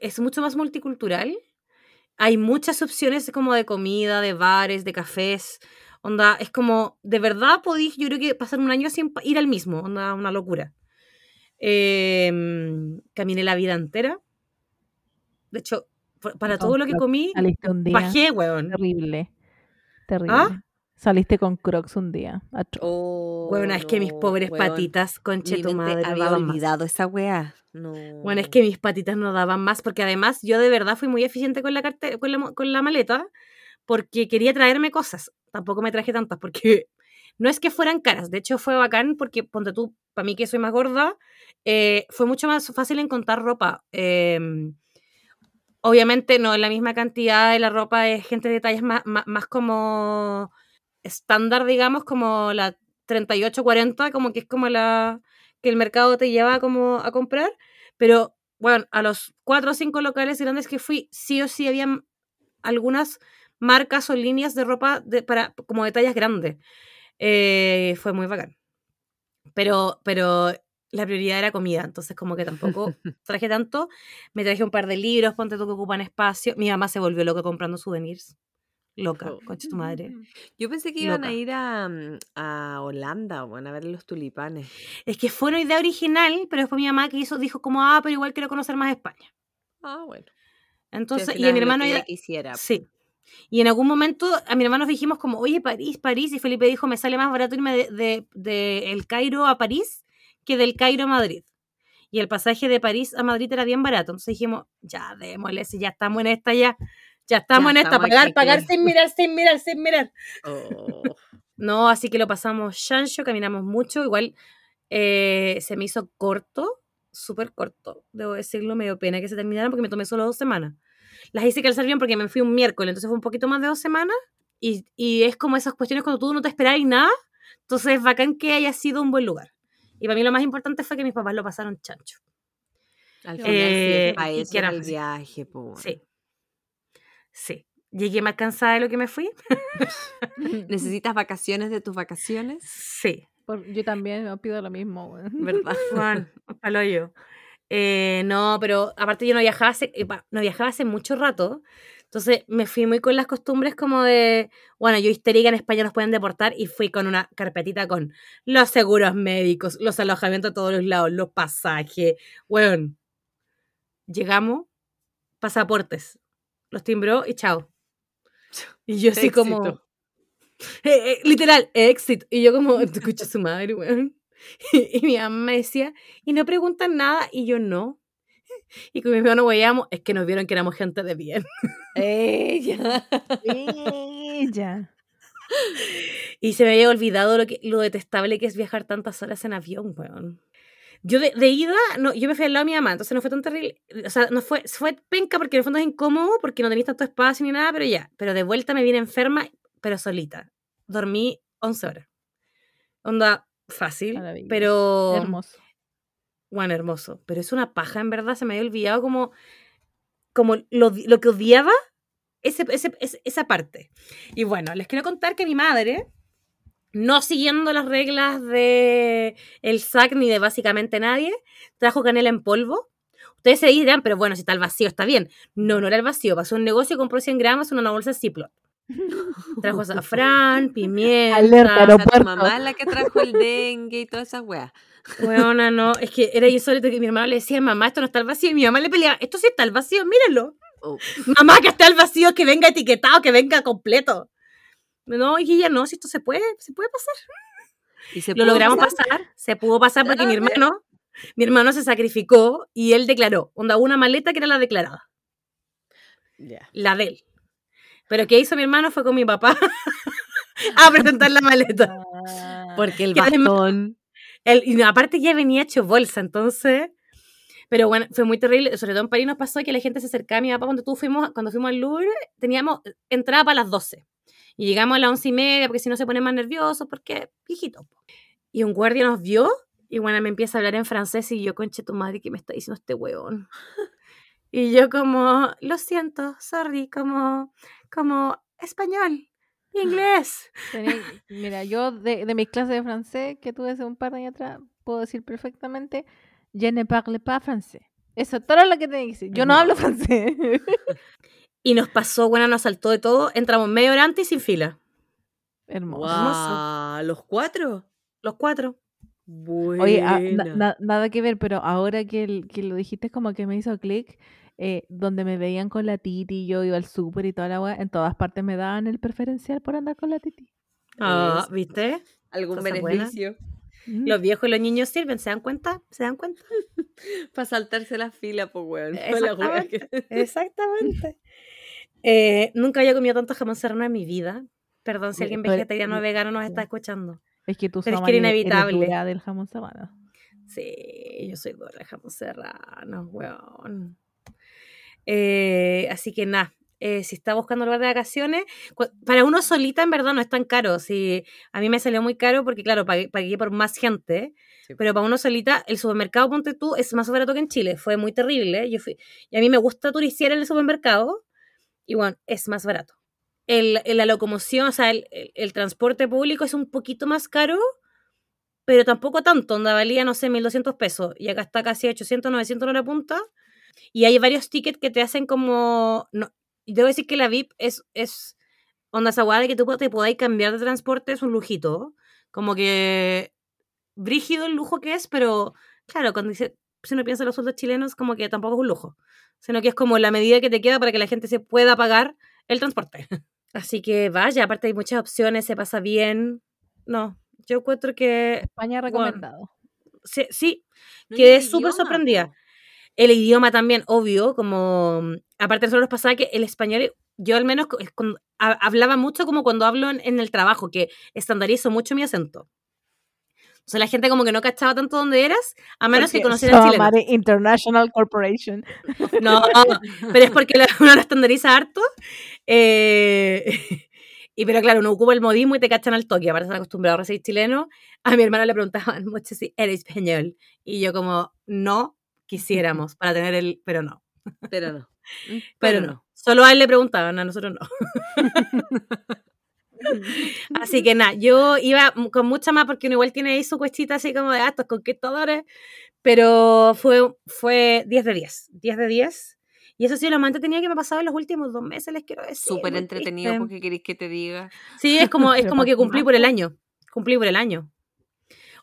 Es mucho más multicultural. Hay muchas opciones como de comida, de bares, de cafés. Onda, es como, de verdad podéis, yo creo que pasar un año sin ir al mismo, onda, una locura. Em, caminé la vida entera. De hecho, para todo lo que comí, bajé, weón. Terrible. Terrible. ¿Ah? Saliste con Crocs un día. Oh, Bueno, es que mis pobres weón. patitas, conche Mi tu mente madre, no había más. olvidado esa weá. No. Bueno, es que mis patitas no daban más, porque además yo de verdad fui muy eficiente con la, carte- con la, mo- con la maleta, porque quería traerme cosas. Tampoco me traje tantas, porque [laughs] no es que fueran caras. De hecho, fue bacán, porque ponte tú, para mí que soy más gorda, eh, fue mucho más fácil encontrar ropa. Em, obviamente no en la misma cantidad de la ropa de gente de tallas más, más, más como estándar, digamos, como la 38-40, como que es como la que el mercado te lleva como a comprar, pero bueno, a los cuatro o cinco locales grandes que fui, sí o sí habían algunas marcas o líneas de ropa de, para, como de tallas grandes. Eh, fue muy bacán. Pero, pero la prioridad era comida, entonces como que tampoco [laughs] traje tanto. Me traje un par de libros, ponte tú que ocupan espacio. Mi mamá se volvió loca comprando souvenirs. Loca, Oh. concha tu madre. Yo pensé que iban a ir a, mm, a Holanda, bueno, a ver los tulipanes. Es que fue una idea original, pero después mi mamá que hizo dijo como, ah, pero igual quiero conocer más España. Ah, bueno. Entonces, y a mi hermano ya- quisiera. Sí. Y en algún momento a mi hermano dijimos como, oye, París, París. Y Felipe dijo, me sale más barato irme de, de- de El Cairo a París que del Cairo a Madrid. Y el pasaje de París a Madrid era bien barato. Entonces dijimos, ya, démosle, si ya estamos en esta, ya. Ya estamos Ya en esta, estamos pagar, aquí, pagar sin mirar, sin mirar, sin mirar. Oh. [laughs] No, así que lo pasamos chancho, caminamos mucho. Igual eh, se me hizo corto, súper corto. Debo decirlo, me dio pena que se terminaran porque me tomé solo dos semanas. Las hice calzar bien porque me fui un miércoles, entonces fue un poquito más de dos semanas. Y, y es como esas cuestiones cuando tú no te esperáis nada. Entonces es bacán que haya sido un buen lugar. Y para mí lo más importante fue que mis papás lo pasaron chancho. Al final, Eh, sí, y que era el viaje, po, bueno. Sí. Sí. Llegué más cansada de lo que me fui. [laughs] ¿Necesitas vacaciones de tus vacaciones? Sí. Por- yo también me pido lo mismo. weón. ¿Verdad? [laughs] Juan, palo yo. Eh, no, pero aparte yo no viajaba hace, eh, no viajaba hace mucho rato. Entonces me fui muy con las costumbres como de, bueno, yo histérica en España nos pueden deportar y fui con una carpetita con los seguros médicos, los alojamientos a todos los lados, los pasajes. Bueno, llegamos, pasaportes, los timbró y chao. [laughs] Y yo así como, Éxito. eh, eh, literal, éxito. Y yo como, [laughs] te escucho su madre, weón. [laughs] Y, mi mamá me decía, y no preguntan nada, y yo no. Y con mi hermano guayamos, es que nos vieron que éramos gente de bien. Ella. Ella. Y se me había olvidado lo, que, lo detestable que es viajar tantas horas en avión, weón. Yo de, de ida, no, yo me fui al lado de mi mamá, entonces no fue tan terrible. O sea, no fue, fue penca porque en el fondo es incómodo, porque no tenéis tanto espacio ni nada, pero ya. Pero de vuelta me vine enferma, pero solita. Dormí 11 horas. Onda fácil, pero... Hermoso. Bueno, hermoso. Pero es una paja, en verdad. Se me había olvidado como, como lo, lo que odiaba ese- ese- esa parte. Y bueno, les quiero contar que mi madre, no siguiendo las reglas de el SAC ni de básicamente nadie, trajo canela en polvo. Ustedes se dirán, pero bueno, si está el vacío, está bien. No, no era el vacío. Pasó un negocio, compró 100 gramos en una bolsa Ziploc. [laughs] Trajo azafrán, pimienta. Alerta, aeropuerto. tu mamá es la que trajo el dengue y todas esas weas. Weona, no, es que era insólito que mi hermano le decía, mamá, esto no está al vacío, y mi mamá le peleaba, esto sí está al vacío, míralo. Oh, Mamá, que esté al vacío, que venga etiquetado, que venga completo. No, y ella no, si esto se puede, se puede pasar. ¿Y se Lo logramos pasar? pasar, se pudo pasar porque Ah, mi ve. hermano, mi hermano se sacrificó y él declaró, onda, una maleta que era la declarada, la de él. Pero ¿qué hizo mi hermano? Fue con mi papá [laughs] a presentar la maleta. Porque el Que bastón. Él- y aparte ya venía hecho bolsa, entonces... Pero bueno, fue muy terrible, sobre todo en París nos pasó que la gente se acercaba a mi papá cuando, tú fuimos, cuando fuimos al Louvre, teníamos entrada para las 12. Y llegamos a las once y media porque si no se pone más nervioso, porque viejito. po. Y un guardia nos vio y bueno, me empieza a hablar en francés y yo, conche tu madre, ¿qué me está diciendo este huevón? [laughs] Y yo como, lo siento, sorry, como, como español, inglés. [laughs] Mira, yo de, de mis clases de francés que tuve hace un par de años atrás, puedo decir perfectamente, je ne parle pas français. Eso es todo lo que que decir. Yo no hablo [laughs] francés. Y nos pasó, bueno, nos saltó de todo, entramos media hora antes y sin fila, Hermoso. Guau, ¿Los cuatro? los cuatro. Oye, ah, na- Buena. na- nada que ver, pero ahora que, el- que lo dijiste como que me hizo clic, eh, donde me veían con la titi, yo iba al súper y toda la weá, en todas partes me daban el preferencial por andar con la titi. Ah, ¿viste? ¿Algún cosa beneficio? Mm. Los viejos y los niños sirven, ¿se dan cuenta? ¿Se dan cuenta? [laughs] Para saltarse la fila, pues, weón. Que- Exactamente. [laughs] Eh, nunca había comido tanto jamón serrano en mi vida. Perdón si alguien pero- vegetariano o vegano nos está escuchando. Es que tú Pero es que era inevitable. del jamón serrano. Sí, yo soy dura de jamón serrano, weón. Eh, así que nada, eh, si está buscando lugar de vacaciones, para uno solita en verdad no es tan caro. Si, a mí me salió muy caro porque, claro, pagué, pagué por más gente. Sí. Pero para uno solita, el supermercado, ponte tú, es más barato que en Chile. Fue muy terrible. Yo fui, y a mí me gusta turistear en el supermercado. Y bueno, es más barato. El, la locomoción, o sea, el, el- el transporte público es un poquito más caro, pero tampoco tanto. Onda valía, no sé, 1.200 pesos. Y acá está casi 800, 900 en la punta. Y hay varios tickets que te hacen como... No, debo decir que la VIP es... es onda esa de que tú te podáis cambiar de transporte es un lujito. Como que brígido el lujo que es, pero claro, cuando dice, si uno piensa en los sueldos chilenos, como que tampoco es un lujo, sino que es como la medida que te queda para que la gente se pueda pagar el transporte. [laughs] Así que vaya, aparte hay muchas opciones, se pasa bien. No, yo encuentro que España recomendado. sí, sí No, quedé súper idioma, sorprendida. El idioma también, obvio, como mm, aparte nosotros nos pasaba que el español, yo al menos hablaba mucho como cuando hablo en, en el trabajo, que estandarizo mucho mi acento. O sea, la gente como que no cachaba tanto dónde eras, a menos que Porque conocieran somos chileno. de International Corporation. No, pero es porque uno lo estandariza harto. eh, [laughs] y pero claro, uno ocupa el modismo y te cachan al toque. Aparte están acostumbrados a recibir chileno. A mi hermana le preguntaban mucho si era español. Y yo como, no quisiéramos para tener el... Pero no, Pero no. Mm, pero no. Solo a él le preguntaban, a nosotros no. [laughs] [laughs] Así que nada, yo iba con mucha más porque uno igual tiene ahí su cuestita así como de "Ah, estos conquistadores, pero fue, fue 10 de 10, 10 de 10. Y eso sí, lo más entretenido que me ha pasado en los últimos dos meses, les quiero decir. Súper entretenido porque queréis que te diga. Sí, es como, es [laughs] como que cumplí por el año, cumplí por el año.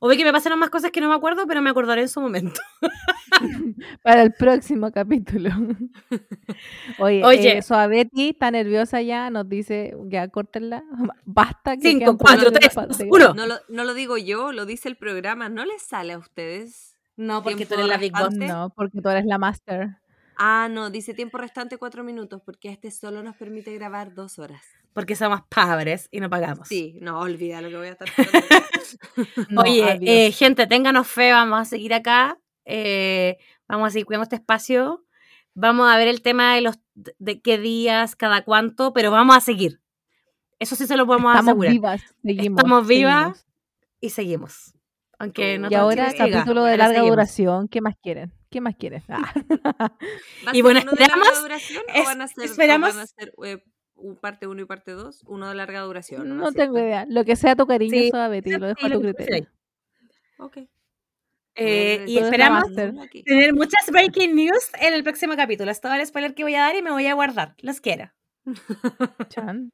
Obvio que me pasaron más cosas que no me acuerdo, pero me acordaré en su momento. [laughs] [laughs] Para el próximo capítulo. [laughs] Oye, Oye. eh, Suavetti está nerviosa ya, nos dice, ya córtenla. Basta que Cinco, cuatro, tres, uno. No lo, no lo digo yo, lo dice el programa. ¿No les sale a ustedes? No, porque tú eres la Big Boss. No, porque tú eres la master. Ah, no, dice tiempo restante cuatro minutos, porque este solo nos permite grabar dos horas. Porque somos pobres y no pagamos. Sí, no, olvida lo que voy a estar. [laughs] No, Oye, eh, gente, ténganos fe, vamos a seguir acá. eh, vamos a seguir cuidando este espacio. Vamos a ver el tema de los de, qué días, cada cuánto, pero vamos a seguir. Eso sí se lo podemos Estamos asegurar. vivas, seguimos. Estamos vivas. seguimos. Y seguimos. Aunque no Y ahora siga, capítulo de larga seguimos. duración. ¿Qué más quieren? ¿Qué más quieren? Ah. [laughs] ¿Va a Y bueno, uno de larga esperamos- duración es- o van a ser, o esperamos- van a ser eh, un parte 1 y parte 2? Uno de larga duración. No, ¿no es tengo idea. Lo que sea tu cariño, Sí, Suavetti, lo dejo sí, a lo tu criterio. Ok. Eh, y Todo es esperamos tener muchas breaking news en el próximo capítulo. Hasta ahora el spoiler que voy a dar y me voy a guardar. Los quiero. Chan.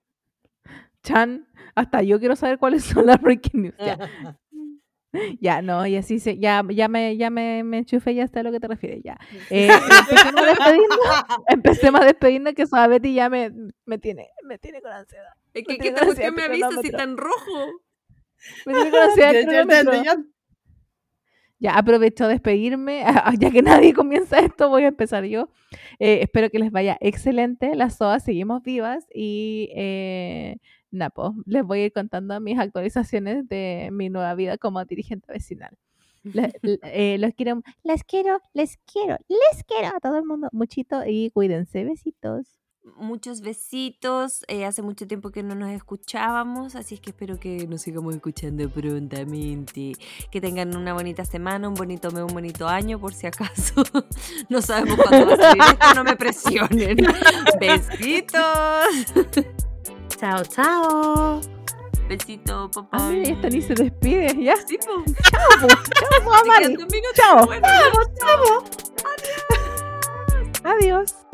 Chan. Hasta yo quiero saber cuáles son las breaking news. Ya. [laughs] [laughs] Ya, no, y así se, ya, ya me, ya me, me enchufé, ya sé a lo que te refieres, ya. Eh, empecemos a despedirnos, [laughs] empecemos a despedirnos que esa Betty ya me, me tiene, me tiene con ansiedad. Es que, ¿qué usted me avisa si cronómetro. tan rojo? Me tiene con ansiedad [laughs] Ya, aprovecho a despedirme, ya que nadie comienza esto, voy a empezar yo. Eh, espero que les vaya excelente, las SOAS seguimos vivas y eh, pues, les voy a ir contando mis actualizaciones de mi nueva vida como dirigente vecinal. Le- le- [laughs] eh, los quiero, les quiero, les quiero, les quiero a todo el mundo muchito y cuídense, besitos. Muchos besitos. eh, hace mucho tiempo que no nos escuchábamos, así es que espero que nos sigamos escuchando prontamente. Que tengan una bonita semana, un bonito mes, un bonito año, por si acaso. [laughs] No sabemos cuándo va a salir esto, no me presionen. [laughs] Besitos. Chao, chao. Besito, papá. Ah, mira, esta ni se despide, ya. Sí, po. Chao, po. Chao, po, [laughs] Chao. bueno, chao. Adiós.